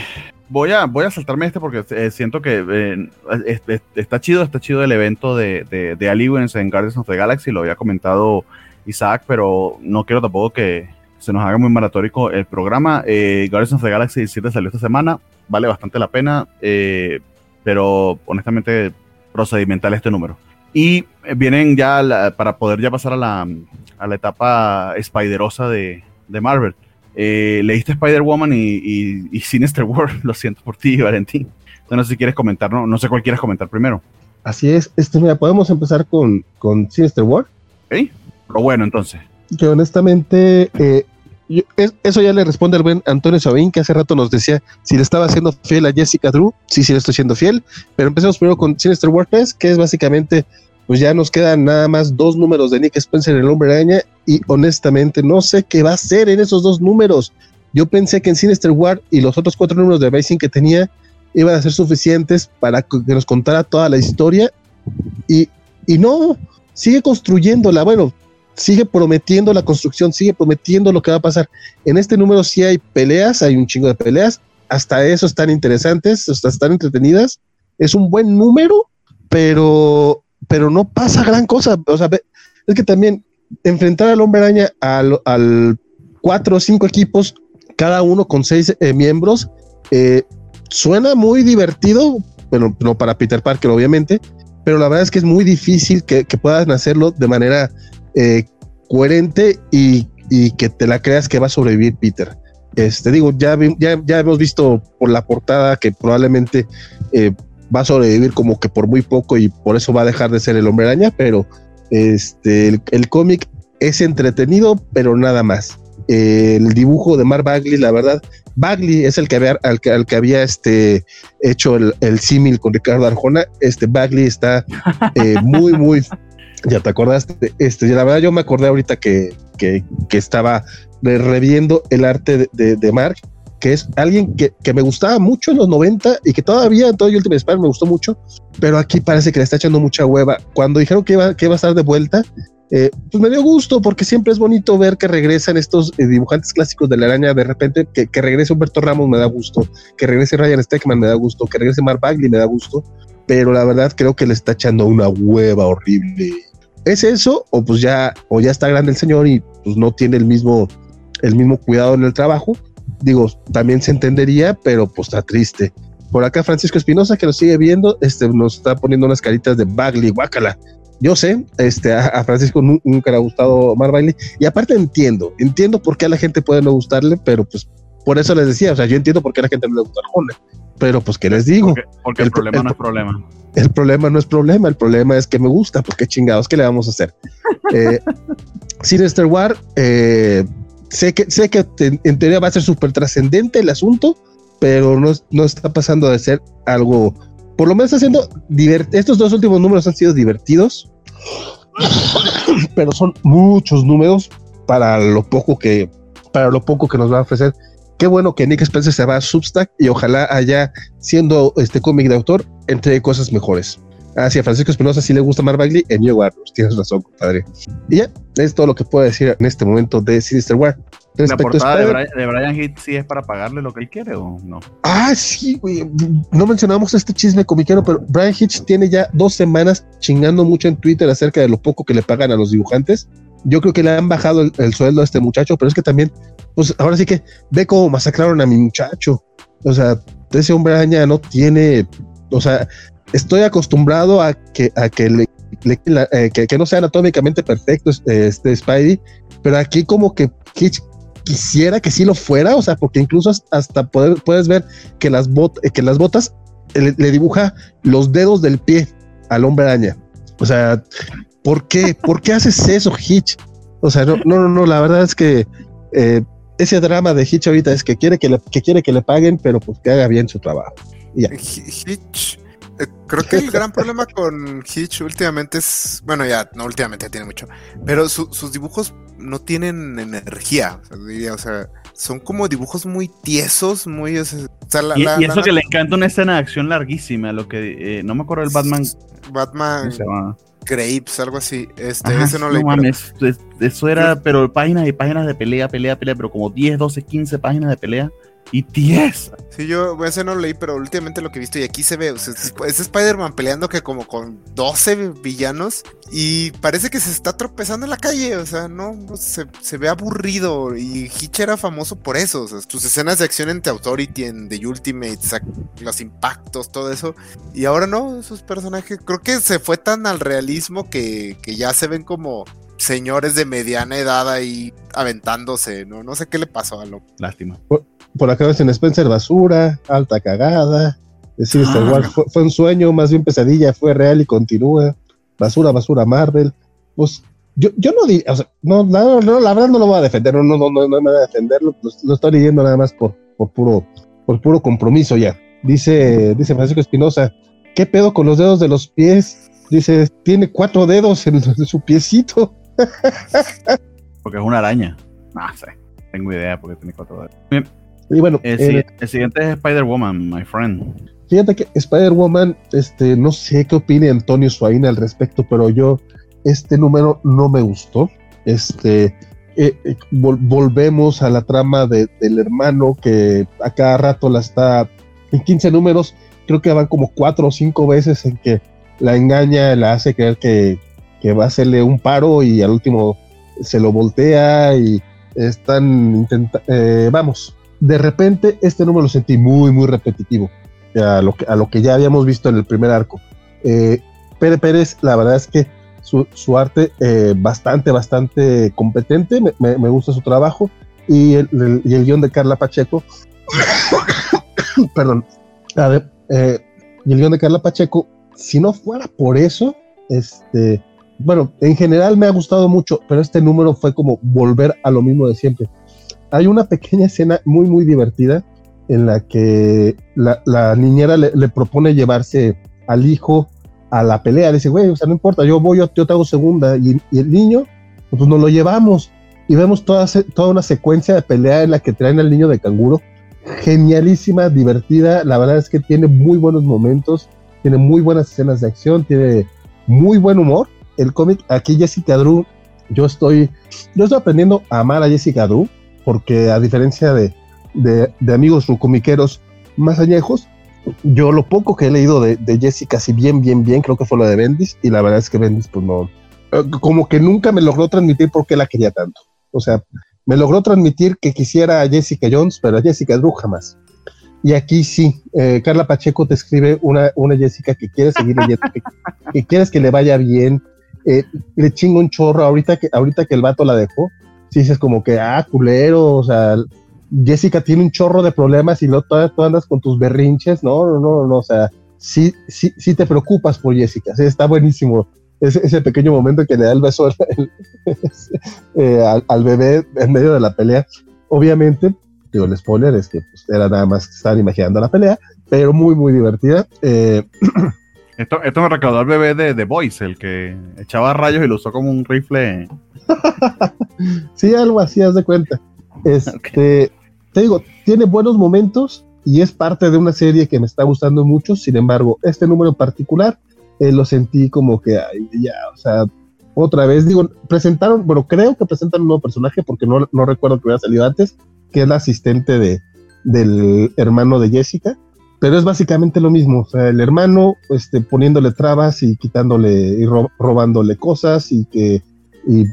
voy, a, voy a saltarme este porque eh, siento que eh, está chido, está chido el evento de, de, de en Guardians of the Galaxy, lo había comentado Isaac, pero no quiero tampoco que se nos haga muy maratórico el programa. Guardians of the Galaxy 17 salió esta semana, vale bastante la pena, pero honestamente procedimental este número. Y vienen ya para poder ya pasar a la, a la etapa spiderosa de, de Marvel. Eh, leíste Spider-Woman y, y, Sinister World, lo siento por ti, Valentín. no sé si quieres comentar, no, no sé cuál quieres comentar primero. Así es, este, mira, podemos empezar con, con Sinister World. ¿Sí? Lo bueno, entonces. Que honestamente, eh, eso ya le responde al buen Antonio Sabín, que hace rato nos decía si le estaba haciendo fiel a Jessica Drew. Sí, sí le estoy siendo fiel. Pero empecemos primero con Sinister 3, que es básicamente pues ya nos quedan nada más dos números de Nick Spencer en el Hombre Araña y honestamente no sé qué va a ser en esos dos números. Yo pensé que en Sinister War y los otros cuatro números de Amazing que tenía iban a ser suficientes para que nos contara toda la historia y, y no, sigue construyéndola, bueno, sigue prometiendo la construcción, sigue prometiendo lo que va a pasar. En este número sí hay peleas, hay un chingo de peleas, hasta eso están interesantes, hasta están entretenidas. Es un buen número, pero pero no pasa gran cosa. O sea, es que también enfrentar al hombre araña al, cuatro o cinco equipos, cada uno con seis eh, miembros, eh, suena muy divertido, bueno, no para Peter Parker, obviamente, pero la verdad es que es muy difícil que, puedan hacerlo de manera eh, coherente y, que te la creas que va a sobrevivir Peter. Este, digo, ya, ya, hemos visto por la portada que probablemente va a sobrevivir como que por muy poco y por eso va a dejar de ser el hombre araña, pero este, el, cómic es entretenido, pero nada más. el dibujo de Mark Bagley, la verdad, Bagley es el que había, que, había este, hecho el, símil con Ricardo Arjona. Este Bagley está eh, muy, muy. Ya te acordaste. Este, la verdad, yo me acordé ahorita que, que, estaba reviendo el arte de, de Mark que es alguien que, me gustaba mucho en los 90 y que todavía en todo Ultimate Spider me gustó mucho, pero aquí parece que le está echando mucha hueva. Cuando dijeron que iba, que iba a estar de vuelta, eh, pues me dio gusto porque siempre es bonito ver que regresan estos eh, dibujantes clásicos de la araña. De repente, que, que, regrese Humberto Ramos me da gusto, que regrese Ryan Steckman me da gusto, que regrese Mark Bagley me da gusto, pero la verdad creo que le está echando una hueva horrible. ¿Es eso? O pues ya, o ya está grande el señor y pues no tiene el mismo, el mismo cuidado en el trabajo digo, también se entendería, pero pues está triste. Por acá Francisco Espinosa, que lo sigue viendo, este, nos está poniendo unas caritas de Bagley, guácala. Yo sé, este, a, Francisco nunca le ha gustado Mar Bagley, y aparte entiendo, entiendo por qué a la gente puede no gustarle, pero pues por eso les decía, o sea, yo entiendo por qué a la gente no le gusta Arjona, pero pues que les digo. Porque, el, problema no es problema. El problema no es problema, el problema es que me gusta, porque chingados, ¿qué le vamos a hacer? eh, Sinister War, eh, sé que, sé que en teoría va a ser súper trascendente el asunto, pero no, no está pasando de ser algo, por lo menos está siendo estos dos últimos números han sido divertidos, pero son muchos números para lo poco que, para lo poco que nos va a ofrecer. Qué bueno que Nick Spencer se va a Substack y ojalá haya, siendo este cómic de autor, entre cosas mejores. Ah, sí, a Francisco Espinosa sí le gusta Mark Bagley en New Warriors. Tienes razón, compadre. Y ya, es todo lo que puedo decir en este momento de Sinister War. ¿La portada de, Brian, de Brian Heath sí es para pagarle lo que él quiere o no? Ah, sí, güey. No mencionamos este chisme comiquero, pero Brian Hitch tiene ya dos semanas chingando mucho en Twitter acerca de lo poco que le pagan a los dibujantes. Yo creo que le han bajado el, sueldo a este muchacho, pero es que también, pues ahora sí que ve cómo masacraron a mi muchacho. O sea, ese hombre araña no tiene, o sea, estoy acostumbrado a que, a que, le, eh, que, no sea anatómicamente perfecto este Spidey, pero aquí como que quisiera que sí lo fuera, o sea, porque incluso hasta puedes ver que las, bot, eh, que las botas le, dibuja los dedos del pie al hombre araña. O sea, ¿por qué? ¿Por qué haces eso, Hitch? O sea, no, no, no, la verdad es que eh, ese drama de Hitch ahorita es que quiere que, le, que quiere que le paguen, pero pues que haga bien su trabajo. Hitch eh, creo que el gran problema con Hitch últimamente es, bueno, ya, no últimamente, ya tiene mucho, pero sus dibujos no tienen energía, o sea, son como dibujos muy tiesos, muy... y, eso que le encanta una escena de acción larguísima, lo que... Eh, no me acuerdo el Batman... Batman... Grapes, algo así. Este, ese no, le mames, eso era, pero páginas y páginas de pelea, pelea, pelea, pero como 10, 12, 15 páginas de pelea y 10. Sí, yo ese no lo leí, pero últimamente lo que he visto y aquí se ve, es Spider-Man peleando que como con 12 villanos y parece que se está tropezando en la calle, o sea, no, se, ve aburrido y Hitch era famoso por eso, o sea, tus escenas de acción en The Authority, en The Ultimate, los impactos, todo eso, y ahora no, esos personajes, creo que se fue tan al realismo que, que ya se ven como señores de mediana edad ahí aventándose, ¿no? No sé qué le pasó a lo. Lástima. Por, acá ves en Spencer basura, alta cagada. Decir, igual ah. fue, un sueño, más bien pesadilla, fue real y continúa. Basura, basura, Marvel. Pues yo, yo no diría, o sea, no, no, la verdad no lo voy a defender, no, no, no, no, me voy a defenderlo, lo, estoy leyendo nada más por, por puro, por puro compromiso ya. Dice, dice Francisco Espinosa, ¿qué pedo con los dedos de los pies? Dice, tiene cuatro dedos en su piecito. porque es una araña. No sé, tengo idea porque tiene cuatro dedos. Bien. Y bueno, el, eh, siguiente es Spider-Woman, my friend. Fíjate que Spider-Woman, este, no sé qué opine Antonio Suaina al respecto, pero yo, este número no me gustó. Este, eh, eh, volvemos a la trama del hermano que a cada rato la está en 15 números, creo que van como cuatro o cinco veces en que la engaña, la hace creer que, que va a hacerle un paro y al último se lo voltea y están intentando, eh, vamos, de repente este número lo sentí muy, muy repetitivo a lo que, a lo que ya habíamos visto en el primer arco. Eh, Pérez la verdad es que su, su arte eh, bastante, bastante competente, me, me, gusta su trabajo y el, y el, guion de Carla Pacheco, perdón, eh, y el guion de Carla Pacheco, si no fuera por eso, este, bueno, en general me ha gustado mucho, pero este número fue como volver a lo mismo de siempre. Hay una pequeña escena muy, muy divertida en la que la, niñera le, propone llevarse al hijo a la pelea. Le dice, güey, o sea, no importa, yo voy, yo, te hago segunda. Y, el niño, pues nos lo llevamos. Y vemos toda, toda una secuencia de pelea en la que traen al niño de canguro. Genialísima, divertida. La verdad es que tiene muy buenos momentos, tiene muy buenas escenas de acción, tiene muy buen humor el cómic, aquí Jessica Drew, yo estoy, yo estoy aprendiendo a amar a Jessica Drew, porque a diferencia de, de, amigos comiqueros más añejos, yo lo poco que he leído de, Jessica, si bien, bien, bien, creo que fue lo de Bendis, y la verdad es que Bendis, pues no, eh, como que nunca me logró transmitir por qué la quería tanto. O sea, me logró transmitir que quisiera a Jessica Jones, pero a Jessica Drew jamás. Y aquí sí, eh, Carla Pacheco te escribe una, una Jessica que quiere seguir leyendo, que, que quieres que le vaya bien, eh, le chingo un chorro ahorita que, ahorita que el vato la dejó. Si dices como que, ah, culero, o sea, Jessica tiene un chorro de problemas y no todas tú andas con tus berrinches, no, no, no, no, o sea, sí, sí, sí te preocupas por Jessica, sí, está buenísimo ese, ese pequeño momento que le da el beso eh, al, bebé en medio de la pelea. Obviamente, digo, el spoiler es que pues, era nada más estar imaginando la pelea, pero muy, muy divertida. Eh, Esto, esto me recordó al bebé de The Voice, el que echaba rayos y lo usó como un rifle. sí, algo así, haz de cuenta. Este, Te digo, tiene buenos momentos y es parte de una serie que me está gustando mucho. Sin embargo, este número particular eh, lo sentí como que, ya, o sea, otra vez, digo, presentaron, bueno, creo que presentan un nuevo personaje porque no, no recuerdo que hubiera salido antes, que es la asistente de, del hermano de Jessica pero es básicamente lo mismo, o sea, el hermano este, poniéndole trabas y quitándole y robándole cosas y que y,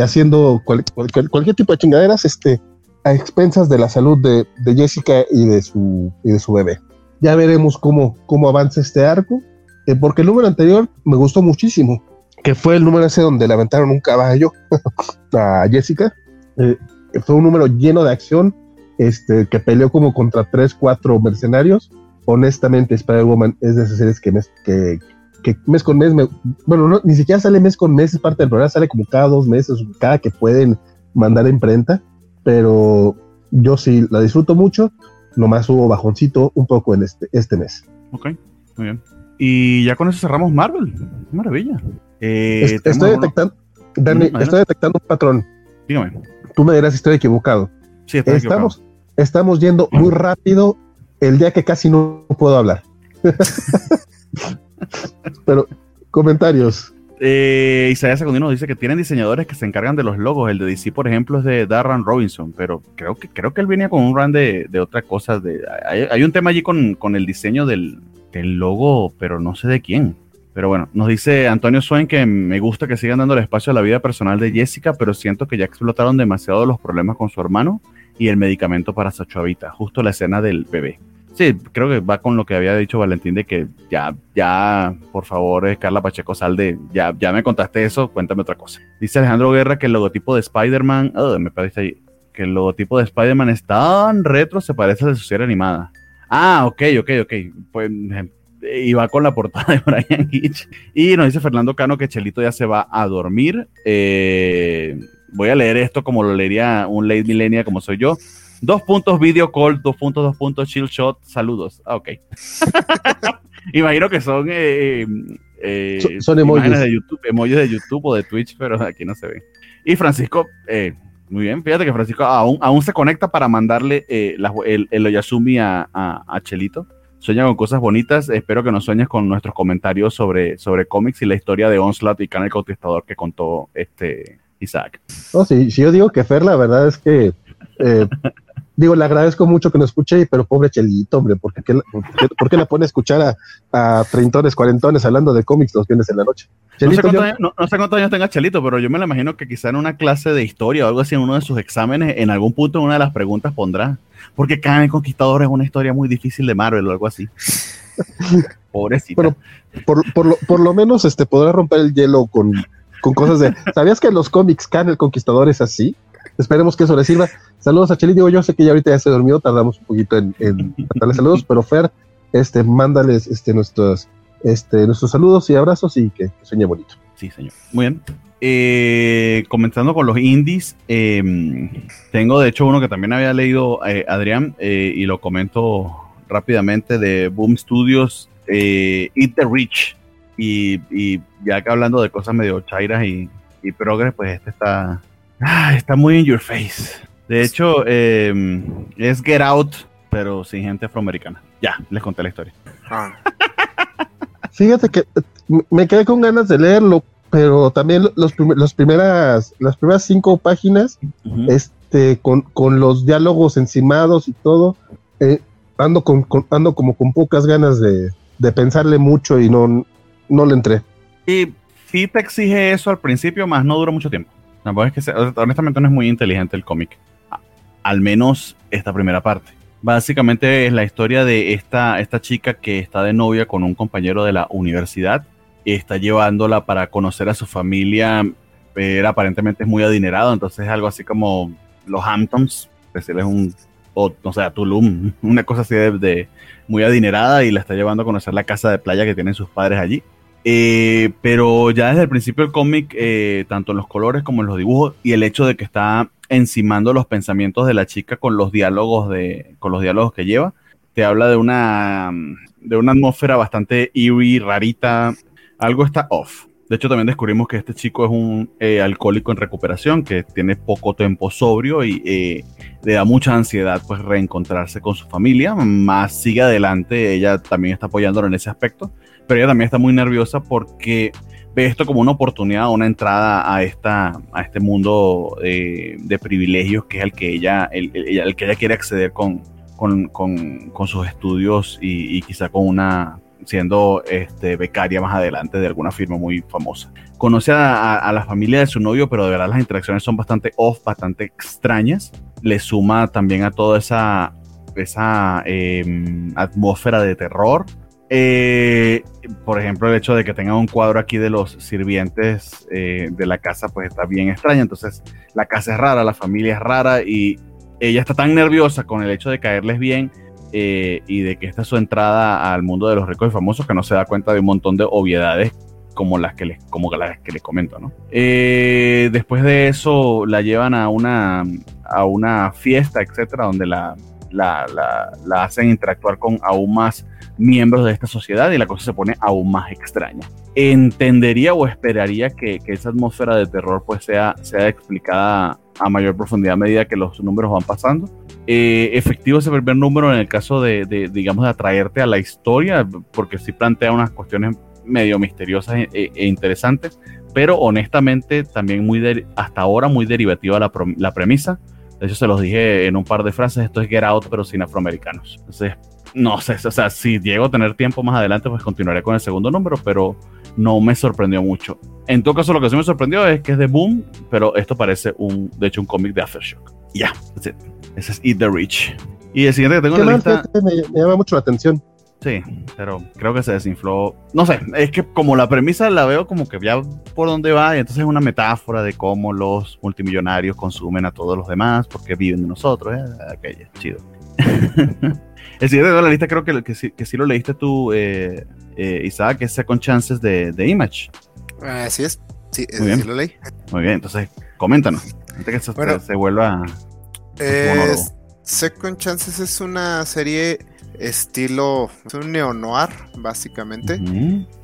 haciendo cualquier tipo de chingaderas este, a expensas de la salud de, Jessica y de su y de su bebé. Ya veremos cómo, cómo avanza este arco, eh, porque el número anterior me gustó muchísimo, que fue el número ese donde le aventaron un caballo a Jessica. Eh, fue un número lleno de acción, este, que peleó como contra tres, cuatro mercenarios. Honestamente, Spider-Woman es de esas series que mes, que, mes con mes, bueno, ni siquiera sale mes con mes, es parte del programa, sale como cada dos meses, cada que pueden mandar a imprenta, pero yo sí la disfruto mucho, nomás hubo bajoncito un poco en este, este mes. Ok, muy bien. Y ya con eso cerramos Marvel. Maravilla. Eh, estoy detectando, Dani, estoy detectando un patrón. Dígame. Tú me dirás si estoy equivocado. Sí, estamos, estamos yendo muy rápido el día que casi no puedo hablar. Pero, comentarios. Eh, Isaías Secundino dice que tienen diseñadores que se encargan de los logos. El de DC, por ejemplo, es de Darren Robinson, pero creo que, creo que él venía con un run de, de otra cosa. De, hay, un tema allí con, con el diseño del, del, logo, pero no sé de quién. Pero bueno, nos dice Antonio Swain que me gusta que sigan dando el espacio a la vida personal de Jessica, pero siento que ya explotaron demasiado los problemas con su hermano y el medicamento para Sachuavita, justo la escena del bebé. Sí, creo que va con lo que había dicho Valentín de que ya, ya, por favor, eh, Carla Pacheco, sal de, ya, ya me contaste eso, cuéntame otra cosa. Dice Alejandro Guerra que el logotipo de Spider-Man, oh, me parece ahí, que el logotipo de Spider-Man es tan retro, se parece a la sociedad animada. Ah, ok, ok, ok. Pues, y va con la portada de Brian Hitch. Y nos dice Fernando Cano que Chelito ya se va a dormir. Eh, voy a leer esto como lo leería un late millennial como soy yo. Dos puntos video call, dos puntos, dos puntos chill shot, saludos. Ah, ok. Imagino que son, eh, eh, son, emojis de YouTube, emojis de YouTube o de Twitch, pero aquí no se ven. Y Francisco, eh, muy bien, fíjate que Francisco aún, aún se conecta para mandarle el, el, Oyasumi a, a, Chelito. Sueña con cosas bonitas. Espero que nos sueñes con nuestros comentarios sobre, sobre cómics y la historia de Onslaught y Can el Conquistador que contó este Isaac. Oh, sí, si yo digo que Fer, la verdad es que digo, le agradezco mucho que nos escuche, pero pobre Chelito, hombre, ¿por qué, por qué, la pone a escuchar a, a treintones, cuarentones hablando de cómics los viernes en la noche? no, sé cuántos años, tenga Chelito, pero yo me lo imagino que quizá en una clase de historia o algo así, en uno de sus exámenes, en algún punto, en una de las preguntas pondrá, porque Khan el Conquistador es una historia muy difícil de Marvel o algo así. Pobrecito. Pero por, por, lo, por lo menos este, podrá romper el hielo con, con cosas de... ¿Sabías que en los cómics Khan el Conquistador es así? Esperemos que eso le sirva. Saludos a Cheli. Digo, yo sé que ya ahorita ya se durmió, tardamos un poquito en, darle saludos, pero Fer, este, mándales este, nuestros, este, nuestros saludos y abrazos y que, sueñe bonito. Sí, señor. Muy bien. Eh, comenzando con los indies, em, tengo de hecho uno que también había leído eh, Adrián y lo comento rápidamente de Boom Studios, Eat the Rich. Y, ya que hablando de cosas medio chairas y, y progres, pues este está, Ah, está muy in your face. De hecho, em, es Get Out, pero sin gente afroamericana. Ya, les conté la historia. Ah. Fíjate que eh, me quedé con ganas de leerlo, pero también los, primeras, las primeras cinco páginas, este, con, los diálogos encimados y todo, eh, ando, con, ando como con pocas ganas de, pensarle mucho y no, no le entré. Y sí te exige eso al principio, más no dura mucho tiempo. Es que honestamente no es muy inteligente el cómic. Al menos esta primera parte. Básicamente es la historia de esta, esta chica que está de novia con un compañero de la universidad. Y está llevándola para conocer a su familia. Pero aparentemente es muy adinerado. Entonces es algo así como los Hamptons. Decirles un. O, sé, Tulum. Una cosa así de muy adinerada. Y la está llevando a conocer la casa de playa que tienen sus padres allí eh, pero ya desde el principio del cómic, eh, tanto en los colores como en los dibujos, y el hecho de que está encimando los pensamientos de la chica con los diálogos de, con los diálogos que lleva, te habla de una, de una atmósfera bastante eerie, rarita, algo está off. De hecho, también descubrimos que este chico es un eh, alcohólico en recuperación, que tiene poco tiempo sobrio y le da mucha ansiedad pues reencontrarse con su familia, más sigue adelante, ella también está apoyándolo en ese aspecto pero ella también está muy nerviosa porque ve esto como una oportunidad, una entrada a, esta, a este mundo eh, de privilegios que es el que ella, el, el, que ella quiere acceder con, con, con, con sus estudios y, y, quizá con una siendo este, becaria más adelante de alguna firma muy famosa. Conoce a, a, la familia de su novio, pero de verdad las interacciones son bastante off, bastante extrañas. Le suma también a toda esa, esa eh, atmósfera de terror eh, por ejemplo, el hecho de que tenga un cuadro aquí de los sirvientes eh, de la casa, pues está bien extraño. Entonces, la casa es rara, la familia es rara y ella está tan nerviosa con el hecho de caerles bien eh, y de que esta es su entrada al mundo de los ricos y famosos que no se da cuenta de un montón de obviedades como las que les, como las que les comento, ¿no? después de eso la llevan a una, a una fiesta, etcétera, donde la, la, la hacen interactuar con aún más miembros de esta sociedad y la cosa se pone aún más extraña. Entendería o esperaría que, esa atmósfera de terror pues sea, sea explicada a mayor profundidad a medida que los números van pasando. Eh, efectivo ese primer número en el caso de, digamos, de atraerte a la historia, porque sí plantea unas cuestiones medio misteriosas e, e, e interesantes, pero honestamente también muy hasta ahora muy derivativa la, la premisa. De hecho, se los dije en un par de frases, esto es Get Out, pero sin afroamericanos. Entonces, no sé, o sea, si llego a tener tiempo más adelante, pues continuaré con el segundo número, pero no me sorprendió mucho. En todo caso, lo que sí me sorprendió es que es de Boom, pero esto parece un, de hecho, un cómic de Aftershock. Ya, yeah, ese es Eat the Rich. Y el siguiente que tengo en la lista. Me, llama mucho la atención. Sí, pero creo que se desinfló. No sé, es que como la premisa la veo como que ya por dónde va, y entonces es una metáfora de cómo los multimillonarios consumen a todos los demás porque viven de nosotros. ¿eh? Aquella, chido. el siguiente de la lista creo que, que, que sí lo leíste tú, eh, eh, Isaac, que es Second Chances de, de Image. Así es, sí, Muy bien. lo leí. Muy bien, entonces coméntanos, antes que se, se vuelva... Eh, Second Chances es una serie estilo es un neo-noir, básicamente.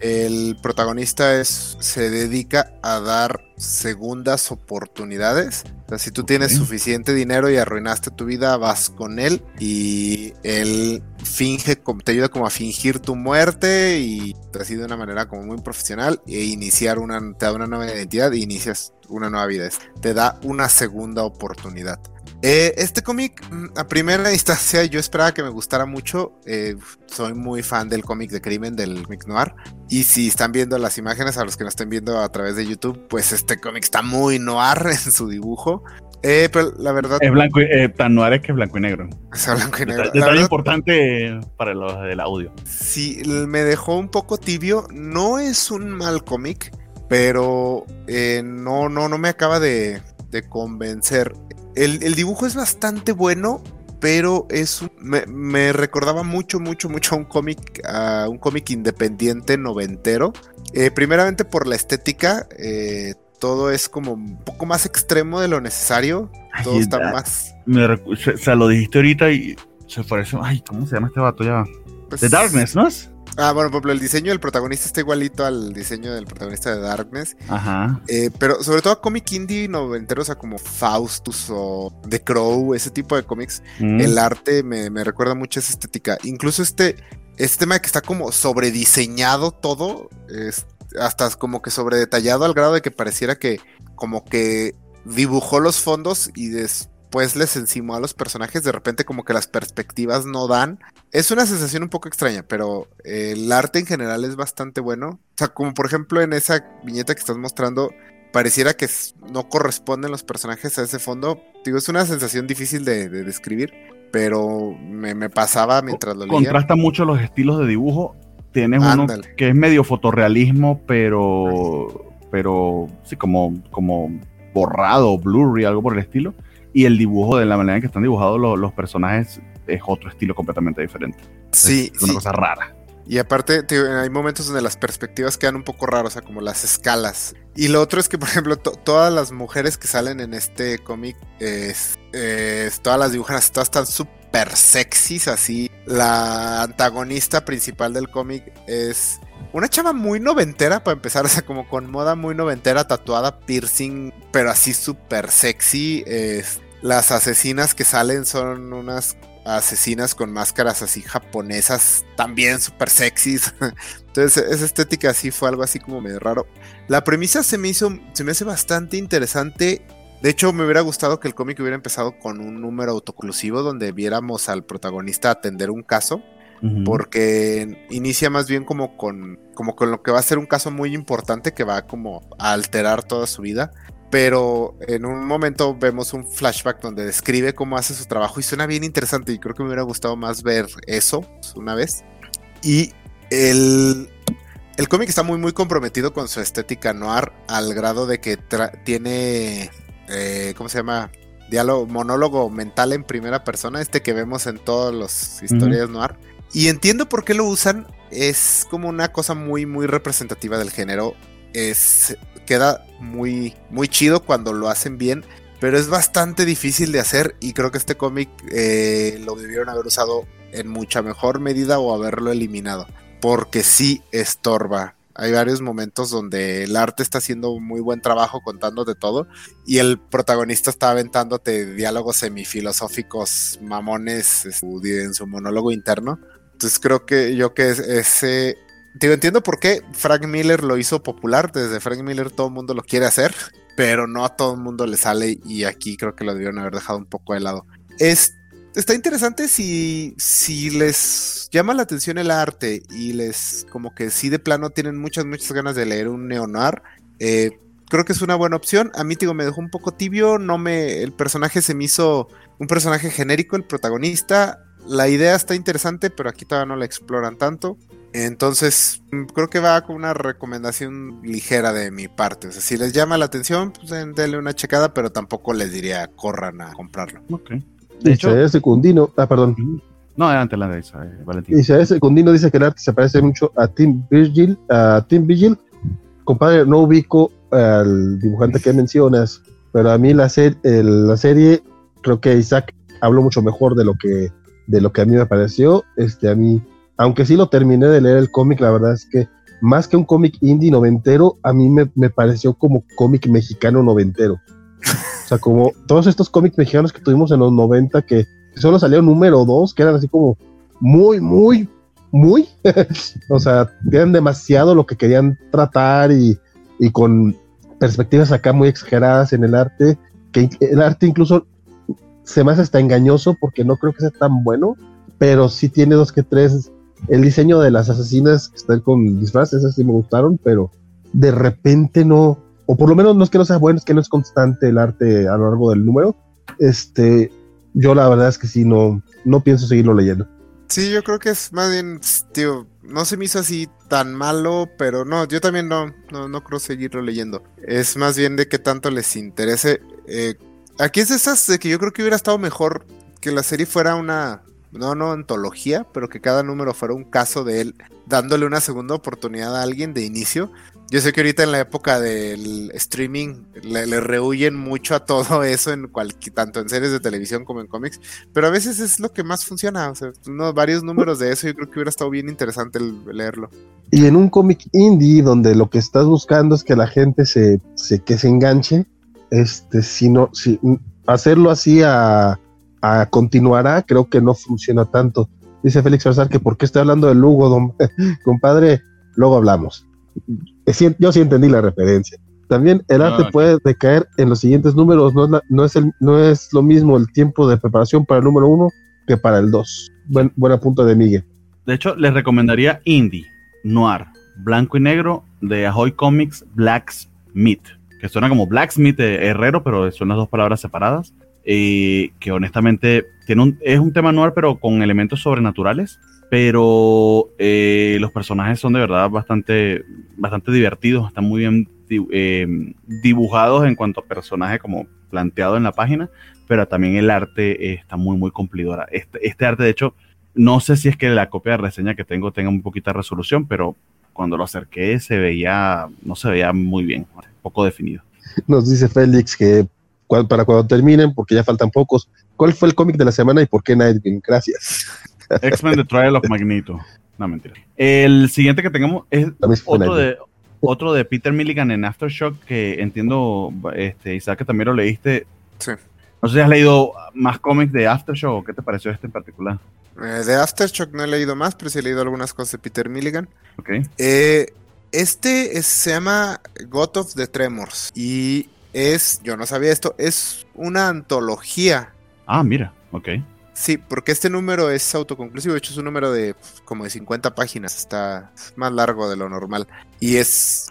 El protagonista es, se dedica a dar segundas oportunidades. O sea, si tú tienes suficiente dinero y arruinaste tu vida, vas con él y él finge, te ayuda como a fingir tu muerte y hace de una manera como muy profesional e iniciar una, te da una nueva identidad e inicias una nueva vida. Te da una segunda oportunidad. Eh, este cómic, mm, a primera instancia, yo esperaba que me gustara mucho. Eh, soy muy fan del cómic de crimen, del cómic noir. Y si están viendo las imágenes, a los que nos estén viendo a través de YouTube, pues este cómic está muy noir en su dibujo. Eh, pero la verdad. Es blanco, tan noir es que es blanco y negro. Es blanco y negro. Es importante para los del audio. Sí, me dejó un poco tibio. No es un mal cómic, pero no, no, no me acaba de, de convencer. El, dibujo es bastante bueno, pero es me, recordaba mucho, mucho, mucho a un cómic, a un cómic independiente noventero. Eh, primeramente por la estética, eh, todo es como un poco más extremo de lo necesario. todo está más. o sea, lo dijiste ahorita y se parece. Ay, ¿cómo se llama este vato ya? Pues The Darkness, ¿no es? Ah, bueno, por ejemplo, el diseño del protagonista está igualito al diseño del protagonista de Darkness. Ajá. Eh, pero sobre todo a cómic indie noventeros, o sea, como Faustus o The Crow, ese tipo de cómics, mm. el arte me, recuerda mucho esa estética. Incluso este, este tema que está como sobrediseñado todo, es, hasta como que sobredetallado al grado de que pareciera que como que dibujó los fondos y después pues les encimó a los personajes, de repente como que las perspectivas no dan. Es una sensación un poco extraña, pero el arte en general es bastante bueno. O sea, como por ejemplo en esa viñeta que estás mostrando, pareciera que no corresponden los personajes a ese fondo. Digo, es una sensación difícil de, describir, pero me, pasaba mientras lo leía. Contrasta mucho los estilos de dibujo. Tienes uno que es medio fotorrealismo, pero pero sí como como borrado, blurry, algo por el estilo y el dibujo de la manera en que están dibujados los, personajes es otro estilo completamente diferente. Sí. Es una cosa rara. Y aparte, hay momentos donde las perspectivas quedan un poco raras, o sea, como las escalas. Y lo otro es que, por ejemplo, todas las mujeres que salen en este cómic, es, todas las dibujadas, todas están súper sexys, así. La antagonista principal del cómic es una chava muy noventera, para empezar, o sea, como con moda muy noventera, tatuada, piercing, pero así súper sexy. las asesinas que salen son unas asesinas con máscaras así japonesas, también súper sexys. Entonces, esa estética así fue algo así como medio raro. La premisa se me hizo, se me hace bastante interesante. De hecho, me hubiera gustado que el cómic hubiera empezado con un número autoclusivo donde viéramos al protagonista atender un caso porque inicia más bien como con, como con lo que va a ser un caso muy importante que va como a alterar toda su vida. Pero en un momento vemos un flashback donde describe cómo hace su trabajo y suena bien interesante y creo que me hubiera gustado más ver eso una vez. Y el, el cómic está muy muy comprometido con su estética noir al grado de que tiene, eh, ¿cómo se llama? Diálogo, monólogo mental en primera persona, este que vemos en todas las historias noir y entiendo por qué lo usan. Es como una cosa muy, muy representativa del género. Es, queda muy, muy chido cuando lo hacen bien. Pero es bastante difícil de hacer. Y creo que este cómic eh, lo debieron haber usado en mucha mejor medida o haberlo eliminado. Porque sí estorba hay varios momentos donde el arte está haciendo muy buen trabajo contándote todo y el protagonista está aventándote diálogos semifilosóficos mamones este, en su monólogo interno. Entonces creo que yo que ese... Digo, entiendo por qué Frank Miller lo hizo popular. Desde Frank Miller todo el mundo lo quiere hacer, pero no a todo el mundo le sale y aquí creo que lo debieron haber dejado un poco de lado. Es está interesante si, si les llama la atención el arte y les como que sí de plano tienen muchas, muchas ganas de leer un neonar. Eh, creo que es una buena opción. A mí, digo, me dejó un poco tibio. No me. El personaje se me hizo un personaje genérico, el protagonista. La idea está interesante, pero aquí todavía no la exploran tanto. Entonces, mm, creo que va con una recomendación ligera de mi parte. O sea, si les llama la atención, pues denle una checada, pero tampoco les diría corran a comprarlo. Ok. De hecho, Secundino, ah, perdón. No, adelante, la de esa, eh, Valentín. Isaías Secundino dice que el arte se parece mucho a Tim Vigil, a Tim Vigil. Compadre, no ubico al dibujante que mencionas, pero a mí la, la serie, creo que Isaac habló mucho mejor de lo que de lo que a mí me pareció. Este, a mí, aunque sí lo terminé de leer el cómic, la verdad es que más que un cómic indie noventero, a mí me, me pareció como cómic mexicano noventero. O sea, como todos estos cómics mexicanos que tuvimos en los 90 que solo salió número 2, que eran así como muy, muy, muy, o sea, eran demasiado lo que querían tratar y, y con perspectivas acá muy exageradas en el arte, que el arte incluso se me hace engañoso porque no creo que sea tan bueno, pero sí tiene dos que tres. El diseño de las asesinas que están con disfraces, esas sí me gustaron, pero de repente no, o por lo menos no es que no sea bueno, es que no es constante el arte a lo largo del número. Este, yo la verdad es que sí, no, no pienso seguirlo leyendo. Sí, yo creo que es más bien, tío, no se me hizo así tan malo, pero no, yo también no, no, no creo seguirlo leyendo. Es más bien de que tanto les interese. Eh, aquí es esas de que yo creo que hubiera estado mejor que la serie fuera una, no, no antología, pero que cada número fuera un caso de él dándole una segunda oportunidad a alguien de inicio yo sé que ahorita en la época del streaming le, rehuyen mucho a todo eso, en tanto en series de televisión como en cómics, pero a veces es lo que más funciona. O sea, varios números de eso, yo creo que hubiera estado bien interesante leerlo. Y en un cómic indie donde lo que estás buscando es que la gente se que se enganche, este, si no, si hacerlo así a, a continuará, creo que no funciona tanto. Dice Félix Farsar que por qué estoy hablando de Lugo, don, compadre, luego hablamos yo sí entendí la referencia. También el arte ah, puede decaer en los siguientes números. No es, no, es el, no es lo mismo el tiempo de preparación para el número uno que para el dos. Buen, buena punto de Miguel. De hecho, les recomendaría Indie, Noir, Blanco y Negro de Ahoy Comics Blacksmith, que suena como Blacksmith herrero, pero son las dos palabras separadas. Y que honestamente tiene un, es un tema noir, pero con elementos sobrenaturales pero eh, los personajes son de verdad bastante, bastante divertidos, están muy bien eh, dibujados en cuanto a personaje como planteado en la página, pero también el arte está muy, muy cumplidora. Este, este, arte, de hecho, no sé si es que la copia de reseña que tengo tenga un poquito de resolución, pero cuando lo acerqué se veía, no se veía muy bien, poco definido. Nos dice Félix que para cuando terminen, porque ya faltan pocos, ¿cuál fue el cómic de la semana y por qué Nightwing? Gracias. X-Men The Trial of Magneto. No, mentira. El siguiente que tengamos es otro de, otro de Peter Milligan en Aftershock, que entiendo, este, Isaac, que también lo leíste. Sí. No sé si has leído más cómics de Aftershock o qué te pareció este en particular. Eh, de Aftershock no he leído más, pero sí he leído algunas cosas de Peter Milligan. Ok. Eh, este se llama God of the Tremors y es, yo no sabía esto, es una antología. Ah, mira, ok. Sí, porque este número es autoconclusivo, de hecho es un número de como de 50 páginas, está más largo de lo normal. Y es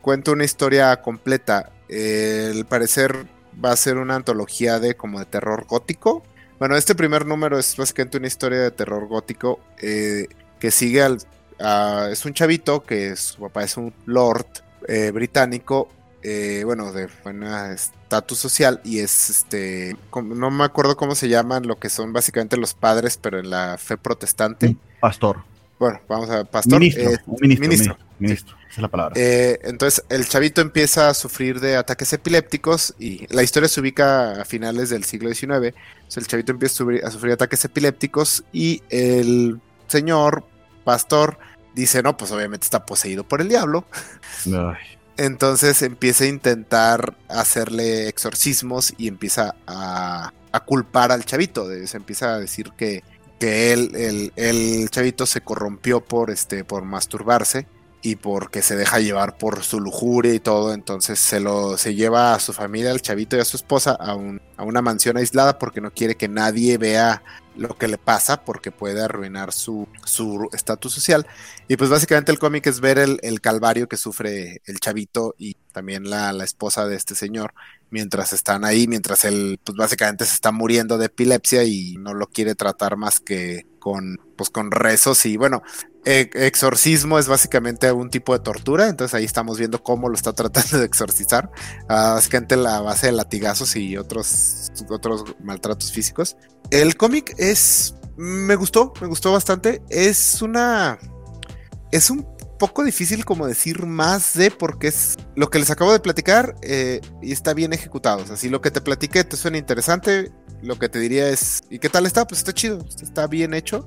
cuenta una historia completa. al parecer va a ser una antología de como de terror gótico. Bueno, este primer número es básicamente una historia de terror gótico eh, que sigue al... es un chavito que su papá es un lord eh, británico eh, bueno, de buena estatus social y es este, no me acuerdo cómo se llaman, lo que son básicamente los padres, pero en la fe protestante. Pastor. Bueno, vamos a pastor. Ministro. Eh, ministro, ministro. esa es la palabra. Entonces, el chavito empieza a sufrir de ataques epilépticos y la historia se ubica a finales del siglo XIX. el chavito empieza a sufrir, a sufrir ataques epilépticos y el señor pastor dice, no, pues obviamente está poseído por el diablo. Entonces empieza a intentar hacerle exorcismos y empieza a, culpar al chavito. Se empieza a decir que, que él, el, el, chavito se corrompió por, este, por masturbarse y porque se deja llevar por su lujuria y todo, entonces se lo se lleva a su familia, al chavito y a su esposa a, un, a una mansión aislada porque no quiere que nadie vea lo que le pasa porque puede arruinar su estatus social. Y pues básicamente el cómic es ver el, el, calvario que sufre el chavito y también la, la, esposa de este señor mientras están ahí, mientras él pues básicamente se está muriendo de epilepsia y no lo quiere tratar más que con pues con rezos y bueno, e, exorcismo es básicamente un tipo de tortura, entonces ahí estamos viendo cómo lo está tratando de exorcizar, básicamente la base de latigazos y otros, otros maltratos físicos. El cómic es, me gustó, me gustó bastante, es una, es un poco difícil como decir más de porque es lo que les acabo de platicar eh, y está bien ejecutado. O sea, si lo que te platiqué te suena interesante, lo que te diría es, ¿y qué tal está? Pues está chido, está bien hecho.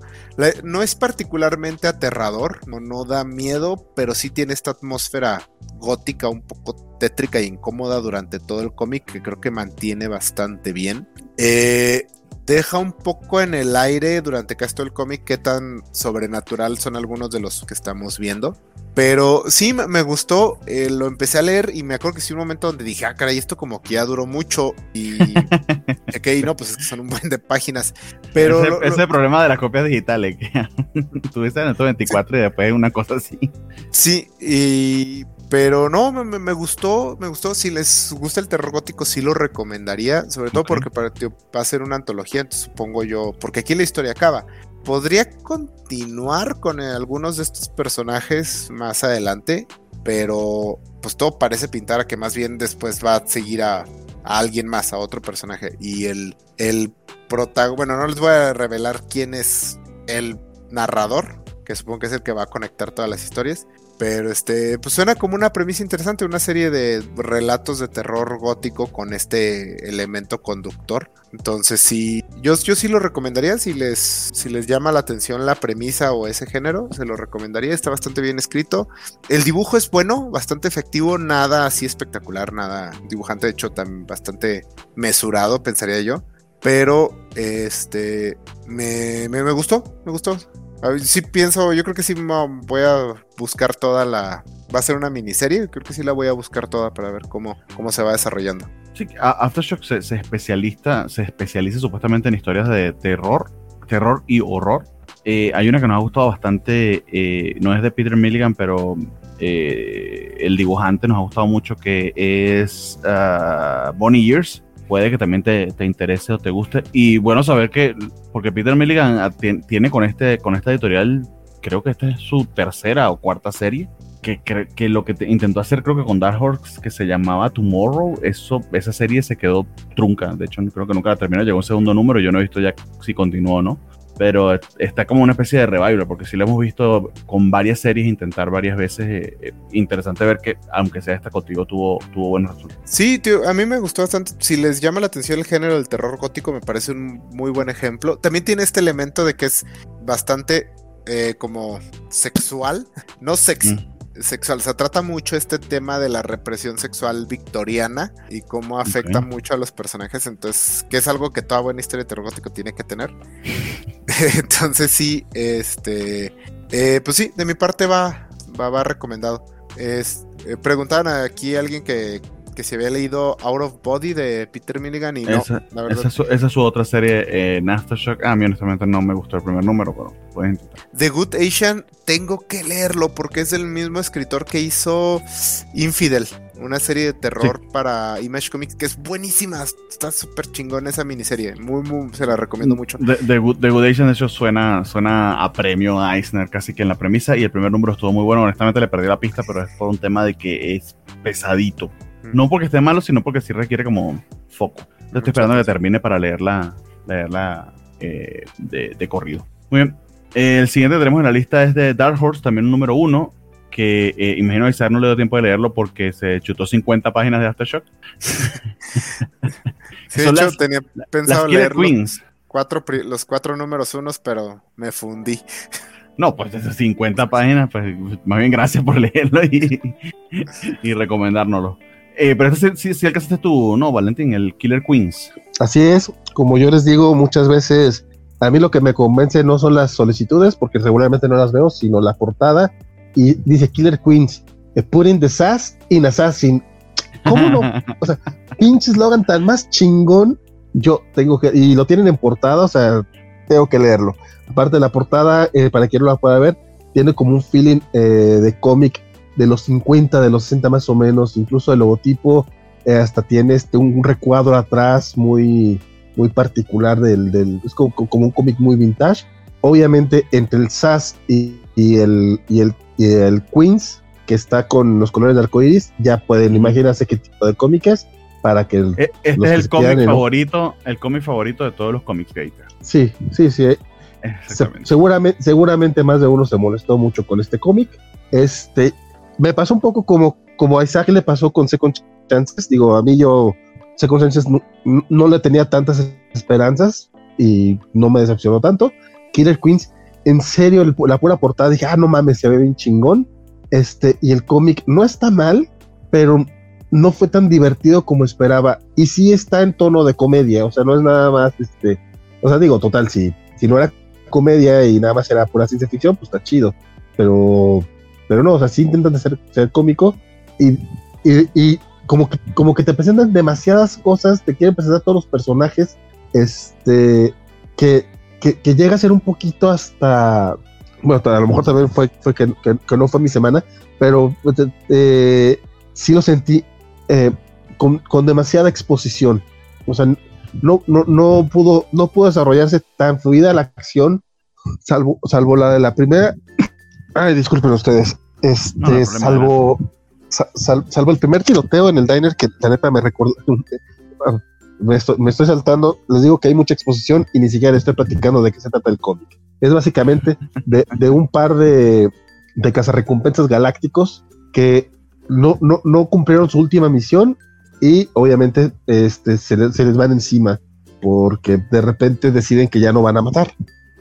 no es particularmente aterrador, no, no da miedo, pero sí tiene esta atmósfera gótica, un poco tétrica e incómoda durante todo el cómic que creo que mantiene bastante bien. Eh, deja un poco en el aire durante casi todo el cómic qué tan sobrenatural son algunos de los que estamos viendo. Pero sí, me gustó, eh, lo empecé a leer y me acuerdo que sí un momento donde dije, ah, caray, esto como que ya duró mucho y... ok, no, pues es que son un buen de páginas. Pero... Ese, es el problema de las copias digitales, que tuviste en el 24 y después una cosa así. Sí, y pero no, me, gustó, me gustó. Si les gusta el terror gótico, sí lo recomendaría. Sobre todo porque para, va a ser una antología, entonces supongo yo. Porque aquí la historia acaba. Podría continuar con algunos de estos personajes más adelante. Pero pues todo parece pintar a que más bien después va a seguir a, alguien más, a otro personaje. Y el, el protagonista. Bueno, no les voy a revelar quién es el narrador. Que supongo que es el que va a conectar todas las historias. Pero este, pues suena como una premisa interesante, una serie de relatos de terror gótico con este elemento conductor. Entonces sí, yo, yo sí lo recomendaría, si les, si les llama la atención la premisa o ese género, se lo recomendaría, está bastante bien escrito. El dibujo es bueno, bastante efectivo, nada así espectacular, nada dibujante, de hecho, tan, bastante mesurado, pensaría yo. Pero este me, me, me gustó, me gustó. Sí pienso, yo creo que sí voy a buscar toda la... Va a ser una miniserie, creo que sí la voy a buscar toda para ver cómo, cómo se va desarrollando. Sí, Aftershock se, especializa, se especializa supuestamente en historias de terror, terror y horror. Eh, hay una que nos ha gustado bastante, eh, no es de Peter Milligan, pero eh, el dibujante nos ha gustado mucho, que es uh, Bonnie Years puede que también te, interese o te guste. Y bueno saber que, porque Peter Milligan tiene con, este, con esta editorial, creo que esta es su tercera o cuarta serie, que, que, lo que intentó hacer creo que con Dark Horse, que se llamaba Tomorrow, eso, esa serie se quedó trunca. De hecho, creo que nunca la terminó, llegó un segundo número, yo no he visto ya si continuó o no pero está como una especie de revival, porque sí lo hemos visto con varias series intentar varias veces. Eh, eh, interesante ver que, aunque sea esta contigo, tuvo, tuvo buenos resultados. Sí, tío, a mí me gustó bastante. Si les llama la atención el género del terror gótico, me parece un muy buen ejemplo. También tiene este elemento de que es bastante eh, como sexual, no sexy. Mm sexual. Se trata mucho este tema de la represión sexual victoriana y cómo afecta mucho a los personajes. Entonces, que es algo que toda buena historia de terror gótico tiene que tener. entonces, sí, este. Eh, pues sí, de mi parte va, va, va recomendado. Es, eh, preguntaban aquí a alguien que que se había leído Out of Body de Peter Milligan y no, esa, la verdad. Esa, es su, otra serie, eh, Shock. Ah, a mí honestamente no me gustó el primer número, pero pueden intentar. The Good Asian, tengo que leerlo porque es el mismo escritor que hizo Infidel, una serie de terror para Image Comics que es buenísima. Está súper chingón esa miniserie. Muy, muy, se la recomiendo mucho. The, Good, Asian, de hecho, suena, suena a premio a Eisner casi que en la premisa y el primer número estuvo muy bueno. Honestamente le perdí la pista, pero es por un tema de que es pesadito. No porque esté malo, sino porque sí requiere como foco. Yo estoy esperando que termine para leerla, leerla eh, de, corrido. Muy bien. el siguiente que tenemos en la lista es de Dark Horse, también un número uno, que eh, imagino que Isaac no le dio tiempo de leerlo porque se chutó 50 páginas de Aftershock. sí, de hecho, tenía pensado leer Queens. Cuatro, los cuatro números unos, pero me fundí. No, pues esas 50 páginas, pues más bien gracias por leerlo y, y recomendárnoslo. Eh, pero este sí, sí, alcanzaste tú, ¿no, Valentín? El Killer Queens. Así es, como yo les digo muchas veces, a mí lo que me convence no son las solicitudes, porque regularmente no las veo, sino la portada. Y dice Killer Queens, putting the sass in assassin. ¿Cómo no? O sea, pinche slogan tan más chingón. Yo tengo que, y lo tienen en portada, o sea, tengo que leerlo. Aparte de la portada, eh, para quien no la pueda ver, tiene como un feeling eh, de cómic de los 50, de los 60 más o menos, incluso el logotipo eh, hasta tiene este, un, recuadro atrás muy, muy particular del, del es como, un cómic muy vintage. Obviamente entre el SAS y, el, y, el, el Queens, que está con los colores de arcoiris, ya pueden imaginarse qué tipo de cómic es para que e, este es el cómic favorito, el cómic favorito de todos los cómics. Sí, sí, sí. seguramente, seguramente más de uno se molestó mucho con este cómic. Este, me pasó un poco como, como a Isaac le pasó con Second Chances. Digo, a mí yo, Second Chances no, le tenía tantas esperanzas y no me decepcionó tanto. Killer Queens, en serio, la pura portada, dije, ah, no mames, se ve bien chingón. Este, y el cómic no está mal, pero no fue tan divertido como esperaba. Y sí está en tono de comedia, o sea, no es nada más, este, o sea, digo, total, si, si no era comedia y nada más era pura ciencia ficción, pues está chido. Pero pero no, o sea, sí intentan ser, ser cómico y, y, como, que, como que te presentan demasiadas cosas, te quieren presentar todos los personajes, este, que, que, llega a ser un poquito hasta, bueno, a lo mejor también fue, fue que, que, no fue mi semana, pero eh, sí lo sentí eh, con, con, demasiada exposición. O sea, no, no, no, pudo, no pudo desarrollarse tan fluida la acción, salvo, salvo la de la primera Ay, disculpen ustedes. Este, salvo, salvo el primer tiroteo en el diner que la neta me recuerdo. Me estoy, saltando, les digo que hay mucha exposición y ni siquiera estoy platicando de qué se trata el cómic. Es básicamente de, un par de, de cazarrecompensas galácticos que no, no, no cumplieron su última misión y obviamente este, se, se les van encima porque de repente deciden que ya no van a matar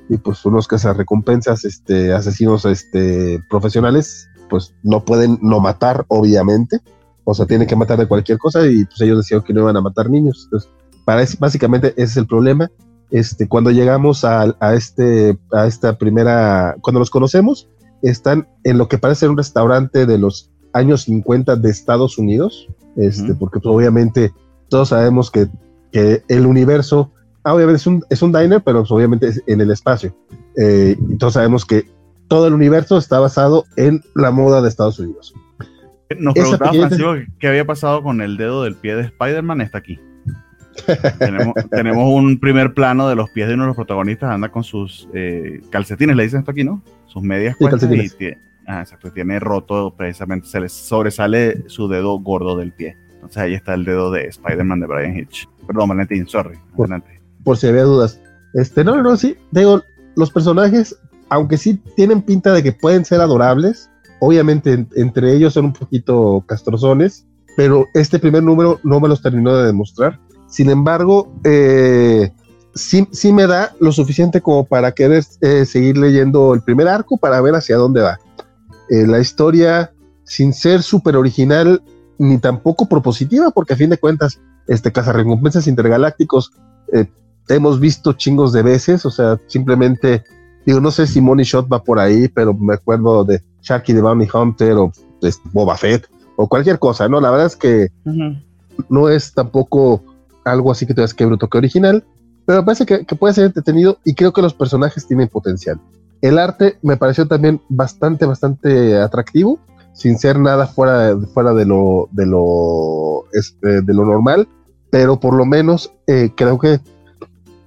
y pues unos recompensas este, asesinos este, profesionales, pues no pueden no matar, obviamente. O sea, tienen que matar de cualquier cosa y pues ellos decían que no iban a matar niños. Entonces, para básicamente ese es el problema. Este, cuando llegamos a, a, este, a esta primera, cuando los conocemos, están en lo que parece ser un restaurante de los años 50 de Estados Unidos, este, porque pues, obviamente todos sabemos que, que el universo Ah, obviamente es un, es un diner, pero pues, obviamente es en el espacio. Eh, entonces sabemos que todo el universo está basado en la moda de Estados Unidos. Nos preguntaba Francisco qué había pasado con el dedo del pie de Spider-Man, está aquí. tenemos, un primer plano de los pies de uno de los protagonistas, anda con sus eh, calcetines, le dicen esto aquí, ¿no? Sus medias y tiene, ah, exacto, tiene roto precisamente, se le sobresale su dedo gordo del pie. Entonces ahí está el dedo de Spider-Man de Brian Hitch. Perdón, Valentín, sorry. Adelante por si había dudas. Este, no, no, sí, digo, los personajes, aunque sí tienen pinta de que pueden ser adorables, obviamente entre ellos son un poquito castrozones, pero este primer número no me los terminó de demostrar. Sin embargo, eh, sí, sí, me da lo suficiente como para querer eh, seguir leyendo el primer arco para ver hacia dónde va. Eh, la historia, sin ser súper original ni tampoco propositiva, porque a fin de cuentas, este recompensas intergalácticos hemos visto chingos de veces, o sea, simplemente, digo, no sé si Money Shot va por ahí, pero me acuerdo de Sharky the Bounty Hunter o de Boba Fett o cualquier cosa, ¿no? La verdad es que no es tampoco algo así que te que bruto que original, pero me parece que, puede ser entretenido y creo que los personajes tienen potencial. El arte me pareció también bastante, bastante atractivo, sin ser nada fuera, fuera de lo, de lo, este, de lo normal, pero por lo menos eh, creo que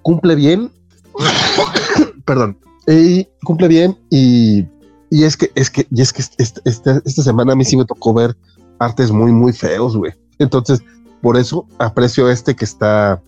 cumple bien, perdón, y cumple bien y, y, es que, es que, y es que esta, esta, semana a mí sí me tocó ver artes muy, muy feos, güey. Entonces, por eso aprecio este que está,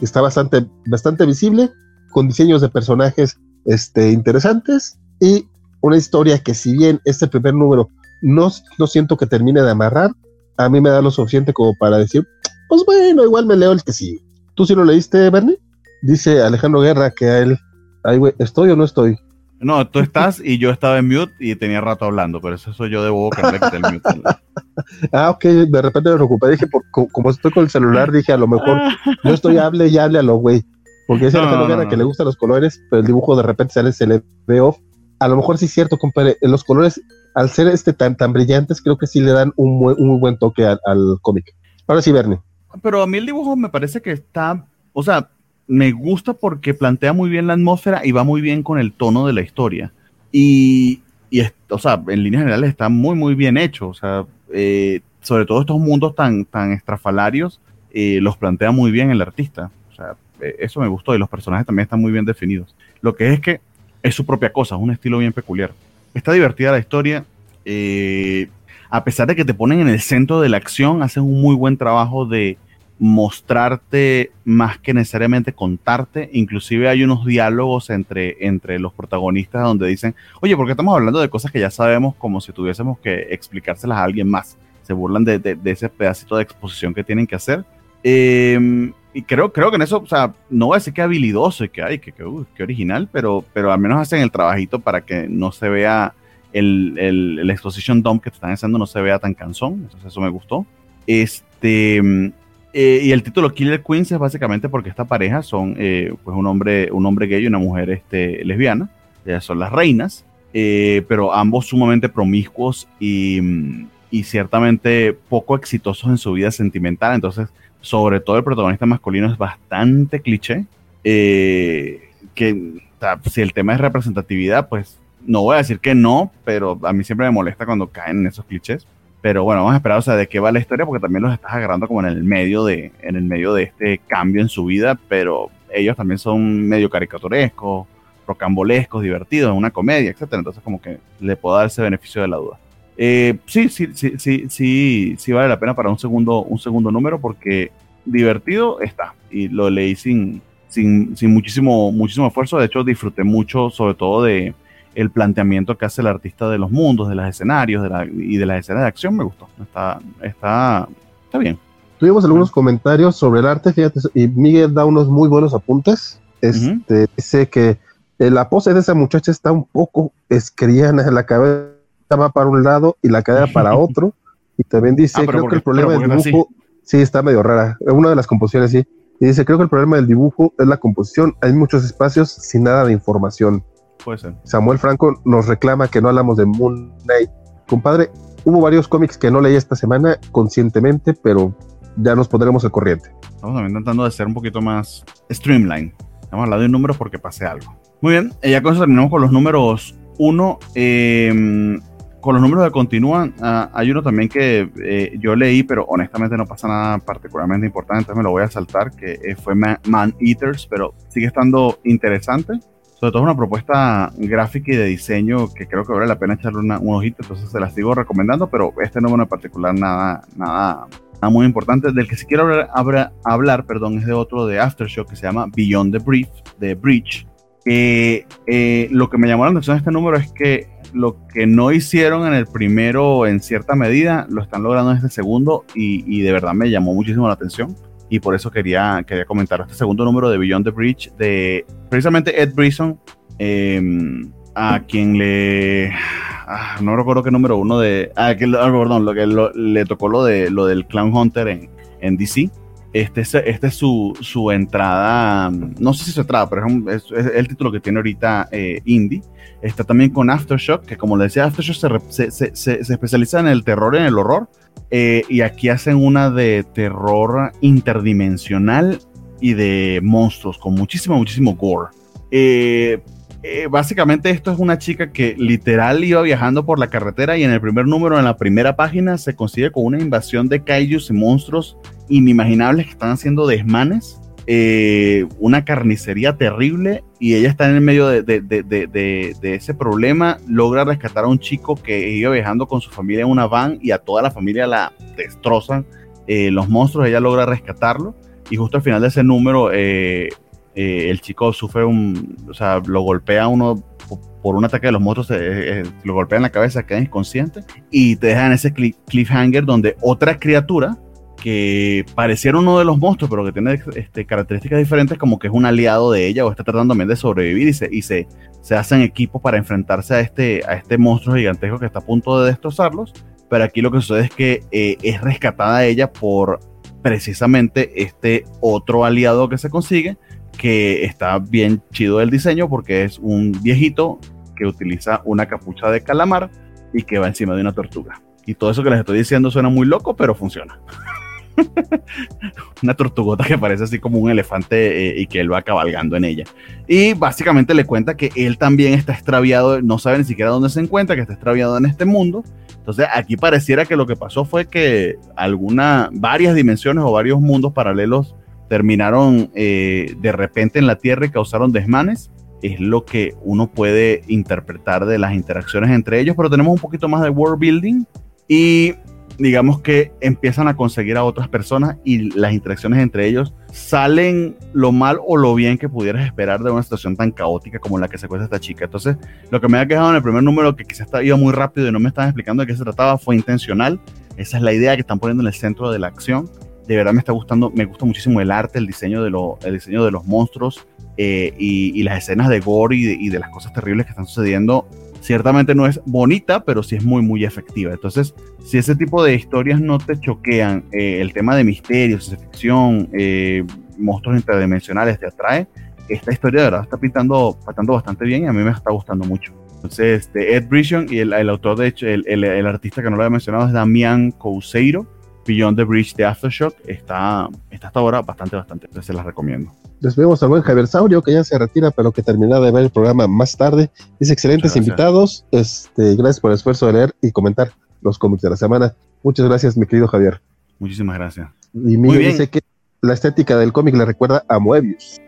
está bastante, bastante visible, con diseños de personajes este, interesantes y una historia que si bien este primer número no, no siento que termine de amarrar, a mí me da lo suficiente como para decir, pues bueno, igual me leo el que sí. ¿Tú sí lo leíste, Bernie? Dice Alejandro Guerra que a él, ay, güey, ¿estoy o no estoy? No, tú estás y yo estaba en mute y tenía rato hablando, pero eso soy yo de boca que el mute. ah, ok, de repente me preocupé, dije, por, como estoy con el celular, dije, a lo mejor yo estoy hable y hable a lo güey. Porque es cierto no, que le gustan los colores, pero el dibujo de repente sale, se le ve off. A lo mejor sí es cierto, compadre, los colores, al ser este tan, tan brillantes, creo que sí le dan un muy, un buen toque al, al cómic. Ahora sí, Bernie. Pero a mí el dibujo me parece que está, o sea, me gusta porque plantea muy bien la atmósfera y va muy bien con el tono de la historia. Y, y o sea, en líneas generales está muy, muy bien hecho. O sea, eh, sobre todo estos mundos tan, tan estrafalarios, eh, los plantea muy bien el artista. O sea, eh, eso me gustó y los personajes también están muy bien definidos. Lo que es que es su propia cosa, es un estilo bien peculiar. Está divertida la historia. a pesar de que te ponen en el centro de la acción, hacen un muy buen trabajo de mostrarte más que necesariamente contarte. Inclusive hay unos diálogos entre, entre los protagonistas donde dicen, oye, ¿por qué estamos hablando de cosas que ya sabemos como si tuviésemos que explicárselas a alguien más? Se burlan de, ese pedacito de exposición que tienen que hacer. Em, y creo, creo que en eso, o sea, no voy a decir que habilidoso y que, ay, que, que, original, pero, pero al menos hacen el trabajito para que no se vea el, el, exposition dump que te están haciendo, no se vea tan cansón. Entonces eso me gustó. Este, eh, y el título Killer Queens es básicamente porque esta pareja son eh, pues un hombre, un hombre gay y una mujer este, lesbiana. Ellas son las reinas, eh, pero ambos sumamente promiscuos y, y, ciertamente poco exitosos en su vida sentimental. Entonces, sobre todo el protagonista masculino es bastante cliché. que si el tema es representatividad, pues no voy a decir que no, pero a mí siempre me molesta cuando caen en esos clichés. Pero bueno, vamos a esperar, o sea, de qué va la historia, porque también los estás agarrando como en el medio de, en el medio de este cambio en su vida, pero ellos también son medio caricaturescos, rocambolescos, divertidos, una comedia, etcétera. Entonces, como que le puedo dar ese beneficio de la duda. Eh, sí, sí, sí, sí, sí, sí vale la pena para un segundo, un segundo número, porque divertido está. Y lo leí sin, sin, sin muchísimo, muchísimo esfuerzo. De hecho, disfruté mucho, sobre todo de el planteamiento que hace el artista de los mundos, de los escenarios y de las escenas de acción me gustó. Está, está, está bien. Tuvimos algunos comentarios sobre el arte, fíjate, y Miguel da unos muy buenos apuntes. Este, Dice que la pose de esa muchacha está un poco escriana, la cabeza va para un lado y la cadera para otro. Y también dice, ah, creo que el problema del dibujo, sí, está medio rara. Una de las composiciones, sí. Y dice, creo que el problema del dibujo es la composición. Hay muchos espacios sin nada de información. Samuel Franco nos reclama que no hablamos de Moon Knight. Compadre, hubo varios cómics que no leí esta semana conscientemente, pero ya nos pondremos al corriente. Estamos intentando de ser un poquito más streamline. Vamos a hablar de números porque pase algo. Muy bien, eh, ya con eso terminamos con los números 1. Em, con los números que continúan, ah, hay uno también que eh, yo leí, pero honestamente no pasa nada particularmente importante, entonces me lo voy a saltar, que eh, fue Man Eaters, pero sigue estando interesante sobre todo es una propuesta gráfica y de diseño que creo que vale la pena echarle un ojito, entonces se las sigo recomendando, pero este número en particular nada, nada, nada muy importante. Del que sí quiero hablar, hablar, perdón, es de otro de Aftershock que se llama Beyond the Brief, de Breach. Eh, lo que me llamó la atención de este número es que lo que no hicieron en el primero en cierta medida lo están logrando en este segundo y de verdad me llamó muchísimo la atención y por eso quería, quería comentar este segundo número de Beyond the Bridge de precisamente Ed Brisson, em, a quien le... Ah, no recuerdo qué número uno de... Ah, que, ah, perdón, lo que le tocó lo, de, lo del Clown Hunter en, en DC. Este es, este es su, su, entrada, no sé si su entrada, pero es, el título que tiene ahorita eh, Indie. Está también con Aftershock, que como le decía, Aftershock se, se, se, se especializa en el terror y en el horror eh, y aquí hacen una de terror interdimensional y de monstruos con muchísimo, muchísimo gore. Eh, eh, básicamente esto es una chica que literal iba viajando por la carretera y en el primer número, en la primera página, se consigue con una invasión de kaijus y monstruos inimaginables que están haciendo desmanes eh, una carnicería terrible y ella está en el medio de, ese problema, logra rescatar a un chico que iba viajando con su familia en una van y a toda la familia la destrozan eh, los monstruos, ella logra rescatarlo y justo al final de ese número eh, el chico sufre un, o sea, lo golpea uno por un ataque de los monstruos, lo golpea en la cabeza, queda inconsciente y te deja en ese cliffhanger donde otra criatura que pareciera uno de los monstruos, pero que tiene este, características diferentes, como que es un aliado de ella o está tratando también de sobrevivir y se, hacen equipos para enfrentarse a este, a este monstruo gigantesco que está a punto de destrozarlos. Pero aquí lo que sucede es que eh, es rescatada ella por precisamente este otro aliado que se consigue, que está bien chido el diseño porque es un viejito que utiliza una capucha de calamar y que va encima de una tortuga. Y todo eso que les estoy diciendo suena muy loco, pero funciona. una tortugota que parece así como un elefante eh, y que él va cabalgando en ella. Y básicamente le cuenta que él también está extraviado, no sabe ni siquiera dónde se encuentra, que está extraviado en este mundo. Entonces aquí pareciera que lo que pasó fue que alguna, varias dimensiones o varios mundos paralelos terminaron eh, de repente en la Tierra y causaron desmanes. Es lo que uno puede interpretar de las interacciones entre ellos, pero tenemos un poquito más de world building y digamos que empiezan a conseguir a otras personas y las interacciones entre ellos salen lo mal o lo bien que pudieras esperar de una situación tan caótica como la que se cuesta esta chica. Entonces, lo que me ha quejado en el primer número, que quizás iba muy rápido y no me estaban explicando de qué se trataba, fue intencional. Esa es la idea que están poniendo en el centro de la acción. De verdad me está gustando, me gusta muchísimo el arte, el diseño de, lo, el diseño de los monstruos eh, y, las escenas de gore y de las cosas terribles que están sucediendo ciertamente no es bonita, pero sí es muy, muy efectiva. Entonces, si ese tipo de historias no te choquean, eh, el tema de misterios, ficción, eh, monstruos interdimensionales te atrae, esta historia de verdad está pintando, pintando bastante bien y a mí me está gustando mucho. Entonces, este, Ed Brisson y el, autor, de hecho, el, el, artista que no lo había mencionado es Damián Couseiro. Beyond the Bridge de Aftershock está, está hasta ahora bastante, bastante. Entonces, se las recomiendo. Les vemos al buen Javier Saurio, que ya se retira, pero que terminará de ver el programa más tarde. Dice excelentes invitados. Este, gracias por el esfuerzo de leer y comentar los cómics de la semana. Muchas gracias, mi querido Javier. Muchísimas gracias. Y Miguel dice que la estética del cómic le recuerda a Moebius.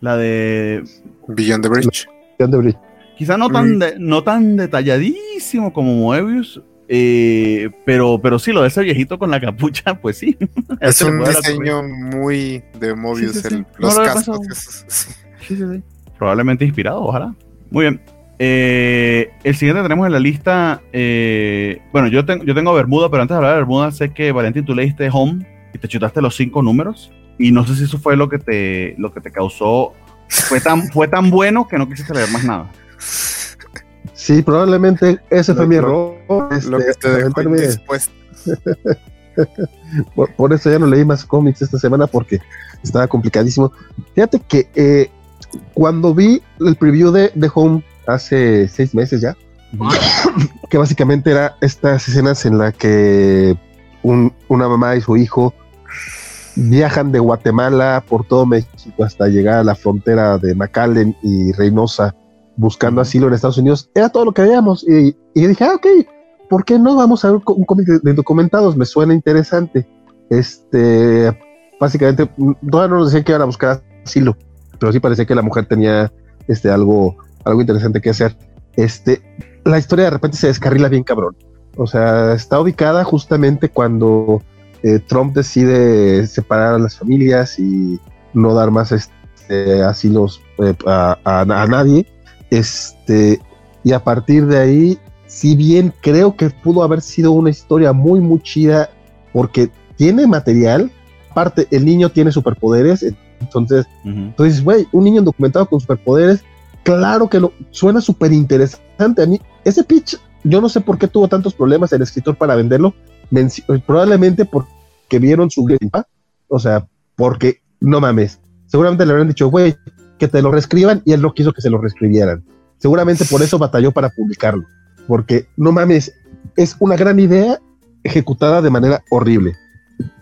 La de Beyond the Bridge. Beyond the Bridge. Quizá no tan, no tan detalladísimo como Moebius, eh, pero, pero sí, lo de ese viejito con la capucha, pues sí. Es un diseño muy de Mobius, los cascos. Sí. sí, sí, Probablemente inspirado, ojalá. Muy bien. Eh, el siguiente tenemos en la lista. Eh, bueno, yo, tengo yo tengo Bermuda, pero antes de hablar de Bermuda, sé que Valentín, tú leíste Home y te chutaste los cinco números. Y no sé si eso fue lo que te, lo que te causó. Fue tan, fue tan bueno que no quisiste leer más nada. Sí, probablemente ese fue mi error. lo que este, te dejó por, eso ya no leí más cómics esta semana porque estaba complicadísimo. Fíjate que eh, cuando vi el preview de, de Home hace seis meses ya, que básicamente era estas escenas en las que una mamá y su hijo viajan de Guatemala por todo México hasta llegar a la frontera de McAllen y Reynosa buscando asilo en Estados Unidos, era todo lo que veíamos. Y, dije, ah, ok, ¿por qué no vamos a ver un cómic de, documentados? Me suena interesante. Este, básicamente, todavía no nos decían que iban a buscar asilo, pero sí parecía que la mujer tenía este, algo, algo interesante que hacer. Este, la historia de repente se descarrila bien cabrón. O sea, está ubicada justamente cuando eh, Trump decide separar a las familias y no dar más este, asilos eh, a, nadie. Este, y a partir de ahí, si bien creo que pudo haber sido una historia muy, muy chida, porque tiene material, aparte, el niño tiene superpoderes, entonces, entonces, güey, un niño documentado con superpoderes, claro que lo suena súper interesante. A mí, ese pitch, yo no sé por qué tuvo tantos problemas el escritor para venderlo, probablemente porque vieron su Game o sea, porque no mames, seguramente le habrán dicho, güey, que te lo reescriban y él no quiso que se lo reescribieran. Seguramente por eso batalló para publicarlo, porque no mames, es una gran idea ejecutada de manera horrible.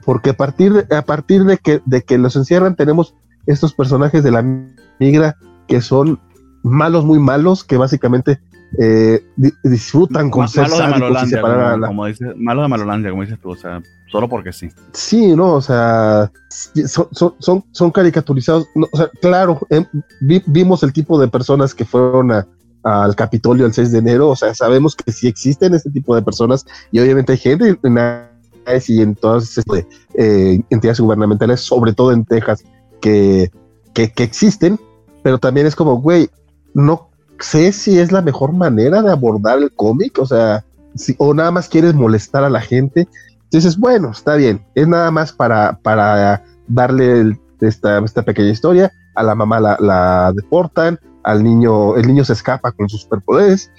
Porque a partir de, a partir de que, de que los encierran tenemos estos personajes de la migra que son malos, muy malos, que básicamente eh, disfrutan con ser malos de Malolandia, como, malos de Malolandia, como dices tú, o sea, solo porque sí. Sí, no, o sea, son, son, son, caricaturizados. o sea, claro, em, vimos el tipo de personas que fueron al Capitolio el 6 de enero, o sea, sabemos que sí existen este tipo de personas y obviamente hay gente en y en todas estas eh, entidades gubernamentales, sobre todo en Texas, que, que, que existen, pero también es como, güey, no sé si es la mejor manera de abordar el cómic, o sea, o nada más quieres molestar a la gente. Entonces, bueno, está bien, es nada más para, para darle esta, esta, pequeña historia, a la mamá la, deportan, al niño, el niño se escapa con sus superpoderes.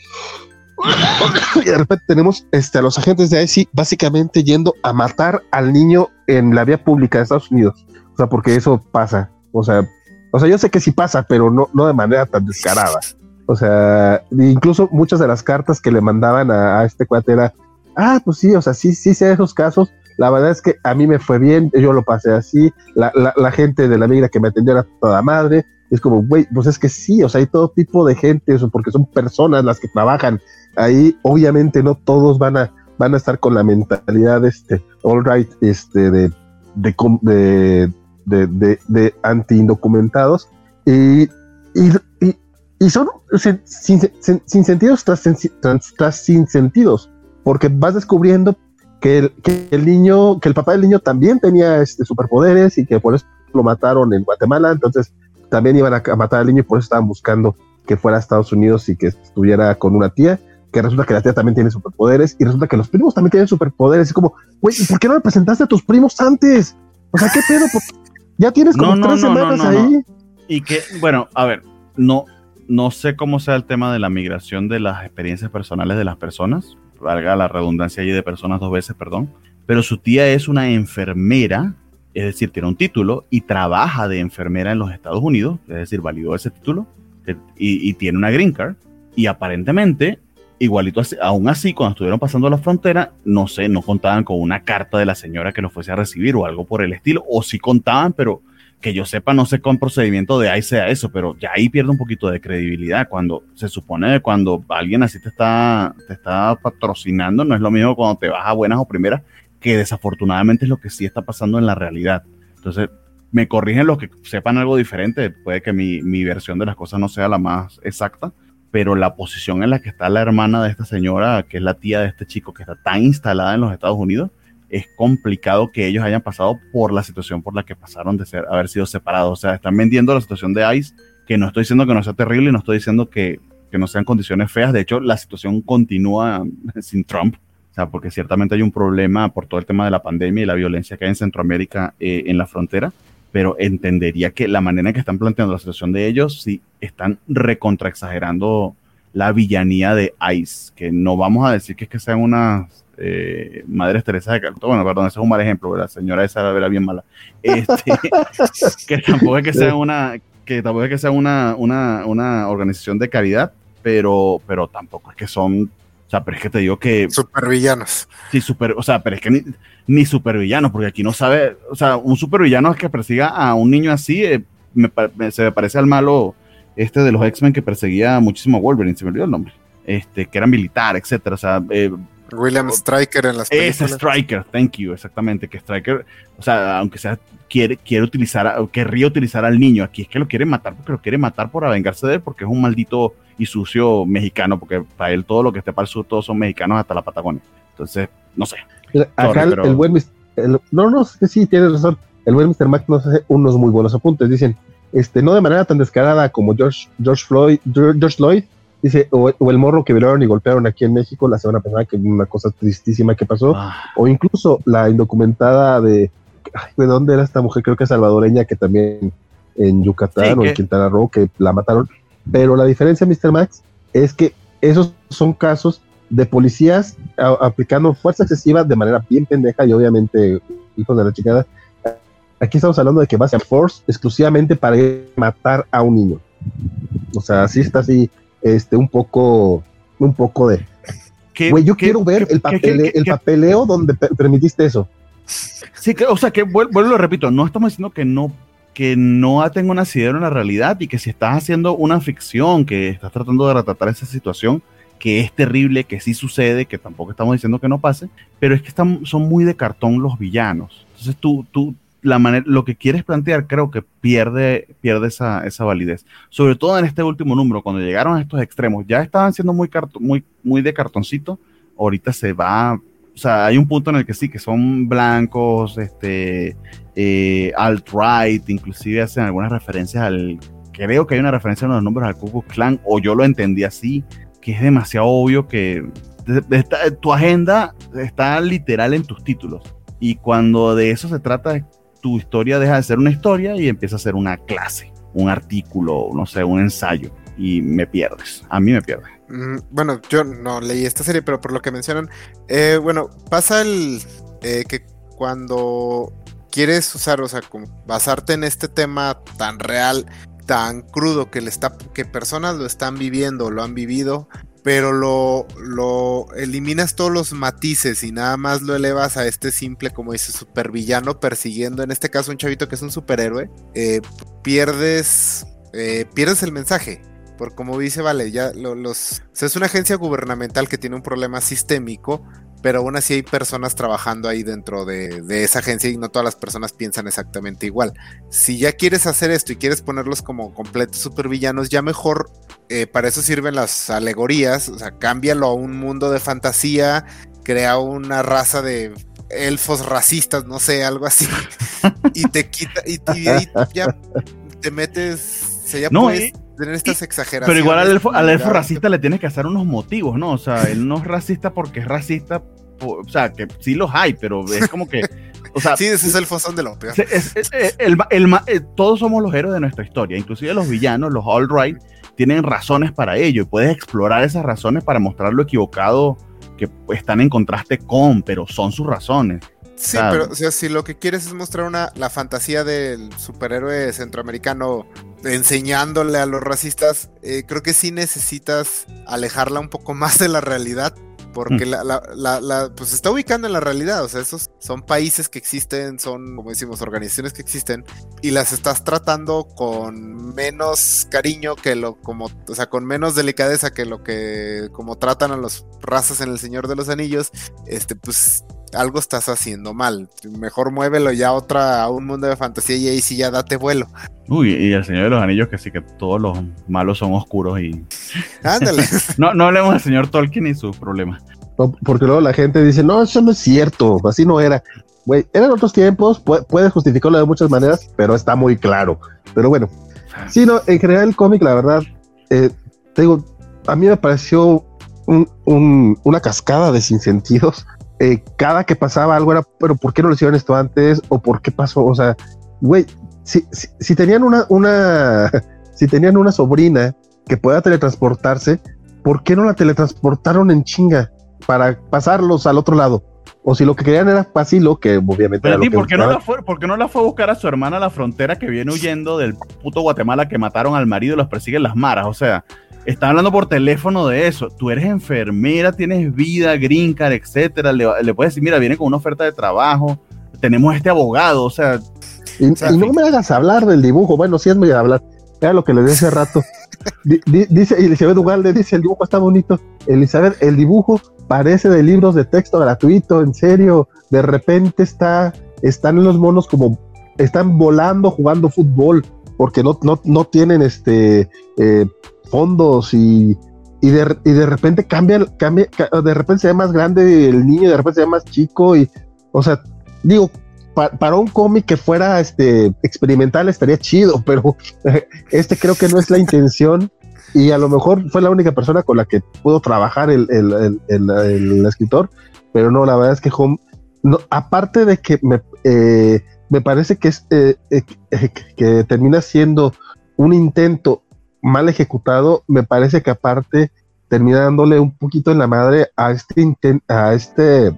y de repente tenemos este, a los agentes de IC básicamente yendo a matar al niño en la vía pública de Estados Unidos. O sea, porque eso pasa. O sea, o sea, yo sé que sí pasa, pero no, no de manera tan descarada. O sea, incluso muchas de las cartas que le mandaban a, este cuate era, ah, pues sí, o sea, sí, sí sé esos casos. La verdad es que a mí me fue bien, yo lo pasé así, la, la, gente de la migra que me atendió era toda madre. Es como, güey, pues es que sí, o sea, hay todo tipo de gente, eso, porque son personas las que trabajan ahí. Obviamente no todos van a, van a estar con la mentalidad, este, all right, este, de, de, de, de, de anti-indocumentados. Y, y, y son sin, sin, sentidos tras, tras, sin sentidos, porque vas descubriendo que el, que el niño, que el papá del niño también tenía este, superpoderes y que por eso lo mataron en Guatemala, entonces también iban a, matar al niño y por eso estaban buscando que fuera a Estados Unidos y que estuviera con una tía, que resulta que la tía también tiene superpoderes y resulta que los primos también tienen superpoderes. Y como, güey, ¿por qué no le presentaste a tus primos antes? O sea, ¿qué pedo? Ya tienes como tres semanas ahí. Y que, bueno, a ver, no, no sé cómo sea el tema de la migración de las experiencias personales de las personas, valga la redundancia allí de personas dos veces, perdón, pero su tía es una enfermera, es decir, tiene un título y trabaja de enfermera en los Estados Unidos, es decir, validó ese título y, tiene una green card y aparentemente igualito aún así, cuando estuvieron pasando la frontera, no sé, no contaban con una carta de la señora que los fuese a recibir o algo por el estilo, o sí contaban, pero que yo sepa, no sé con procedimiento de ahí sea eso, pero ya ahí pierde un poquito de credibilidad. Cuando se supone que cuando alguien así te está, te está patrocinando, no es lo mismo cuando te vas a buenas o primeras, que desafortunadamente es lo que sí está pasando en la realidad. Entonces, me corrigen los que sepan algo diferente, puede que mi, mi versión de las cosas no sea la más exacta, pero la posición en la que está la hermana de esta señora, que es la tía de este chico que está tan instalada en los Estados Unidos, es complicado que ellos hayan pasado por la situación por la que pasaron de ser, haber sido separados. O sea, están vendiendo la situación de ICE, que no estoy diciendo que no sea terrible no estoy diciendo que, que no sean condiciones feas. De hecho, la situación continúa sin Trump. O sea, porque ciertamente hay un problema por todo el tema de la pandemia y la violencia que hay en Centroamérica eh, en la frontera, pero entendería que la manera en que están planteando la situación de ellos, sí, están recontraexagerando la villanía de ICE, que no vamos a decir que es que sean unas eh, Madre Teresa de Calcuta, bueno, perdón, ese es un mal ejemplo, la señora esa era bien mala, este, que tampoco es que sea una, que tampoco es que sea una, una, una organización de caridad, pero, pero tampoco es que son, o sea, pero es que te digo que... Supervillanos. Sí, super, o sea, pero es que ni, ni supervillanos, porque aquí no sabe, o sea, un supervillano es que persiga a un niño así, eh, se me parece al malo este de los X-Men que perseguía muchísimo a Wolverine, se me olvidó el nombre, este, que era militar, etcétera, o sea, eh, William Striker en las películas. Ese Striker, thank you, exactamente, que Striker, o sea, aunque sea, quiere, quiere utilizar, querría utilizar al niño, aquí es que lo quiere matar porque lo quiere matar por avengarse de él, porque es un maldito y sucio mexicano, porque para él todo lo que esté para el sur, todos son mexicanos hasta la Patagonia. Entonces, no sé. Acá el, buen, no, no, sí, tienes razón, el buen Mr. Mac nos hace unos muy buenos apuntes, dicen, este, no de manera tan descarada como George, George Floyd, George Lloyd, Dice, o, el morro que violaron y golpearon aquí en México la semana pasada, que una cosa tristísima que pasó. Ah. O incluso la indocumentada de, ¿de dónde era esta mujer? Creo que es salvadoreña, que también en Yucatán o en Quintana Roo, que la mataron. Pero la diferencia, Mr. Max, es que esos son casos de policías aplicando fuerza excesiva de manera bien pendeja y obviamente hijos de la chingada. Aquí estamos hablando de que va a ser force exclusivamente para matar a un niño. O sea, así está así este, un poco, un poco de... Güey, yo quiero ver el, el papeleo donde permitiste eso. Sí, o sea, que vuelvo, lo repito, no estamos diciendo que no que no tenga un asidero en la realidad y que si estás haciendo una ficción, que estás tratando de retratar esa situación, que es terrible, que sí sucede, que tampoco estamos diciendo que no pase, pero es que están, son muy de cartón los villanos. Entonces tú, tú, la manera, lo que quieres plantear creo que pierde, pierde esa, esa, validez. Sobre todo en este último número, cuando llegaron a estos extremos, ya estaban siendo muy, muy, muy de cartoncito, ahorita se va, o sea, hay un punto en el que sí, que son blancos, este, eh, alt-right, inclusive hacen algunas referencias al, creo que hay una referencia en los números al Ku Klux Klan, o yo lo entendí así, que es demasiado obvio que tu agenda está literal en tus títulos. Y cuando de eso se trata, tu historia deja de ser una historia y empieza a ser una clase, un artículo, no sé, un ensayo, y me pierdes. A mí me pierde. Mm, bueno, yo no leí esta serie, pero por lo que mencionan, eh, bueno, pasa el eh, que cuando quieres usar, o sea, como basarte en este tema tan real, tan crudo que le está, que personas lo están viviendo, lo han vivido, pero lo, lo eliminas todos los matices y nada más lo elevas a este simple, como dice, supervillano persiguiendo, en este caso un chavito que es un superhéroe, eh, pierdes, eh, pierdes el mensaje. Por como dice, vale, ya los... es una agencia gubernamental que tiene un problema sistémico, pero aún así hay personas trabajando ahí dentro de, esa agencia y no todas las personas piensan exactamente igual. Si ya quieres hacer esto y quieres ponerlos como completos supervillanos, ya mejor eh, para eso sirven las alegorías, o sea, cámbialo a un mundo de fantasía, crea una raza de elfos racistas, no sé, algo así, y te quita, y, ya te metes, o sea, ya puedes tener estas exageraciones. Pero igual al elfo, al elfo racista le tienes que hacer unos motivos, ¿no? O sea, él no es racista porque es racista, o sea, que sí los hay, pero es como que... O sea, sí, ese es el fosón de lo peor. todos somos los héroes de nuestra historia, inclusive los villanos, los all right, tienen razones para ello y puedes explorar esas razones para mostrar lo equivocado que están en contraste con, pero son sus razones. Sí, pero o sea, si lo que quieres es mostrar una la fantasía del superhéroe centroamericano enseñándole a los racistas, eh, creo que sí necesitas alejarla un poco más de la realidad porque mm. la, la, la, pues se está ubicando en la realidad, o sea, esos son países que existen, son, como decimos, organizaciones que existen, y las estás tratando con menos cariño que lo, como, o sea, con menos delicadeza que lo que, como tratan a las razas en El Señor de los Anillos, este, pues algo estás haciendo mal. Mejor muévelo ya a otra, a un mundo de fantasía y ahí sí ya date vuelo. Uy, y el Señor de los Anillos que sí que todos los malos son oscuros y... Ándale. no, no hablemos del señor Tolkien y sus problemas. porque luego la gente dice, no, eso no es cierto, así no era. Güey, eran otros tiempos, puedes justificarlo de muchas maneras, pero está muy claro. Pero bueno, sí, no, en general el cómic, la verdad, eh, te digo, a mí me pareció una cascada de sinsentidos eh, cada que pasaba algo era, pero ¿por qué no lo hicieron esto antes? ¿O por qué pasó? O sea, güey, si, si, tenían una, una, si tenían una sobrina que pueda teletransportarse, ¿por qué no la teletransportaron en chinga para pasarlos al otro lado? O si lo que querían era Pasilo, que obviamente. Pero era ¿por, qué no la fue, ¿por qué no la fue a buscar a su hermana a la frontera que viene huyendo del puto Guatemala que mataron al marido y los persiguen las maras? O sea, están hablando por teléfono de eso. Tú eres enfermera, tienes vida, green card, etcétera. Le, puedes decir, mira, viene con una oferta de trabajo. Tenemos este abogado, o sea. Y, no me hagas hablar del dibujo. Bueno, sí es muy hablar. Era lo que le dije hace rato. dice Elizabeth Ugalde, dice el dibujo está bonito. Elizabeth, el dibujo parece de libros de texto gratuito, en serio. De repente está, están los monos como están volando, jugando fútbol, porque no, no, no tienen este eh, fondos y, y, de, y de repente cambia, cambia, de repente se ve más grande el niño, de repente se ve más chico y, o sea, digo, para un cómic que fuera este experimental estaría chido, pero este creo que no es la intención y a lo mejor fue la única persona con la que pudo trabajar el, el, el, escritor, pero no, la verdad es que Home, aparte de que me, eh, me parece que, es, eh, eh, que termina siendo un intento mal ejecutado, me parece que aparte termina dándole un poquito en la madre a este a este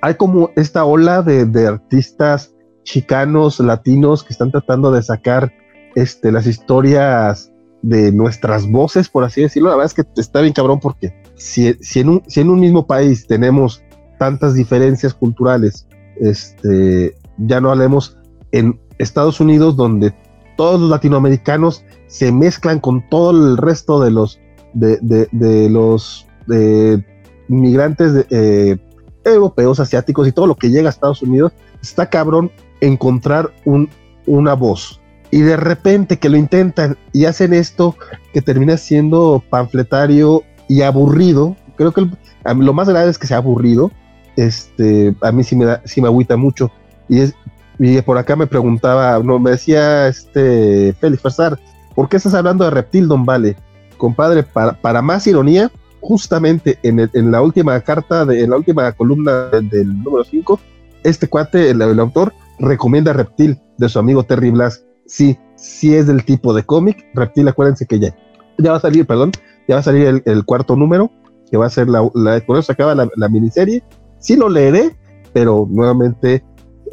hay como esta ola de, artistas chicanos, latinos que están tratando de sacar este, las historias de nuestras voces, por así decirlo. La verdad es que está bien cabrón porque si, si, en, un, si en un mismo país tenemos tantas diferencias culturales, este, ya no hablemos en Estados Unidos donde todos los latinoamericanos se mezclan con todo el resto de los de, los de inmigrantes eh, europeos, asiáticos y todo lo que llega a Estados Unidos, está cabrón encontrar un, una voz. Y de repente que lo intentan y hacen esto que termina siendo panfletario y aburrido, creo que lo más grave es que sea aburrido, este, a mí sí me, da, sí me agüita mucho. Y, es, y por acá me preguntaba, no, me decía este Félix Farsar, ¿Por qué estás hablando de Reptil, Don Vale? Compadre, para, más ironía, justamente en, la última carta, de, en la última columna del, número 5, este cuate, el, autor, recomienda Reptil de su amigo Terry Blas. Sí, si es del tipo de cómic. Reptil, acuérdense que ya, ya va a salir, perdón, ya va a salir el, cuarto número, que va a ser la, la por eso se acaba la, miniserie. Sí lo leeré, pero nuevamente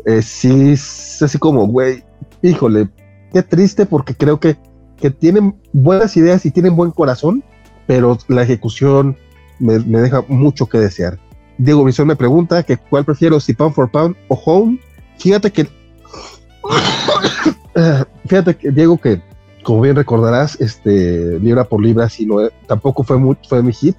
eh, sí es así como, güey, híjole, qué triste porque creo que, que tienen buenas ideas y tienen buen corazón, pero la ejecución me, deja mucho que desear. Diego Visión me pregunta que cuál prefiero, si Pound for Pound o Home. Fíjate que, fíjate que, Diego, que como bien recordarás, este, libra por libra, si no, tampoco fue, muy, fue mi hit.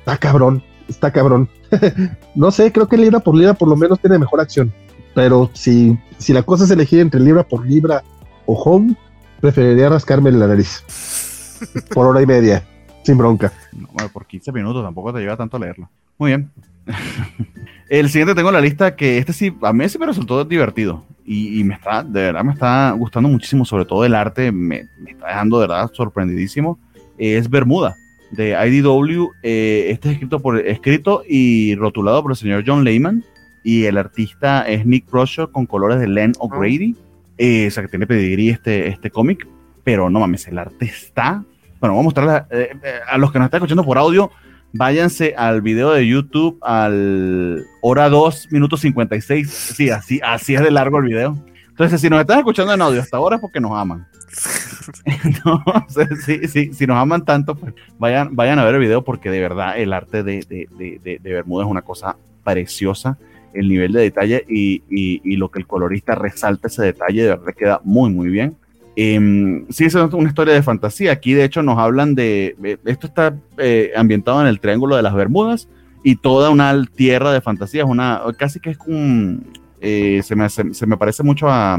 Está cabrón, está cabrón. no sé, creo que libra por libra por lo menos tiene mejor acción. Pero si, si la cosa es elegir entre libra por libra o home, preferiría rascarme la nariz. por hora y media, sin bronca. bueno, por 15 minutos tampoco te lleva tanto leerlo. Muy bien. El siguiente tengo la lista que este sí, a mí sí me resultó divertido y, me está, de verdad me está gustando muchísimo, sobre todo el arte, me, está dejando de verdad sorprendidísimo. Es Bermuda de IDW. Eh, este es escrito, por, escrito y rotulado por el señor John Lehman y el artista es Nick Brosher con colores de Len O'Grady. Eh, o sea, que tiene pedigrí este, este cómic, pero no mames, el arte está. Bueno, vamos a mostrar eh, a los que nos están escuchando por audio váyanse al video de YouTube al hora 2 minutos 56. Sí, así, así es de largo el video. Entonces, si nos están escuchando en audio hasta ahora es porque nos aman. Entonces, sí, sí, si nos aman tanto, pues vayan, vayan a ver el video porque de verdad el arte de, de, de, de Bermuda es una cosa preciosa. El nivel de detalle y, y, y, lo que el colorista resalta ese detalle, de verdad queda muy, muy bien. Eh, sí, es una historia de fantasía. Aquí, de hecho, nos hablan de. Esto está eh, ambientado en el Triángulo de las Bermudas y toda una tierra de fantasía. Es una. Casi que es un. Eh, se, me, se, me parece mucho a.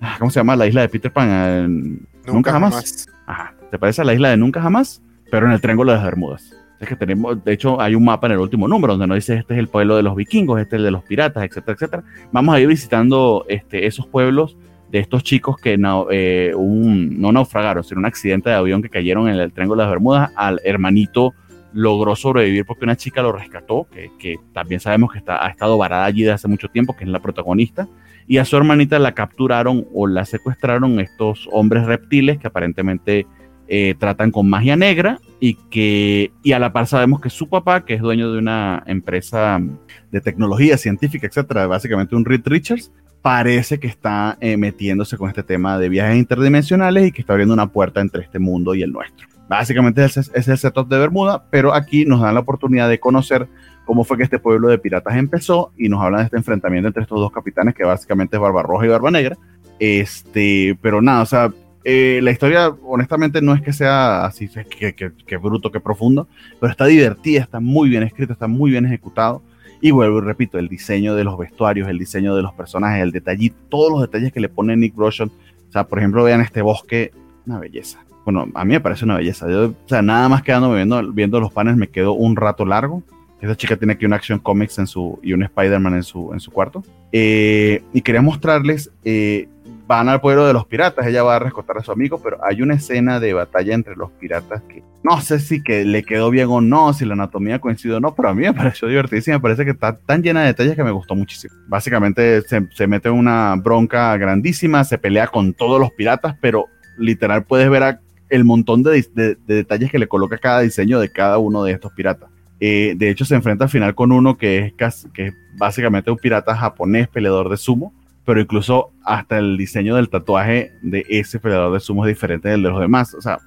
Ah, ¿Cómo se llama? La isla de Peter Pan. Nunca, jamás. Ajá. ¿Te parece a la isla de Nunca jamás? Pero en el Triángulo de las Bermudas. Es que tenemos, de hecho, hay un mapa en el último número donde nos dice este es el pueblo de los vikingos, este es el de los piratas, etcétera, etcétera. Vamos a ir visitando este, esos pueblos de estos chicos que no, eh, un, no naufragaron, sino un accidente de avión que cayeron en el Triángulo de las Bermudas. Al hermanito logró sobrevivir porque una chica lo rescató, que, también sabemos que está, ha estado varada allí desde hace mucho tiempo, que es la protagonista. Y a su hermanita la capturaron o la secuestraron estos hombres reptiles que aparentemente eh, tratan con magia negra y que y a la par sabemos que su papá, que es dueño de una empresa de tecnología científica, etcétera, básicamente un Reed Richards, parece que está eh, metiéndose con este tema de viajes interdimensionales y que está abriendo una puerta entre este mundo y el nuestro. Básicamente ese es el setup de Bermuda, pero aquí nos dan la oportunidad de conocer cómo fue que este pueblo de piratas empezó y nos hablan de este enfrentamiento entre estos dos capitanes que básicamente es Barba Roja y Barba Negra. Este, pero nada, o sea, eh, la historia honestamente no es que sea así, que, que bruto, que profundo, pero está divertida, está muy bien escrita, está muy bien ejecutado y vuelvo y repito, el diseño de los vestuarios, el diseño de los personajes, el detalle, todos los detalles que le pone Nick Roshan. O sea, por ejemplo, vean este bosque, una belleza. Bueno, a mí me parece una belleza. o sea, nada más quedándome viendo, viendo los paneles me quedo un rato largo. Esta chica tiene aquí un Action Comics en su, y un Spider-Man en su, en su cuarto. Eh, y quería mostrarles eh, van al pueblo de los piratas, ella va a rescatar a su amigo, pero hay una escena de batalla entre los piratas que no sé si que le quedó bien o no, si la anatomía coincide o no, pero a mí me pareció divertidísima, me parece que está tan llena de detalles que me gustó muchísimo. Básicamente se, se mete una bronca grandísima, se pelea con todos los piratas, pero literal puedes ver el montón de, de, detalles que le coloca cada diseño de cada uno de estos piratas. Eh, de hecho, se enfrenta al final con uno que es, casi, que es básicamente un pirata japonés peleador de sumo pero incluso hasta el diseño del tatuaje de ese peleador de sumo es diferente del de los demás. O sea,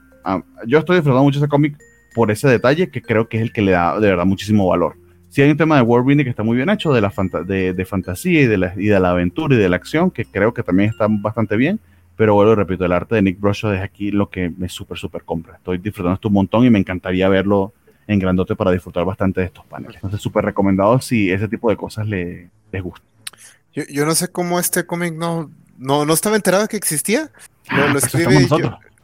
yo estoy disfrutando mucho ese cómic por ese detalle que creo que es el que le da de verdad muchísimo valor. Sí hay un tema de world que está muy bien hecho, de, la de, fantasía y de, la, y de la aventura y de la acción, que creo que también está bastante bien. Pero vuelvo y repito, el arte de Nick Brosho es aquí lo que me súper, súper compra. Estoy disfrutando esto un montón y me encantaría verlo en grandote para disfrutar bastante de estos paneles. Entonces, súper recomendado si ese tipo de cosas le, les gusta. Yo, no sé cómo este cómic no, no, no estaba enterado que existía. Lo, lo escribe,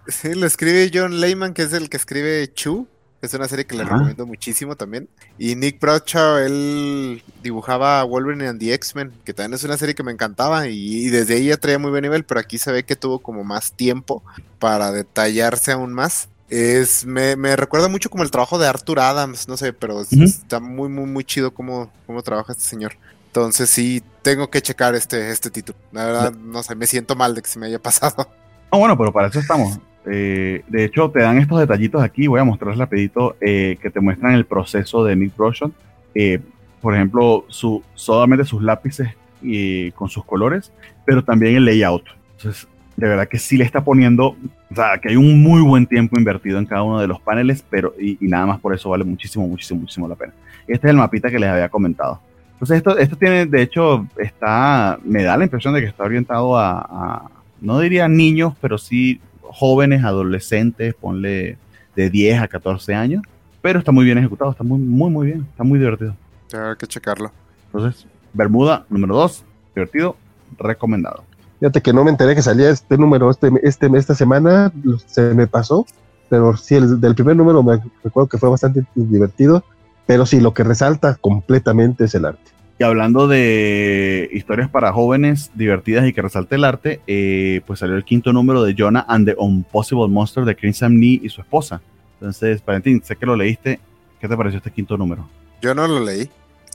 sí, lo escribe John Lehman, que es el que escribe Chu. Es una serie que le recomiendo muchísimo también. Y Nick Bradshaw, él dibujaba Wolverine and the X-Men, que también es una serie que me encantaba y, desde ahí ya traía muy buen nivel, pero aquí se ve que tuvo como más tiempo para detallarse aún más. Es, me, me recuerda mucho como el trabajo de Arthur Adams, no sé, pero está muy, muy, muy chido cómo, cómo trabaja este señor. Entonces sí, tengo que checar este, este título. La verdad, no sé, me siento mal de que se me haya pasado. No, bueno, pero para eso estamos. Eh, de hecho, te dan estos detallitos aquí. Voy a mostrarles rapidito eh, que te muestran el proceso de Nick Roshan. Eh, por ejemplo, su, solamente sus lápices y con sus colores, pero también el layout. Entonces, de verdad que sí le está poniendo, o sea, que hay un muy buen tiempo invertido en cada uno de los paneles, pero y, nada más por eso vale muchísimo, muchísimo, muchísimo la pena. Este es el mapita que les había comentado. Entonces, esto, esto tiene, de hecho, está, me da la impresión de que está orientado a no diría niños, pero sí jóvenes, adolescentes, ponle de 10 a 14 años, pero está muy bien ejecutado, está muy, muy, muy bien, está muy divertido. Hay que checarlo. Entonces, Bermuda número 2, divertido, recomendado. Fíjate que no me enteré que salía este número este, este, esta semana, se me pasó, pero sí, el del primer número me recuerdo que fue bastante divertido, pero sí, lo que resalta completamente es el arte. Y hablando de historias para jóvenes divertidas y que resalte el arte, eh, pues salió el quinto número de Jonah and the Impossible Monster de Crimson Nee y su esposa. Entonces, Valentín, sé que lo leíste. ¿Qué te pareció este quinto número? Yo no lo leí.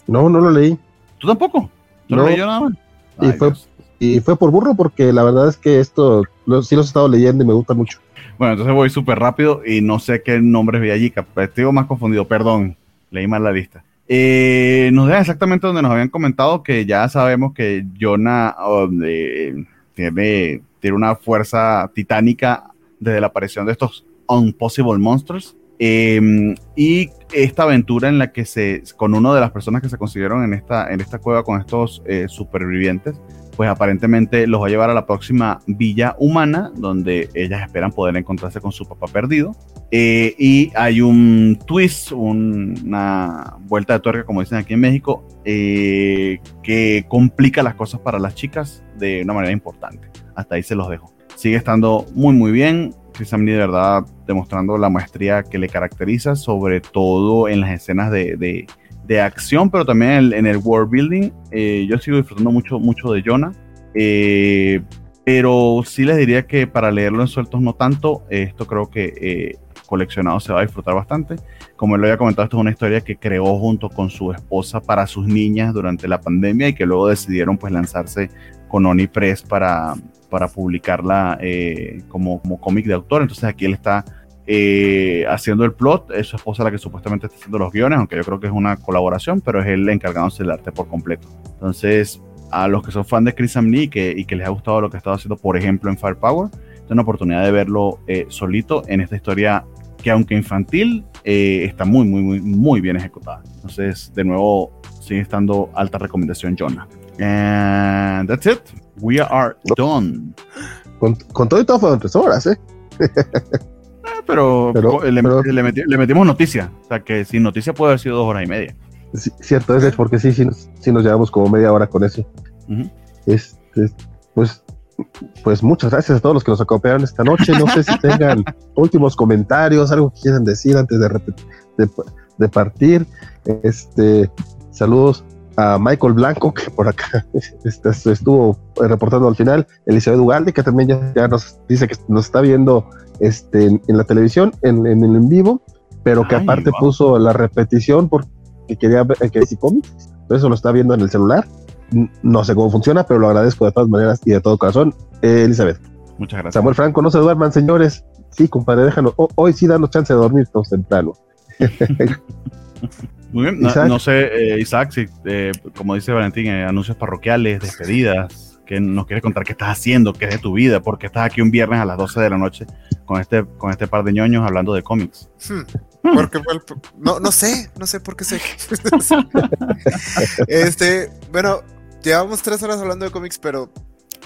No, no lo leí. ¿Tú tampoco? no. lo leí yo nada más? y, fue, y fue por burro porque la verdad es que esto sí los he estado leyendo y me gusta mucho. Bueno, entonces voy súper rápido y no sé qué nombres vi allí. Estoy más confundido, perdón. Leí mal la lista. Eh, nos deja exactamente donde nos habían comentado que ya sabemos que Jonah tiene, tiene una fuerza titánica desde la aparición de estos Unpossible Monsters. Em, y esta aventura en la que se, con una de las personas que se consiguieron en esta, en esta cueva con estos eh, supervivientes, pues aparentemente los va a llevar a la próxima villa humana, donde ellas esperan poder encontrarse con su papá perdido. Eh, y hay un twist, una vuelta de tuerca, como dicen aquí en México, eh, que complica las cosas para las chicas de una manera importante. Hasta ahí se los dejo. Sigue estando muy, muy bien. Chris Amney, de verdad, demostrando la maestría que le caracteriza, sobre todo en las escenas de de acción, pero también en, el world building. Eh, yo sigo disfrutando mucho, mucho de Jonah. Eh, pero sí les diría que para leerlo en sueltos no tanto. esto creo que eh, coleccionado se va a disfrutar bastante. Como él lo había comentado, esto es una historia que creó junto con su esposa para sus niñas durante la pandemia y que luego decidieron pues lanzarse con Oni Press para, para publicarla como, como cómic de autor. Entonces aquí él está eh, haciendo el plot. Es su esposa la que supuestamente está haciendo los guiones, aunque yo creo que es una colaboración, pero es él encargándose del arte por completo. Entonces, a los que son fan de Chris Amney y que, y que les ha gustado lo que ha estado haciendo, por ejemplo, en Firepower, es una oportunidad de verlo eh, solito en esta historia que, aunque infantil, eh, está muy, muy, muy, muy bien ejecutada. Entonces, de nuevo, sigue estando alta recomendación, Jonah. And that's it. We are done. Con, todo y todo fueron tres horas, ¿eh? pero, le, metimos noticia. O sea, que sin noticia puede haber sido dos horas y media. cierto, es porque sí, sí nos, nos, llevamos como media hora con eso. este, pues, pues muchas gracias a todos los que nos acompañaron esta noche. No sé si tengan últimos comentarios, algo que quieran decir antes de, de, de partir. Este, saludos a Michael Blanco, que por acá este, estuvo reportando al final, Elizabeth Ugalde, que también ya, ya, nos dice que nos está viendo este, en, la televisión, en, en el en vivo, pero que aparte puso la repetición porque quería ver que si cómics, eso lo está viendo en el celular. No sé cómo funciona, pero lo agradezco de todas maneras y de todo corazón. Eh, Elizabeth. Muchas gracias. Samuel Franco, no se duerman, señores. Sí, compadre, déjanos. hoy sí danos chance de dormir todos temprano. Muy bien, no, sé, eh, Isaac, si, eh, como dice Valentín, anuncios parroquiales, despedidas que nos quieres contar qué estás haciendo, qué es de tu vida, porque estás aquí un viernes a las 12 de la noche con este, con este par de ñoños hablando de cómics. Hmm. Porque no, no sé, no sé por qué sé. este, bueno, llevamos tres horas hablando de cómics, pero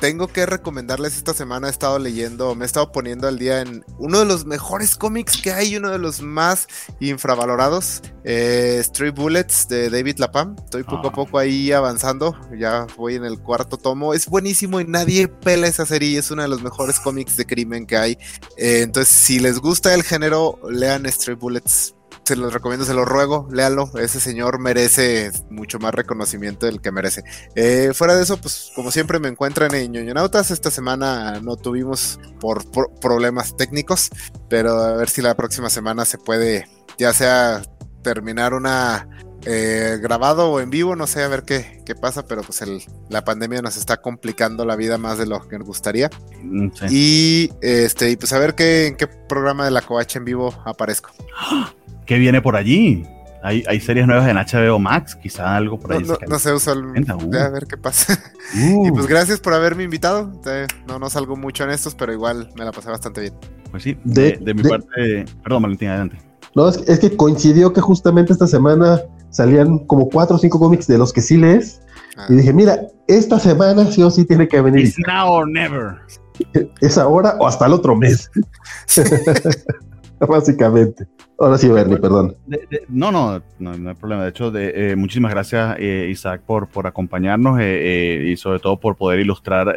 tengo que recomendarles esta semana. He estado leyendo, me he estado poniendo al día en uno de los mejores cómics que hay, uno de los más infravalorados, eh, Street Bullets de David Lapam. Estoy poco a ah. poco ahí avanzando, ya voy en el cuarto tomo. Es buenísimo y nadie pela esa serie. Es uno de los mejores cómics de crimen que hay. Eh, entonces, si les gusta el género, lean Street Bullets se los recomiendo, se los ruego, léalo. Ese señor merece mucho más reconocimiento del que merece. Eh, fuera de eso, pues como siempre me encuentran en ñoñonautas. Esta semana no tuvimos por, problemas técnicos, pero a ver si la próxima semana se puede, ya sea terminar una eh, grabado o en vivo, no sé a ver qué, qué pasa, pero pues el, la pandemia nos está complicando la vida más de lo que nos gustaría. Mm, y este, y pues a ver qué, en qué programa de la covacha en vivo aparezco. ¿Qué viene por allí? Hay, hay, series nuevas en HBO Max, quizá algo por ahí. No, no, sé, usualmente. Uh. A ver qué pasa. Y pues gracias por haberme invitado. No, no salgo mucho en estos, pero igual me la pasé bastante bien. Pues sí, de, mi parte. Perdón, Valentín, adelante. No, es, que coincidió que justamente esta semana salían como cuatro o cinco cómics de los que sí lees. Ah. Y dije, mira, esta semana sí o sí tiene que venir. It's now or never. Es ahora o hasta el otro mes. Básicamente. Ahora sí, Bernie, perdón. no, no, no, hay problema. De hecho, de, eh, muchísimas gracias, eh, Isaac, por, por acompañarnos eh, y sobre todo por poder ilustrar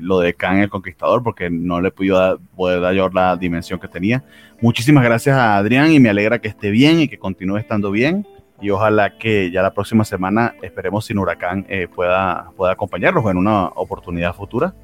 lo de Khan el Conquistador, porque no le pude poder dar yo la dimensión que tenía. Muchísimas gracias a Adrián y me alegra que esté bien y que continúe estando bien. Y ojalá que ya la próxima semana, esperemos sin huracán, pueda, pueda acompañarlos en una oportunidad futura,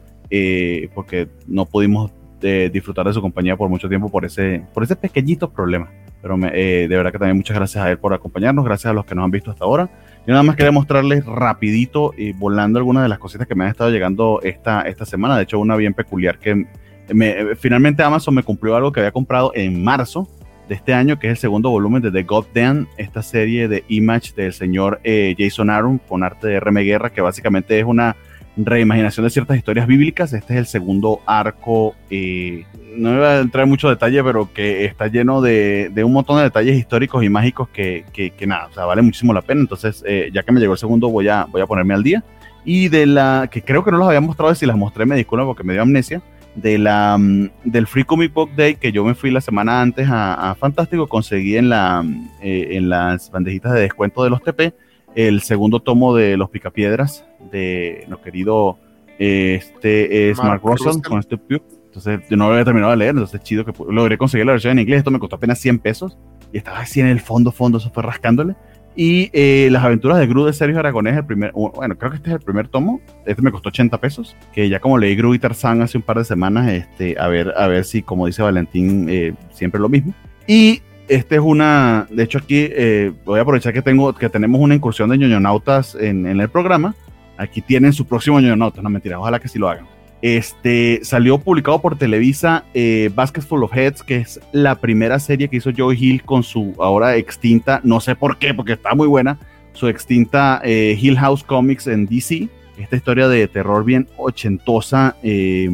porque no pudimos de disfrutar de su compañía por mucho tiempo por ese, por ese pequeñito problema. Pero eh, de verdad que también muchas gracias a él por acompañarnos, gracias a los que nos han visto hasta ahora. Yo nada más quería mostrarles rapidito y volando algunas de las cositas que me han estado llegando esta, esta semana. De hecho, una bien peculiar que me, finalmente Amazon me cumplió algo que había comprado en marzo de este año, que es el segundo volumen de The God Dan, esta serie de Image del señor eh, Jason Aaron con arte de RM Guerra, que básicamente es una reimaginación de ciertas historias bíblicas. Este es el segundo arco, eh, no voy a entrar en mucho detalle, pero que está lleno de, un montón de detalles históricos y mágicos que, que, nada, o sea, vale muchísimo la pena. Entonces, eh, ya que me llegó el segundo, voy a, voy a ponerme al día. Y de la, que creo que no los había mostrado, si las mostré me disculpo porque me dio amnesia, de la, mm, del Free Comic Book Day que yo me fui la semana antes a, Fantástico, conseguí en, la, mm, eh, en las bandejitas de descuento de los TP el segundo tomo de Los Picapiedras de lo querido este es Mark, Russell, con este Entonces, yo no lo había terminado de leer, entonces es chido que logré conseguir la versión en inglés. Esto me costó apenas 100 pesos y estaba así en el fondo, fondo, eso fue rascándole. Y eh, las aventuras de Gru de Sergio Aragonés, el primer, bueno, creo que este es el primer tomo. Este me costó 80 pesos. Que ya como leí Gru y Tarzán hace un par de semanas, este, a ver, a ver si, como dice Valentín, eh, siempre lo mismo. Y este es una, de hecho aquí eh, voy a aprovechar que tengo, que tenemos una incursión de ñoñonautas en, en el programa. Aquí tienen su próximo ñoñonautas, no mentira, ojalá que sí lo hagan. Este salió publicado por Televisa eh, Full of Heads, que es la primera serie que hizo Joe Hill con su ahora extinta, no sé por qué, porque está muy buena, su extinta eh, Hill House Comics en DC. Esta historia de terror bien ochentosa, eh,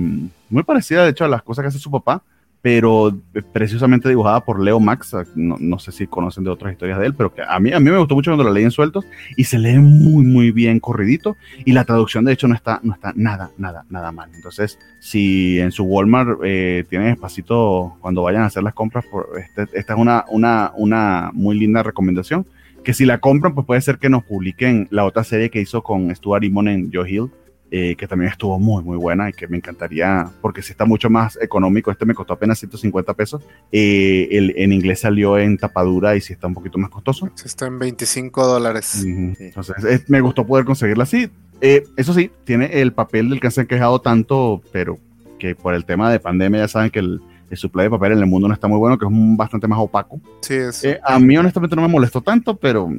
muy parecida de hecho a las cosas que hace su papá pero preciosamente dibujada por Leo Max. No, sé si conocen de otras historias de él, pero que a mí, a mí me gustó mucho cuando la leí en sueltos y se lee muy, muy bien corridito. Y la traducción, de hecho, no está, no está nada, nada, nada mal. Entonces, si en su Walmart eh, tienen espacito cuando vayan a hacer las compras, por este, esta es una, una, una muy linda recomendación. Que si la compran, pues puede ser que nos publiquen la otra serie que hizo con Stuart Imon en Joe Hill, eh, que también estuvo muy, muy buena y que me encantaría, porque si está mucho más económico, este me costó apenas 150 pesos, eh, el, en inglés salió en tapadura y si está un poquito más costoso. Está en 25 dólares. Entonces, me gustó poder conseguirla así. Eh, eso sí, tiene el papel del que se han quejado tanto, pero que por el tema de pandemia ya saben que el, el supply de papel en el mundo no está muy bueno, que es bastante más opaco. Sí, es. a mí honestamente no me molestó tanto, pero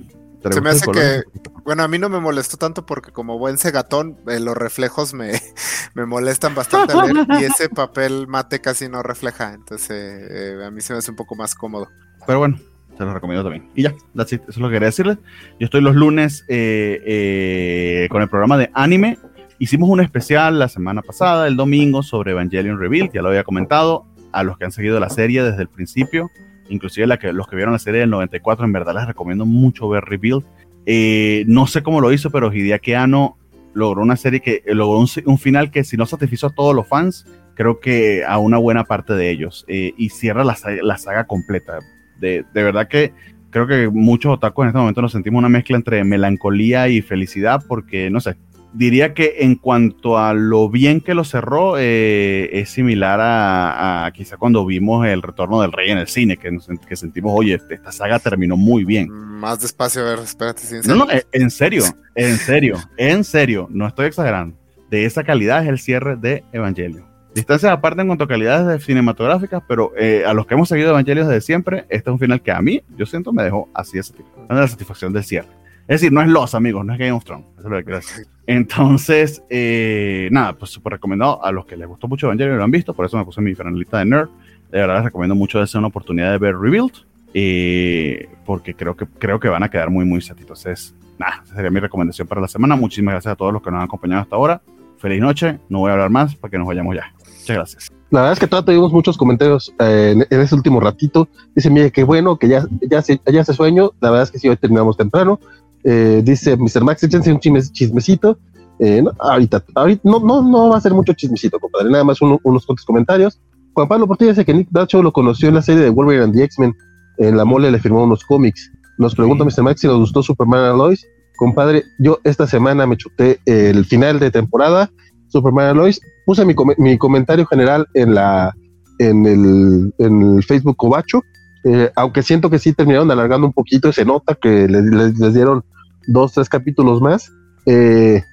se me hace que, bueno, a mí no me molestó tanto porque como buen segatón, eh, los reflejos me, me molestan bastante y ese papel mate casi no refleja, entonces eh, a mí se me hace un poco más cómodo. Pero bueno, se los recomiendo también. Y ya, eso es lo que quería decirles. Yo estoy los lunes eh, con el programa de anime. Hicimos un especial la semana pasada, el domingo, sobre Evangelion Revealed, ya lo había comentado. A los que han seguido la serie desde el principio, inclusive la que, los que vieron la serie del 94, en verdad les recomiendo mucho ver Rebuild. Eh, no sé cómo lo hizo, pero Hideaki Anno logró una serie que eh, logró un, final que si no satisfizo a todos los fans, creo que a una buena parte de ellos. Eh, y cierra la, la saga completa. De, de, verdad que creo que muchos otakus en este momento nos sentimos una mezcla entre melancolía y felicidad porque, no sé, diría que en cuanto a lo bien que lo cerró, eh, es similar a, quizá cuando vimos el retorno del rey en el cine, que, que sentimos, oye, esta saga terminó muy bien. Más despacio, a ver, espérate. no, no, eh, en serio, en serio, en serio, no estoy exagerando. De esa calidad es el cierre de Evangelio. Distancias aparte en cuanto a calidades cinematográficas, pero eh, a los que hemos seguido Evangelios desde siempre, este es un final que a mí, yo siento, me dejó así de satisfacción, la satisfacción del cierre. Es decir, no es Los, amigos, no es Game of Thrones. Eso es lo que quiero decir. Entonces, eh, nada, pues súper recomendado a los que les gustó mucho Evangelion lo han visto, por eso me puse mi finalista de Nerd. De verdad les recomiendo mucho darse una oportunidad de ver Rebuild, eh, porque creo que, creo que van a quedar muy, muy satisfechos. Nada, esa sería mi recomendación para la semana. Muchísimas gracias a todos los que nos han acompañado hasta ahora. Feliz noche, no voy a hablar más para que nos vayamos ya. Muchas gracias. La verdad es que todavía tuvimos muchos comentarios eh, en, ese último ratito. Dice, mire, qué bueno que ya, ya, se, ya se sueño. La verdad es que sí, hoy terminamos temprano. Eh, dice Mr. Max, échense un chismecito. Eh, no, ahorita, ahorita no, no, no va a ser mucho chismecito, compadre. Nada más unos cuantos comentarios. Juan Pablo Portilla dice que Nick Dacho lo conoció en la serie de Wolverine and the X-Men. En la mole le firmó unos cómics. Nos pregunta Mr. Max si nos gustó Superman and Lois. Compadre, yo esta semana me chuté el final de temporada, Superman and Lois. Puse mi, mi comentario general en la en el, en el Facebook Cobacho. Eh, aunque siento que sí terminaron alargando un poquito, se nota que les, les dieron dos, tres capítulos más. Eh,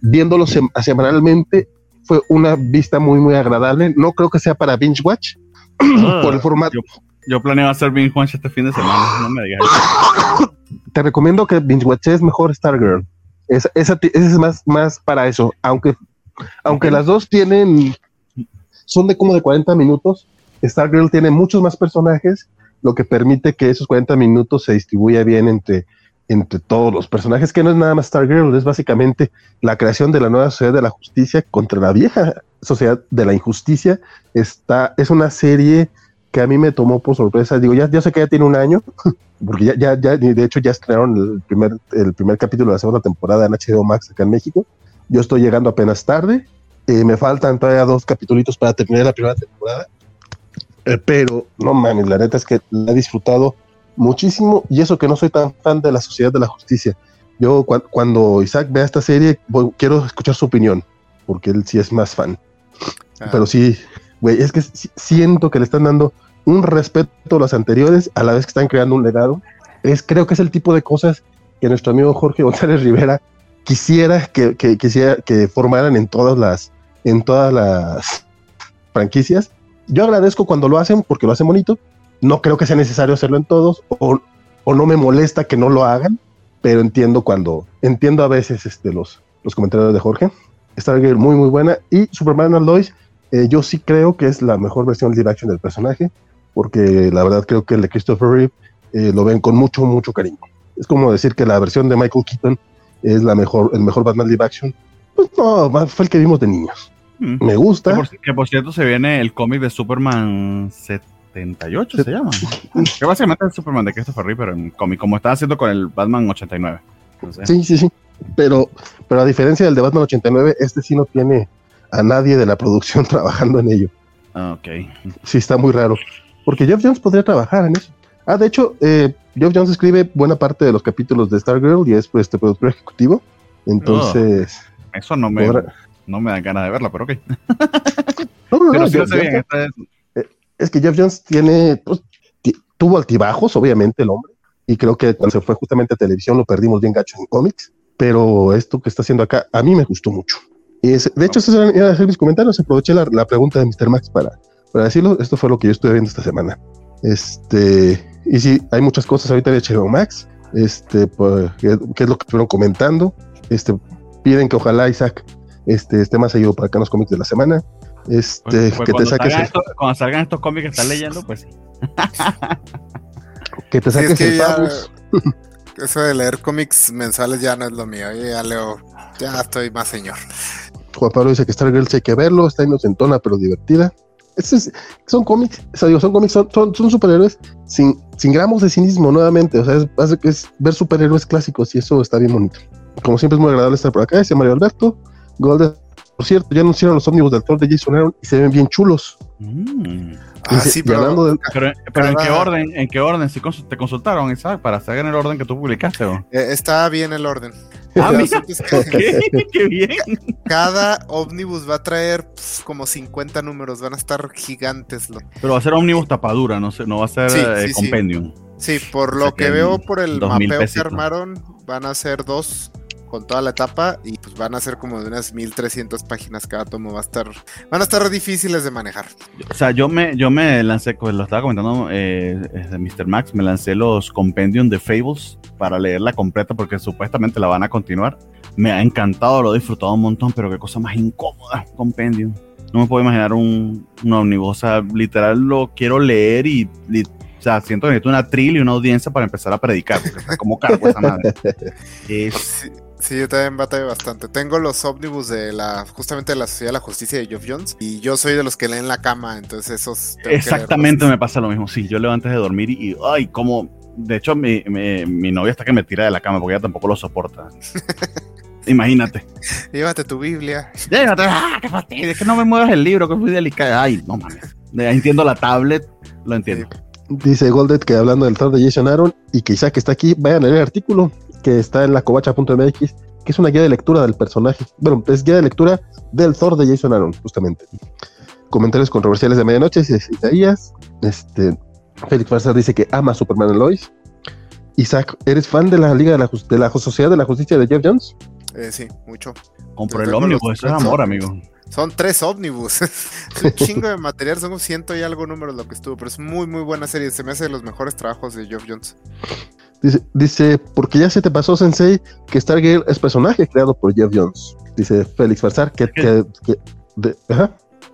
viéndolo semanalmente fue una vista muy, muy agradable. No creo que sea para binge watch ah, por el formato. Yo, planeo hacer binge watch este fin de semana, no me digas Te recomiendo que binge watch es mejor Stargirl. Esa, esa, es más, más para eso. Aunque, aunque las dos tienen, son de como de 40 minutos, Stargirl tiene muchos más personajes, lo que permite que esos 40 minutos se distribuya bien entre entre todos los personajes, que no es nada más Stargirl, es básicamente la creación de la nueva sociedad de la justicia contra la vieja sociedad de la injusticia. Está, es una serie que a mí me tomó por sorpresa. Digo, ya, ya sé que ya tiene un año, porque ya, ya, ya, de hecho ya estrenaron el primer, el primer capítulo de la segunda temporada en HBO Max acá en México. Yo estoy llegando apenas tarde. Eh, me faltan todavía dos capítulos para terminar la primera temporada. Eh, pero no mames, la neta es que la he disfrutado muchísimo y eso que no soy tan fan de la Sociedad de la Justicia. Yo cuando Isaac vea esta serie quiero escuchar su opinión, porque él sí es más fan. Ah. Pero sí, güey, es que siento que le están dando un respeto a los anteriores a la vez que están creando un legado. Es, creo que es el tipo de cosas que nuestro amigo Jorge González Rivera quisiera que, que, quisiera que formaran en todas las en todas las franquicias. Yo agradezco cuando lo hacen porque lo hacen bonito, no creo que sea necesario hacerlo en todos, o, no me molesta que no lo hagan, pero entiendo cuando, entiendo a veces este, los, los comentarios de Jorge. Stargirl muy, muy buena. Y Superman and Lois, eh, yo sí creo que es la mejor versión live action del personaje, porque la verdad creo que el de Christopher Reeve eh, lo ven con mucho, mucho cariño. Es como decir que la versión de Michael Keaton es la mejor, el mejor Batman live action. Pues no, fue el que vimos de niños. Mm. Me gusta. Que por, cierto se viene el cómic de Superman 78 se llama. que básicamente es Superman de Christopher Reeve, pero en cómic, como está haciendo con el Batman 89. Sí, sí, sí. Pero, pero a diferencia del de Batman 89, este sí no tiene a nadie de la producción trabajando en ello. Ah, ok. Sí, está muy raro. Porque Jeff Jones podría trabajar en eso. Ah, de hecho, eh, Jeff Jones escribe buena parte de los capítulos de Stargirl y es pues, este productor ejecutivo. Entonces. Oh, eso no me, no me dan ganas de verla, pero ok. no, no, pero sí bien, es que Jeff Jones tiene, pues, tuvo altibajos, obviamente, el hombre, y creo que cuando se fue justamente a televisión lo perdimos bien gacho en cómics, pero esto que está haciendo acá a mí me gustó mucho. Y es, de hecho, esos eran mis comentarios, aproveché la, la, pregunta de Mr. Max para, para decirlo, esto fue lo que yo estuve viendo esta semana. Este, y sí, hay muchas cosas ahorita de HBO Max, este, pues, que, es lo que estuvieron comentando, este, piden que ojalá Isaac este, esté más seguido para acá en los cómics de la semana. Este, pues, que te saques. cuando salgan estos cómics que estás leyendo, pues sí. que te saques el Eso de leer cómics mensuales ya no es lo mío. ya leo, ya estoy más señor. Juan Pablo dice que Stargirl hay que verlo, está inocentona pero divertida. son cómics, son cómics, son, son, superhéroes sin, sin, gramos de cinismo nuevamente. O sea, es, es, ver superhéroes clásicos y eso está bien bonito. Como siempre es muy agradable estar por acá, dice Mario Alberto. Golden por cierto, ya anunciaron los ómnibus del Thor de Jason Aaron y se ven bien chulos. Mm. Ah, sí, pero, pero, ¿en qué orden? ¿En qué orden? Si te consultaron, Isaac, para hacer en el orden que tú publicaste. ¿o? Eh, está bien el orden. Ah, mira, qué, bien. Cada ómnibus va a traer pues, como 50 números, van a estar gigantes. Pero va a ser ómnibus tapadura, no, sé, no va a ser eh, compendium. Sí. por lo que, veo por el mapeo que armaron, van a ser dos con toda la etapa y pues van a ser como de unas 1300 páginas cada tomo. Va a estar, van a estar difíciles de manejar. O sea, yo me, yo me lancé, pues lo estaba comentando eh, Mr. Max, me lancé los Compendium de Fables para leerla completa porque supuestamente la van a continuar. Me ha encantado, lo he disfrutado un montón, pero qué cosa más incómoda, Compendium. No me puedo imaginar un, una omnibus. literal lo quiero leer y, o sea, siento que necesito una trill y una audiencia para empezar a predicar. Porque como cargo esa madre. Sí, yo también batallo bastante. Tengo los ómnibus de la, justamente de la Sociedad de la Justicia de Geoff Jones y yo soy de los que leen la cama, entonces esos. Exactamente me pasa lo mismo. Sí, yo leo antes de dormir y, ay, como. De hecho, mi, mi, novia está que me tira de la cama porque ella tampoco lo soporta. Imagínate. Llévate tu Biblia. Llévate, ah, qué fastidio, es que no me muevas el libro, que es muy delicado. Ay, no mames. Entiendo la tablet, lo entiendo. Dice Goldet que hablando del Thor de Jason Aaron y que Isaac está aquí, vayan a leer el artículo que está en la covacha.mx, que es una guía de lectura del personaje. Bueno, es guía de lectura del Thor de Jason Aaron, justamente. Comentarios controversiales de medianoche, Isaías. Este, Félix Farsa dice que ama a Superman Lois. Isaac, ¿eres fan de la Liga de la, de la Sociedad de la Justicia de Jeff Jones? Eh, sí, mucho. Compro el ómnibus, es amor, amigo. Son tres ómnibus. es un chingo de material, son ciento y algo números lo que estuvo, pero es muy, muy buena serie. Se me hace de los mejores trabajos de Geoff Jones. Dice, dice, porque ya se te pasó, Sensei, que Stargirl es personaje creado por Jeff Jones. Dice Félix Farsar, que, que,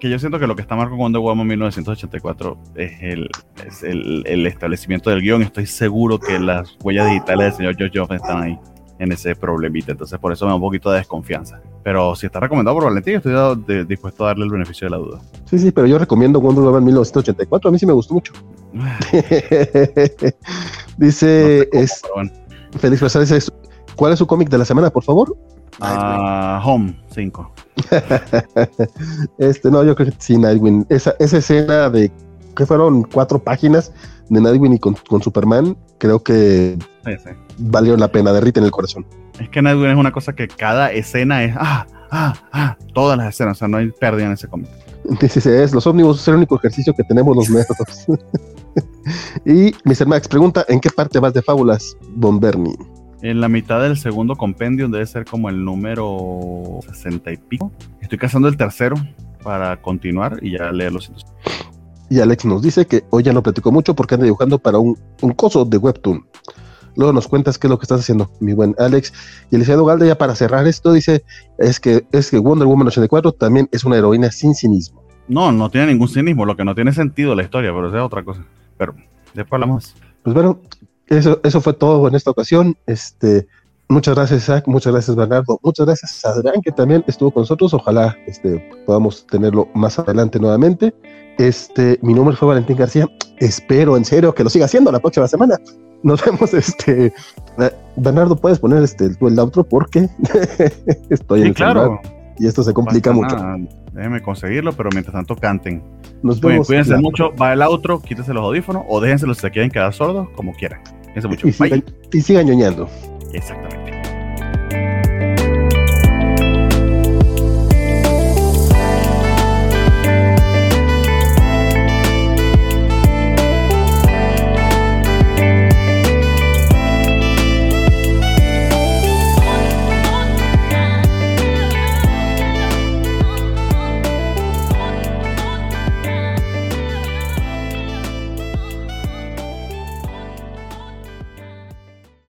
que, yo siento que lo que está marcando Wonder Woman 1984 es el, es el, el establecimiento del guion. Estoy seguro que las huellas digitales del señor Geoff Jones están ahí en ese problemita. Entonces, por eso me da un poquito de desconfianza. Pero si está recomendado por Valentín, estoy dispuesto a darle el beneficio de la duda. Sí, sí, pero yo recomiendo Wonder Woman 1984. A mí sí me gustó mucho. dice es, Félix Rosales, ¿cuál es su cómic de la semana, por favor? Ah, Home 5. este, no, yo creo que sí, Nightwing. Esa, esa escena de que fueron cuatro páginas de Nightwing y con, Superman, creo que valió la pena, derrite en el corazón. Es que Nightwing es una cosa que cada escena es, ah, ah, ah, todas las escenas, o sea, no hay pérdida en ese cómic. Dice, es, los ómnibus es el único ejercicio que tenemos los métodos. y Mr. Max pregunta, ¿en qué parte vas de Fábulas, Von Bernie? En la mitad del segundo compendio debe ser como el número 60 y pico. Estoy cazando el tercero para continuar y ya leer los y Alex nos dice que hoy ya no platicó mucho porque anda dibujando para un, un coso de Webtoon. Luego nos cuentas qué es lo que estás haciendo, mi buen Alex. Y el licenciado Galde, ya para cerrar esto, dice, es que, es que Wonder Woman 84 también es una heroína sin cinismo. No, no tiene ningún cinismo, lo que no tiene sentido la historia, pero es otra cosa. Pero después hablamos. Pues bueno, eso, eso fue todo en esta ocasión. Este, muchas gracias, Isaac, muchas gracias, Bernardo, muchas gracias a Adrián, que también estuvo con nosotros. Ojalá este, podamos tenerlo más adelante nuevamente. Este, mi nombre fue Valentín García. Espero en serio que lo siga haciendo la próxima semana. Nos vemos, este. Eh, Bernardo, puedes poner este el, outro porque estoy en el claro. y esto se complica mucho. Déjenme conseguirlo, pero mientras tanto canten. Nos vemos. cuídense mucho. Va el outro, quítense los audífonos o déjense si se quieren quedar sordos, como quieran. Cuídense mucho. Y, sigan, y sigan ñoñando. Exactamente.